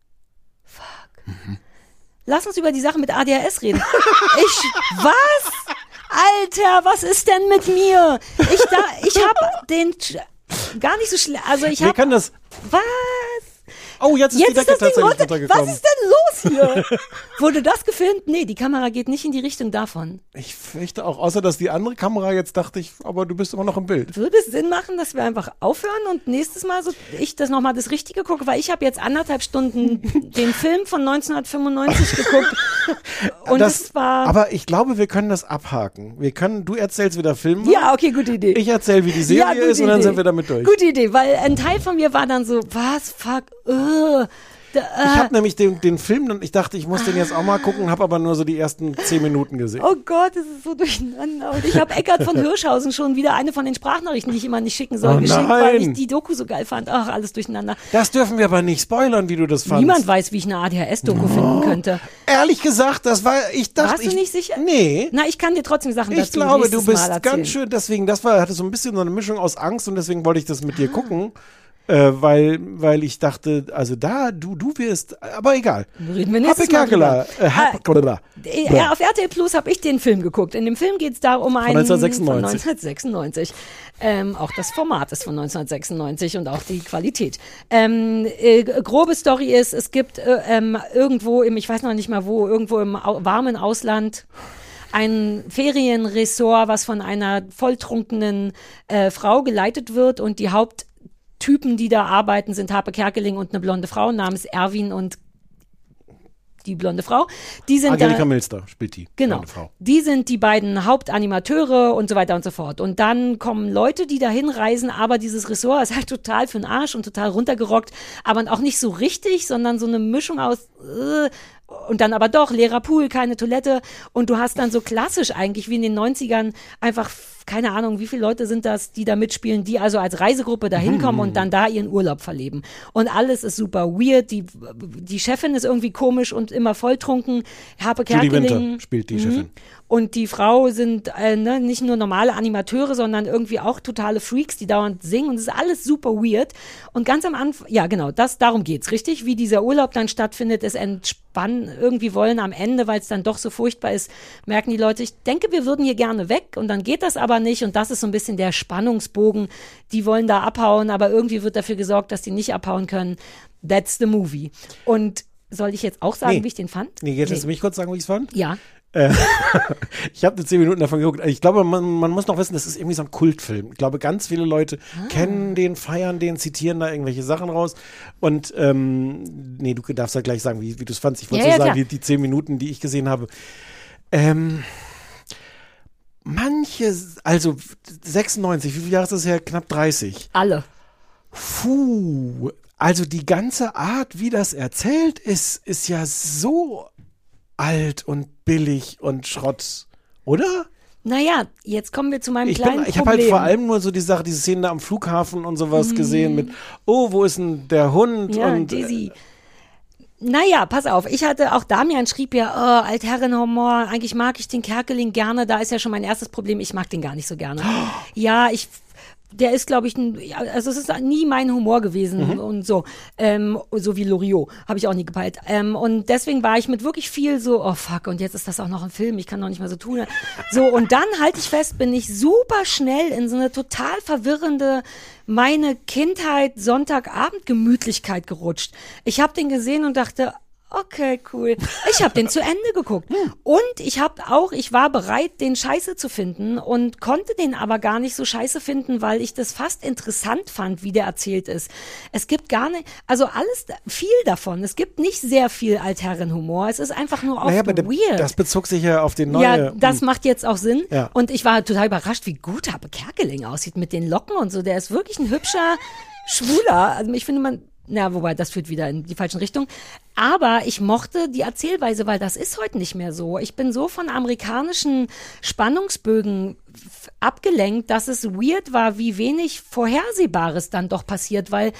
S2: Lass uns über die Sache mit ADHS reden. Ich, was? Alter, was ist denn mit mir? Ich da, ich hab den gar nicht so schlecht. Also ich
S1: Wir
S2: hab
S1: können das.
S2: was?
S1: Oh, jetzt ist
S2: Jetzt
S1: die
S2: ist
S1: Decke
S2: das Ding
S1: tatsächlich
S2: runter. Was ist denn los hier? (laughs) Wurde das gefilmt? Nee, die Kamera geht nicht in die Richtung davon.
S1: Ich fürchte auch, außer dass die andere Kamera jetzt dachte ich, aber du bist immer noch im Bild.
S2: Würde es Sinn machen, dass wir einfach aufhören und nächstes Mal so ich das nochmal das Richtige gucke, weil ich habe jetzt anderthalb Stunden (laughs) den Film von 1995 geguckt (laughs) und
S1: das,
S2: es war
S1: aber ich glaube, wir können das abhaken. Wir können, du erzählst wieder Filme.
S2: ja okay gute Idee.
S1: Ich erzähle, wie die Serie
S2: gute
S1: ist und dann
S2: Idee.
S1: sind wir damit durch.
S2: Gute Idee, weil ein Teil von mir war dann so, was, fuck, uh, Da,
S1: Ich habe nämlich den, den Film, und ich dachte, ich muss den jetzt auch mal gucken, habe aber nur so die ersten zehn Minuten gesehen.
S2: Oh Gott, das ist so durcheinander. Und ich habe Eckart von (laughs) Hirschhausen schon wieder eine von den Sprachnachrichten, die ich immer nicht schicken soll,
S1: Oh
S2: geschickt, weil ich
S1: nein.
S2: die Doku so geil fand. Ach, alles durcheinander.
S1: Das dürfen wir aber nicht spoilern, wie du das fandst.
S2: Niemand weiß, wie ich eine ADHS-Doku finden könnte.
S1: Ehrlich gesagt, das war, ich dachte,
S2: Warst du
S1: ich,
S2: nicht sicher?
S1: Nee.
S2: Na, ich kann dir trotzdem Sachen
S1: Ich
S2: dazu
S1: glaube, du bist ganz schön, deswegen, das war, hatte so ein bisschen so eine Mischung aus Angst und deswegen wollte ich das mit dir gucken. Äh, weil, weil ich dachte, also da, du, du wirst, aber egal.
S2: Reden wir nächstes
S1: Happe
S2: drüber.
S1: Äh, Happe, blablabla.
S2: Äh, Ja, auf RTL Plus habe ich den Film geguckt. In dem Film geht es da um einen
S1: 1996.
S2: von 1996. Ähm, auch das Format ist von 1996 und auch die Qualität. Ähm, äh, grobe Story ist, es gibt äh, ähm, irgendwo im, ich weiß noch nicht mal wo, irgendwo im au warmen Ausland ein Ferienresort, was von einer volltrunkenen äh, Frau geleitet wird und die Haupttypen, die da arbeiten, sind Harpe Kerkeling und eine blonde Frau namens Erwin und die blonde Frau. Die sind
S1: Angelika
S2: da,
S1: Milster spielt die.
S2: Genau. Die sind die beiden Hauptanimateure und so weiter und so fort. Und dann kommen Leute, die dahin reisen, aber dieses Ressort ist halt total für den Arsch und total runtergerockt, aber auch nicht so richtig, sondern so eine Mischung aus äh, und dann aber doch leerer Pool, keine Toilette und du hast dann so klassisch eigentlich wie in den 90ern einfach keine Ahnung, wie viele Leute sind das, die da mitspielen, die also als Reisegruppe da hinkommen und dann da ihren Urlaub verleben. Und alles ist super weird. Die, die Chefin ist irgendwie komisch und immer volltrunken. Harpe
S1: Julie. Winter spielt die
S2: Mhm.
S1: Chefin.
S2: Und die Frau sind äh, ne, nicht nur normale Animateure, sondern irgendwie auch totale Freaks, die dauernd singen. Und es ist alles super weird. Und ganz am Anfang, ja genau, das darum geht's, richtig? Wie dieser Urlaub dann stattfindet, ist entspannen. Irgendwie wollen am Ende, weil es dann doch so furchtbar ist, merken die Leute, ich denke, wir würden hier gerne weg. Und dann geht das aber nicht. Und das ist so ein bisschen der Spannungsbogen. Die wollen da abhauen, aber irgendwie wird dafür gesorgt, dass die nicht abhauen können. That's the movie. Und soll ich jetzt auch sagen,
S1: Nee.
S2: wie ich den fand?
S1: Nee, jetzt lässt du mich kurz sagen, wie ich es fand.
S2: Ja.
S1: Äh, (laughs) ich habe zehn Minuten davon geguckt. Ich glaube, man, man muss noch wissen, das ist irgendwie so ein Kultfilm. Ich glaube, ganz viele Leute
S2: Ah.
S1: kennen den, feiern den, zitieren da irgendwelche Sachen raus. Und ähm, nee, du darfst ja gleich sagen, wie, wie du es fandst. Ich wollte
S2: Ja,
S1: so
S2: ja,
S1: sagen, die, die zehn Minuten, die ich gesehen habe. Ähm, manche, also 96, wie viele Jahre ist das her? Knapp 30.
S2: Alle.
S1: Puh, also die ganze Art, wie das erzählt ist, ist ja so alt und billig und Schrott, oder?
S2: Naja, jetzt kommen wir zu meinem
S1: Ich,
S2: kleinen
S1: bin, ich habe halt vor allem nur so die Sache, diese Szene da am Flughafen und sowas
S2: Mhm.
S1: gesehen mit, oh, wo ist denn der Hund?
S2: Ja,
S1: und,
S2: Dizzy. Naja, pass auf, ich hatte, auch Damian schrieb ja, oh, Altherrenhumor, eigentlich mag ich den Kerkeling gerne, da ist ja schon mein erstes Problem, ich mag den gar nicht so gerne. (gasps) Ja, ich, der ist, glaube ich, ein, also es ist nie mein Humor gewesen
S14: Mhm.
S2: und so, ähm, so wie Loriot, habe ich auch nie gepeilt. Ähm, und deswegen war ich mit wirklich viel so, oh fuck, und jetzt ist das auch noch ein Film, ich kann doch nicht mehr so tun. So, und dann halte ich fest, bin ich super schnell in so eine total verwirrende, meine Kindheit, Sonntagabend Gemütlichkeit gerutscht. Ich habe den gesehen und dachte, Okay, cool. Ich habe den zu Ende geguckt. Und ich habe auch, ich war bereit, den scheiße zu finden und konnte den aber gar nicht so scheiße finden, weil ich das fast interessant fand, wie der erzählt ist. Es gibt gar nicht, also alles, viel davon. Es gibt nicht sehr viel Altherrenhumor. Es ist einfach nur oft
S1: naja, aber
S2: weird.
S1: das bezog sich ja auf den neuen.
S2: Ja, das macht jetzt auch Sinn.
S1: Ja.
S2: Und ich war total überrascht, wie gut Habe Kerkeling aussieht mit den Locken und so. Der ist wirklich ein hübscher Schwuler. Also ich finde man, na, wobei, das führt wieder in die falschen Richtung. Aber ich mochte die Erzählweise, weil das ist heute nicht mehr so. Ich bin so von amerikanischen Spannungsbögen abgelenkt, dass es weird war, wie wenig Vorhersehbares dann doch passiert, weil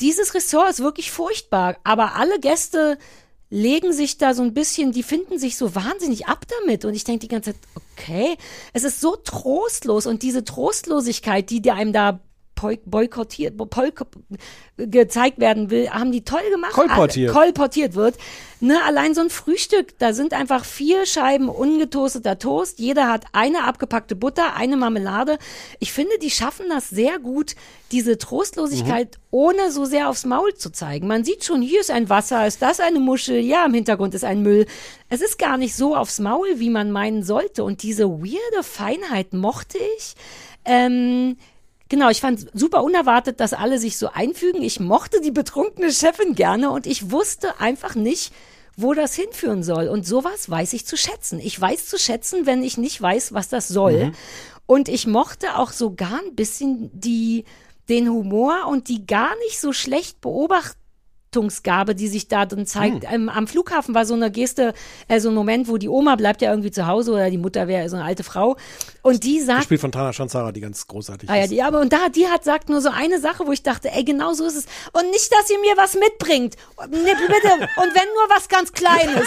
S2: dieses Ressort ist wirklich furchtbar. Aber alle Gäste legen sich da so ein bisschen, die finden sich so wahnsinnig ab damit. Und ich denke die ganze Zeit, okay, es ist so trostlos und diese Trostlosigkeit, die dir einem da boykottiert, gezeigt werden will, haben die toll gemacht.
S1: Kolportiert.
S2: Kolportiert wird. Ne, allein so ein Frühstück, da sind einfach vier Scheiben ungetoasteter Toast. Jeder hat eine abgepackte Butter, eine Marmelade. Ich finde, die schaffen das sehr gut, diese Trostlosigkeit ohne so sehr aufs Maul zu zeigen. Man sieht schon, hier ist ein Wasser, ist das eine Muschel, ja, im Hintergrund ist ein Müll. Es ist gar nicht so aufs Maul, wie man meinen sollte. Und diese weirde Feinheit mochte ich. Ähm, Genau, ich fand super unerwartet, dass alle sich so einfügen. Ich mochte die betrunkene Chefin gerne und ich wusste einfach nicht, wo das hinführen soll. Und sowas weiß ich zu schätzen. Ich weiß zu schätzen, wenn ich nicht weiß, was das soll.
S14: Mhm.
S2: Und ich mochte auch sogar ein bisschen die, den Humor und die gar nicht so schlecht Rettungsgabe, die sich da drin zeigt. Ähm, am Flughafen war so eine Geste, äh, so ein Moment, wo die Oma bleibt ja irgendwie zu Hause oder die Mutter wäre so eine alte Frau. Und die sagt,
S1: Gespielt von Tana Shansara, die ganz großartig
S2: Ah ja,
S1: ist.
S2: die, aber und da, die hat sagt nur so eine Sache, wo ich dachte, ey, genau so ist es. Und nicht, dass ihr mir was mitbringt. Nee, bitte. Und wenn nur was ganz Kleines.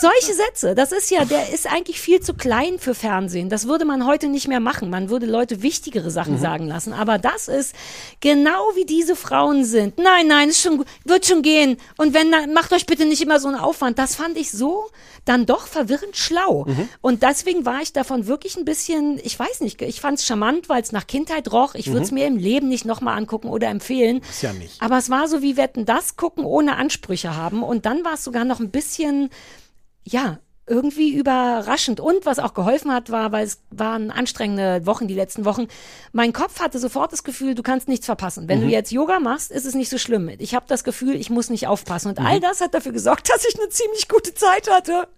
S2: Solche Sätze, das ist ja, der ist eigentlich viel zu klein für Fernsehen. Das würde man heute nicht mehr machen. Man würde Leute wichtigere Sachen
S14: Mhm.
S2: sagen lassen. Aber das ist genau wie diese Frauen sind. Nein, nein, ist schon, gu- wird schon gehen. Und wenn, dann macht euch bitte nicht immer so einen Aufwand. Das fand ich so dann doch verwirrend schlau.
S1: Mhm.
S2: Und deswegen war ich davon wirklich ein bisschen, ich weiß nicht, ich fand es charmant, weil es nach Kindheit roch. Ich würde es
S1: Mhm.
S2: mir im Leben nicht nochmal angucken oder empfehlen.
S1: Ist ja nicht.
S2: Aber es war so wie Wetten, das gucken ohne Ansprüche haben. Und dann war es sogar noch ein bisschen, ja, irgendwie überraschend. Und was auch geholfen hat, war, weil es waren anstrengende Wochen, die letzten Wochen. Mein Kopf hatte sofort das Gefühl, du kannst nichts verpassen. Wenn
S14: Mhm.
S2: du jetzt Yoga machst, ist es nicht so schlimm. Ich habe das Gefühl, ich muss nicht aufpassen. Und
S1: Mhm.
S2: all das hat dafür gesorgt, (laughs) dass ich eine ziemlich gute Zeit hatte.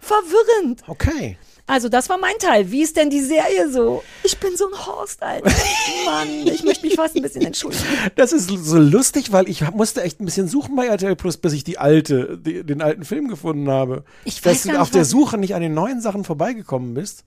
S2: Verwirrend.
S1: Okay.
S2: Also das war mein Teil. Wie ist denn die Serie so? Ich bin so ein Horst, Alter. Mann, ich möchte mich fast ein bisschen entschuldigen.
S1: Das ist so lustig, weil ich musste echt ein bisschen suchen bei RTL Plus, bis ich die alte, die, den alten Film gefunden habe.
S2: Ich
S1: Dass
S2: weiß
S1: du
S2: gar
S1: auf
S2: nicht,
S1: der
S2: was-
S1: Suche nicht an den neuen Sachen vorbeigekommen bist.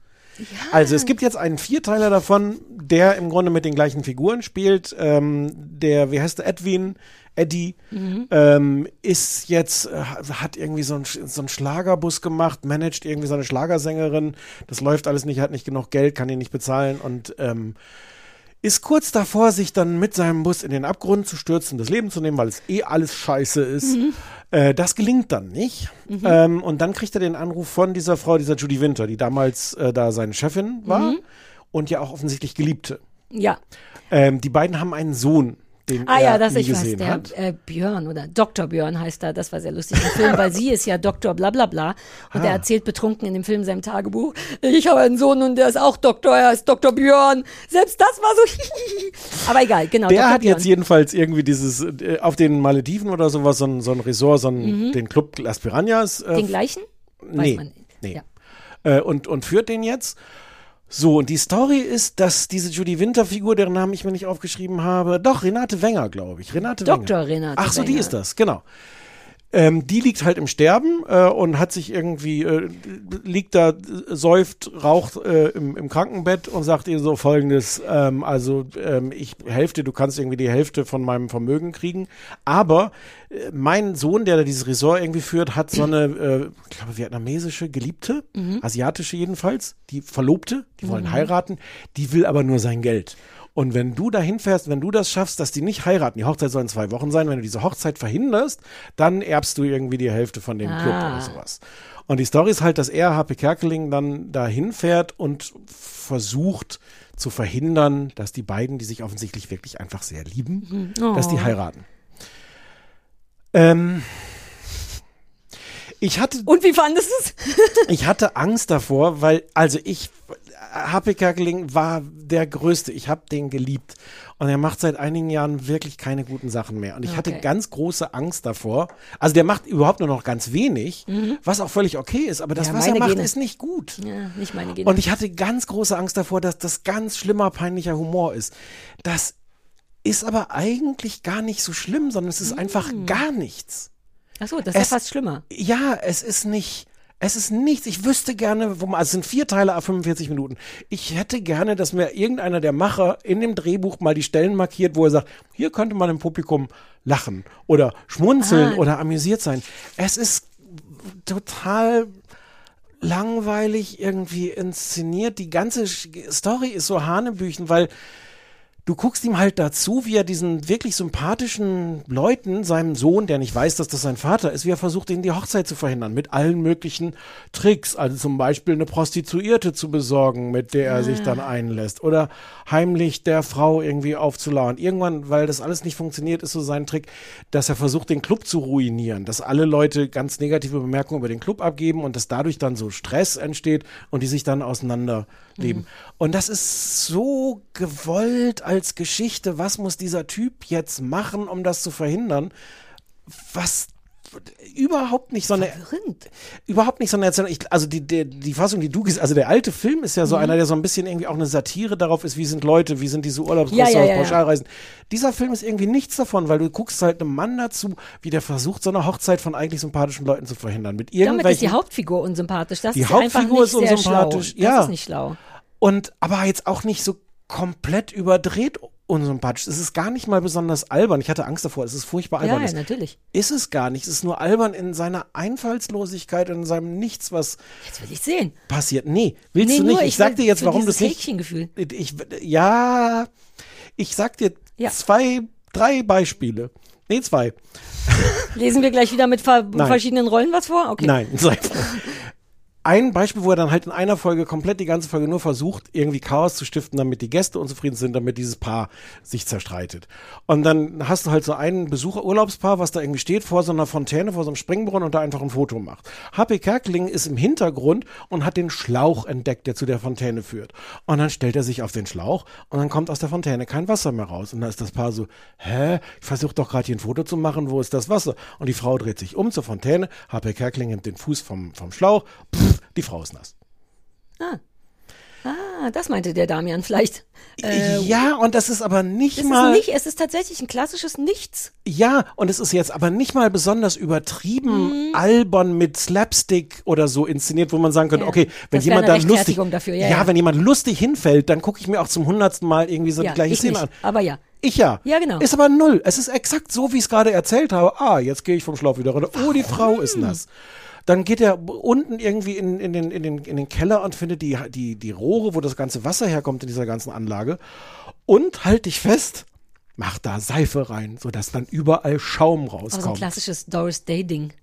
S1: Also es gibt jetzt einen Vierteiler davon, der im Grunde mit den gleichen Figuren spielt. Ähm, der, wie heißt der, Edwin, Eddie,
S14: Mhm.
S1: ähm, ist jetzt, äh, hat irgendwie so einen, so einen Schlagerbus gemacht, managt irgendwie so eine Schlagersängerin. Das läuft alles nicht, hat nicht genug Geld, kann ihn nicht bezahlen und ähm, ist kurz davor, sich dann mit seinem Bus in den Abgrund zu stürzen, das Leben zu nehmen, weil es eh alles scheiße ist.
S14: Mhm.
S1: Äh, das gelingt dann nicht.
S14: Mhm.
S1: Ähm, und dann kriegt er den Anruf von dieser Frau, dieser Judy Winter, die damals äh, da seine Chefin war
S2: Mhm.
S1: und ja auch offensichtlich Geliebte.
S2: Ja.
S1: Ähm, die beiden haben einen Sohn, den
S2: Ah
S1: er
S2: ja, das ich weiß,
S1: gesehen
S2: der
S1: hat.
S2: äh, Björn oder Dr. Björn heißt er, das war sehr lustig im Film, weil sie ist ja Dr. bla bla bla und
S1: Ah.
S2: er erzählt betrunken in dem Film seinem Tagebuch, ich habe einen Sohn und der ist auch Doktor, er ist Dr. Björn. Selbst das war so (laughs) Aber egal, genau,
S1: Der
S2: Dr.
S1: hat
S2: Björn.
S1: jetzt jedenfalls irgendwie dieses, äh, auf den Malediven oder sowas, so ein, so ein Resort, so ein,
S2: Mhm.
S1: den Club Las Piranhas. Äh,
S2: den gleichen? Weiß
S1: nee, nee.
S2: Ja.
S1: Äh, und, und führt den jetzt. So, und die Story ist, dass diese Judy Winter-Figur, deren Namen ich mir nicht aufgeschrieben habe, doch, Renate Wenger, glaube ich. Renate
S2: Dr.
S1: Wenger.
S2: Renate
S1: Ach so, die
S2: Wenger.
S1: ist das, genau. Ähm, die liegt halt im Sterben äh, und hat sich irgendwie, äh, liegt da, säuft, raucht äh, im, im Krankenbett und sagt ihr so folgendes, ähm, also ähm, ich Hälfte, du kannst irgendwie die Hälfte von meinem Vermögen kriegen, aber äh, mein Sohn, der da dieses Resort irgendwie führt, hat so eine, äh, ich glaube, vietnamesische Geliebte,
S14: Mhm.
S1: asiatische jedenfalls, die Verlobte, die wollen
S14: Mhm.
S1: heiraten, die will aber nur sein Geld. Und wenn du dahin fährst, wenn du das schaffst, dass die nicht heiraten, die Hochzeit soll in zwei Wochen sein, wenn du diese Hochzeit verhinderst, dann erbst du irgendwie die Hälfte von dem Club
S14: Ah.
S1: oder sowas. Und die Story ist halt, dass er, HP Kerkeling, dann dahin fährt und versucht zu verhindern, dass die beiden, die sich offensichtlich wirklich einfach sehr lieben,
S14: Mhm.
S1: dass die
S14: Oh.
S1: heiraten. Ähm, ich hatte.
S2: Und wie fandest du es?
S1: ich hatte Angst davor, weil, also ich, HP Kerkeling war der Größte. Ich habe den geliebt. Und er macht seit einigen Jahren wirklich keine guten Sachen mehr. Und ich hatte
S14: Okay.
S1: ganz große Angst davor. Also der macht überhaupt nur noch ganz wenig,
S2: Mhm.
S1: was auch völlig okay ist. Aber das,
S2: Ja,
S1: was er macht,
S2: Gene.
S1: ist nicht gut.
S2: Ja, nicht meine Gene.
S1: Und ich hatte ganz große Angst davor, dass das ganz schlimmer, peinlicher Humor ist. Das ist aber eigentlich gar nicht so schlimm, sondern es ist einfach gar nichts.
S2: Ach so, das ist
S1: Es-
S2: ja fast schlimmer.
S1: Ja, es ist nicht. Es ist nichts. Ich wüsste gerne, wo man, also es sind vier Teile ab 45 Minuten. Ich hätte gerne, dass mir irgendeiner der Macher in dem Drehbuch mal die Stellen markiert, wo er sagt, hier könnte man im Publikum lachen oder schmunzeln
S14: Ah.
S1: oder amüsiert sein. Es ist total langweilig irgendwie inszeniert. Die ganze Story ist so Hanebüchen, weil du guckst ihm halt dazu, wie er diesen wirklich sympathischen Leuten, seinem Sohn, der nicht weiß, dass das sein Vater ist, wie er versucht, ihnen die Hochzeit zu verhindern. Mit allen möglichen Tricks. Also zum Beispiel eine Prostituierte zu besorgen, mit der er sich dann einlässt. Oder heimlich der Frau irgendwie aufzulauern. Irgendwann, weil das alles nicht funktioniert, ist so sein Trick, dass er versucht, den Club zu ruinieren. Dass alle Leute ganz negative Bemerkungen über den Club abgeben und dass dadurch dann so Stress entsteht und die sich dann auseinanderleben.
S14: Mhm.
S1: Und das ist so gewollt als Geschichte. Was muss dieser Typ jetzt machen, um das zu verhindern? Was überhaupt nicht so eine überhaupt nicht so eine Erzählung. Ich, also die, die die Fassung, die du also der alte Film ist ja so
S2: Mhm.
S1: einer, der so ein bisschen irgendwie auch eine Satire darauf ist, wie sind Leute, wie sind diese
S2: Ja,
S1: Urlaubsrestaurants,
S2: ja, ja, ja.
S1: Pauschalreisen. Dieser Film ist irgendwie nichts davon, weil du guckst halt einem Mann dazu, wie der versucht, so eine Hochzeit von eigentlich sympathischen Leuten zu verhindern. Mit
S2: Damit ist die Hauptfigur unsympathisch. Das
S1: Die
S2: ist einfach
S1: Hauptfigur
S2: nicht
S1: ist
S2: sehr
S1: unsympathisch, ja.
S2: Das ist nicht schlau.
S1: Und aber jetzt auch nicht so komplett überdreht unsympathisch. Es ist gar nicht mal besonders albern. Ich hatte Angst davor. Es ist furchtbar
S2: Ja,
S1: albern.
S2: ja,
S1: ist.
S2: natürlich.
S1: Ist es gar nicht. Es ist nur albern in seiner Einfallslosigkeit und in seinem Nichts, was
S2: Jetzt will ich sehen.
S1: passiert. Nee, willst
S2: Nee,
S1: du
S2: nur
S1: nicht. Ich,
S2: ich
S1: sag dir jetzt, warum es nicht.
S2: Häkchengefühl.
S1: Ich, ja, ich sag dir zwei, drei Beispiele. Nee, zwei. (laughs)
S2: Lesen wir gleich wieder mit ver
S1: Nein.
S2: verschiedenen Rollen was vor? Okay.
S1: Nein, (laughs) ein Beispiel, wo er dann halt in einer Folge komplett die ganze Folge nur versucht, irgendwie Chaos zu stiften, damit die Gäste unzufrieden sind, damit dieses Paar sich zerstreitet. Und dann hast du halt so einen Besucher, Urlaubspaar, was da irgendwie steht vor so einer Fontäne, vor so einem Springbrunnen und da einfach ein Foto macht. HP Kerkeling ist im Hintergrund und hat den Schlauch entdeckt, der zu der Fontäne führt. Und dann stellt er sich auf den Schlauch und dann kommt aus der Fontäne kein Wasser mehr raus. Und dann ist das Paar so, hä? Ich versuche doch gerade hier ein Foto zu machen, wo ist das Wasser? Und die Frau dreht sich um zur Fontäne, HP Kerkeling nimmt den Fuß vom, vom Schlauch, pff, die Frau ist nass.
S2: Ah. Ah, das meinte der Damian vielleicht. Äh,
S1: ja, und das ist aber nicht
S2: es
S1: mal.
S2: ist nicht, es ist tatsächlich ein klassisches Nichts.
S1: Ja, und es ist jetzt aber nicht mal besonders übertrieben,
S2: Mhm.
S1: albern mit Slapstick oder so inszeniert, wo man sagen könnte,
S2: Ja.
S1: okay, wenn
S2: Das
S1: jemand
S2: eine
S1: da lustig,
S2: dafür, ja, ja.
S1: wenn jemand lustig hinfällt, dann gucke ich mir auch zum hundertsten Mal irgendwie so
S2: ja,
S1: die gleiche
S2: ich
S1: Szene
S2: nicht,
S1: an.
S2: Aber ja.
S1: Ich ja.
S2: Ja, genau.
S1: Ist aber null. Es ist exakt so, wie ich es gerade erzählt habe. Ah, jetzt gehe ich vom Schlauch wieder runter. Oh, die Frau ist nass. Dann geht er unten irgendwie in, in, den, in, den, in den Keller und findet die, die, die Rohre, wo das ganze Wasser herkommt in dieser ganzen Anlage. Und halt dich fest, macht da Seife rein, sodass dann überall Schaum
S2: Aber so ein
S1: rauskommt.
S2: klassisches Doris Day-Ding.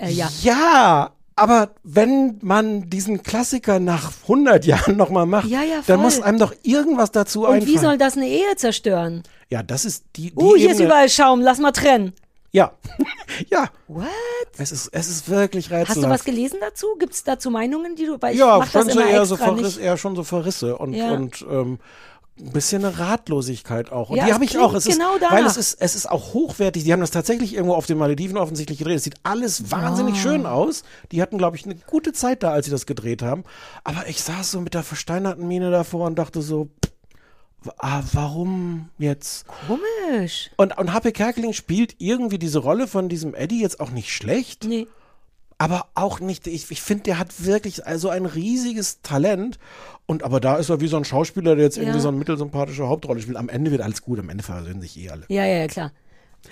S2: Äh, ja.
S1: Ja, aber wenn man diesen Klassiker nach 100 (laughs) Jahren nochmal macht,
S2: Ja, ja,
S1: dann muss einem doch irgendwas dazu
S2: Und
S1: einfallen.
S2: wie soll das eine Ehe zerstören?
S1: ja, das ist die, die
S2: Uh, hier ist
S1: Ebene-
S2: überall Schaum, lass mal trennen.
S1: Ja. (laughs) ja.
S2: What?
S1: Es ist, es ist wirklich
S2: Hast
S1: rätselhaft.
S2: du was gelesen dazu? Gibt es dazu Meinungen, die du bei
S1: ja, schon so eher, so Verriss, eher schon so Verrisse und,
S2: Ja.
S1: und ähm, ein bisschen eine Ratlosigkeit auch. Und
S2: Ja,
S1: die habe ich auch. Es ist,
S2: genau danach.
S1: weil es ist, es ist auch hochwertig. Die haben das tatsächlich irgendwo auf den Malediven offensichtlich gedreht. Es sieht alles wahnsinnig
S2: Ah.
S1: schön aus. Die hatten, glaube ich, eine gute Zeit da, als sie das gedreht haben. Aber ich saß so mit der versteinerten Miene davor und dachte so, pff, ah, warum jetzt?
S2: Komisch.
S1: Und, und Happe Kerkeling spielt irgendwie diese Rolle von diesem Eddie jetzt auch nicht schlecht.
S2: Nee.
S1: Aber auch nicht, ich, ich finde, der hat wirklich also ein riesiges Talent. Und aber da ist er wie so ein Schauspieler, der jetzt irgendwie
S2: Ja.
S1: so eine mittelsympathische Hauptrolle spielt. Am Ende wird alles gut, am Ende versöhnen sich eh alle.
S2: Ja, ja, ja, klar.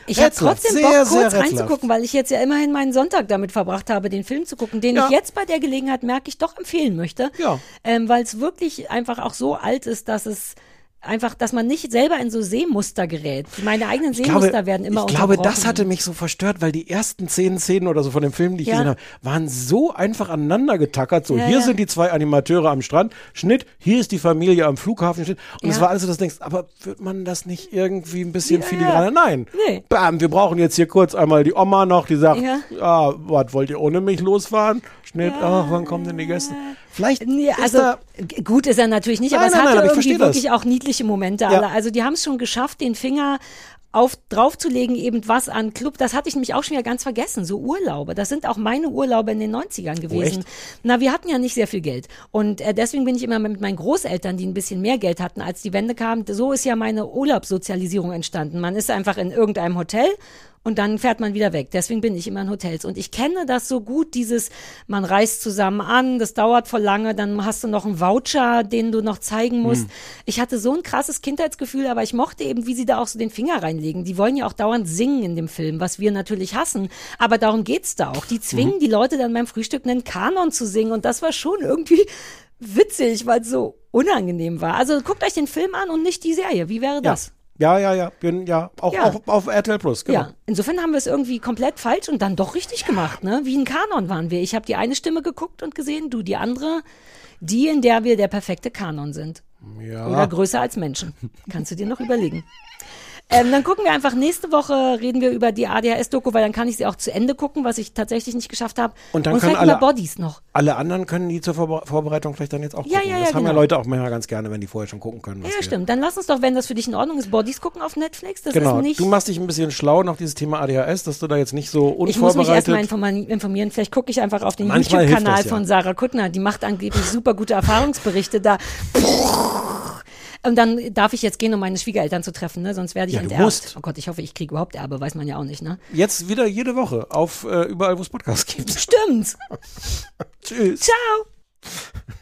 S2: Ich habe
S1: Rätselhaft,
S2: trotzdem
S1: sehr,
S2: Bock, kurz reinzugucken, weil ich jetzt ja immerhin meinen Sonntag damit verbracht habe, den Film zu gucken, den
S1: Ja.
S2: ich jetzt bei der Gelegenheit, merke ich, doch empfehlen möchte.
S1: Ja.
S2: Ähm, weil es wirklich einfach auch so alt ist, dass es einfach, dass man nicht selber in so Sehmuster gerät. Meine eigenen
S1: Ich
S2: Seemuster
S1: glaube,
S2: werden immer
S1: ich glaube, das hatte mich so verstört, weil die ersten zehn Szenen oder so von dem Film, die ich
S2: Ja.
S1: gesehen habe, waren so einfach aneinander getackert. So,
S2: Ja,
S1: hier
S2: ja.
S1: sind die zwei Animateure am Strand, Schnitt, hier ist die Familie am Flughafen, Schnitt. Und es war alles so, dass du denkst, aber wird man das nicht irgendwie ein bisschen filigraner? Nein.
S2: Nee.
S1: Bam, wir brauchen jetzt hier kurz einmal die Oma noch, die sagt,
S2: Ja.
S1: ah, was, wollt ihr ohne mich losfahren? Schnitt, ach, wann kommen denn die Gäste? Vielleicht
S2: Nee,
S1: ist
S2: also
S1: da,
S2: gut ist er natürlich nicht, aber
S1: Nein,
S2: es
S1: nein,
S2: hatte
S1: nein, aber
S2: irgendwie
S1: verstehe das.
S2: wirklich auch niedliche Momente
S1: Ja.
S2: alle. Also die haben es schon geschafft, den Finger auf draufzulegen, eben was an Club, das hatte ich nämlich auch schon wieder ganz vergessen, so Urlaube. Das sind auch meine Urlaube in den 90ern gewesen.
S1: echt?
S2: Na, wir hatten ja nicht sehr viel Geld. Und äh, deswegen bin ich immer mit meinen Großeltern, die ein bisschen mehr Geld hatten, als die Wende kam. So ist ja meine Urlaubssozialisierung entstanden. Man ist einfach in irgendeinem Hotel und dann fährt man wieder weg. Deswegen bin ich immer in Hotels. Und ich kenne das so gut, dieses, man reist zusammen an, das dauert voll lange, dann hast du noch einen Voucher, den du noch zeigen musst. Ich hatte so ein krasses Kindheitsgefühl, aber ich mochte eben, wie sie da auch so den Finger reinlegen. Die wollen ja auch dauernd singen in dem Film, was wir natürlich hassen. Aber darum geht's da auch. Die zwingen die Leute dann beim Frühstück einen Kanon zu singen und das war schon irgendwie witzig, weil es so unangenehm war. Also guckt euch den Film an und nicht die Serie. Wie wäre das?
S1: Ja, ja, ja, bin, ja, auch,
S2: Ja.
S1: auch auf RTL Plus, genau.
S2: Ja, insofern haben wir es irgendwie komplett falsch und dann doch richtig gemacht, ne? Wie ein Kanon waren wir. Ich habe die eine Stimme geguckt und gesehen, du die andere, die, in der wir der perfekte Kanon sind.
S1: Ja.
S2: Oder größer als Menschen. Kannst du dir noch überlegen. Ähm, dann gucken wir einfach nächste Woche, reden wir über die ADHS-Doku, weil dann kann ich sie auch zu Ende gucken, was ich tatsächlich nicht geschafft habe.
S1: Und dann
S2: Und
S1: können alle,
S2: Bodies noch.
S1: alle anderen können die zur Vorbe Vorbereitung vielleicht dann jetzt auch
S2: Ja,
S1: gucken.
S2: ja,
S1: das
S2: ja,
S1: haben ja
S2: genau.
S1: Leute auch manchmal ganz gerne, wenn die vorher schon gucken können.
S2: Ja, stimmt. Dann lass uns doch, wenn das für dich in Ordnung ist, Bodies gucken auf Netflix. Das
S1: Genau,
S2: ist nicht.
S1: du machst dich ein bisschen schlau nach dieses Thema ADHS, dass du da jetzt nicht so
S2: ich muss mich erstmal
S1: unvorbereitet.
S2: informieren. Vielleicht gucke ich einfach auf den YouTube-Kanal
S1: ja.
S2: von Sarah Kuttner. Die macht angeblich super gute Erfahrungsberichte da. (laughs) Und dann darf ich jetzt gehen, um meine Schwiegereltern zu treffen, ne? sonst werde ich
S1: Ja, du
S2: enterbt.
S1: musst.
S2: Oh Gott, ich hoffe, ich kriege überhaupt Erbe, weiß man ja auch nicht, ne?
S1: Jetzt wieder jede Woche auf äh, überall, wo es Podcasts gibt.
S2: Stimmt. (laughs)
S1: Tschüss.
S2: Ciao.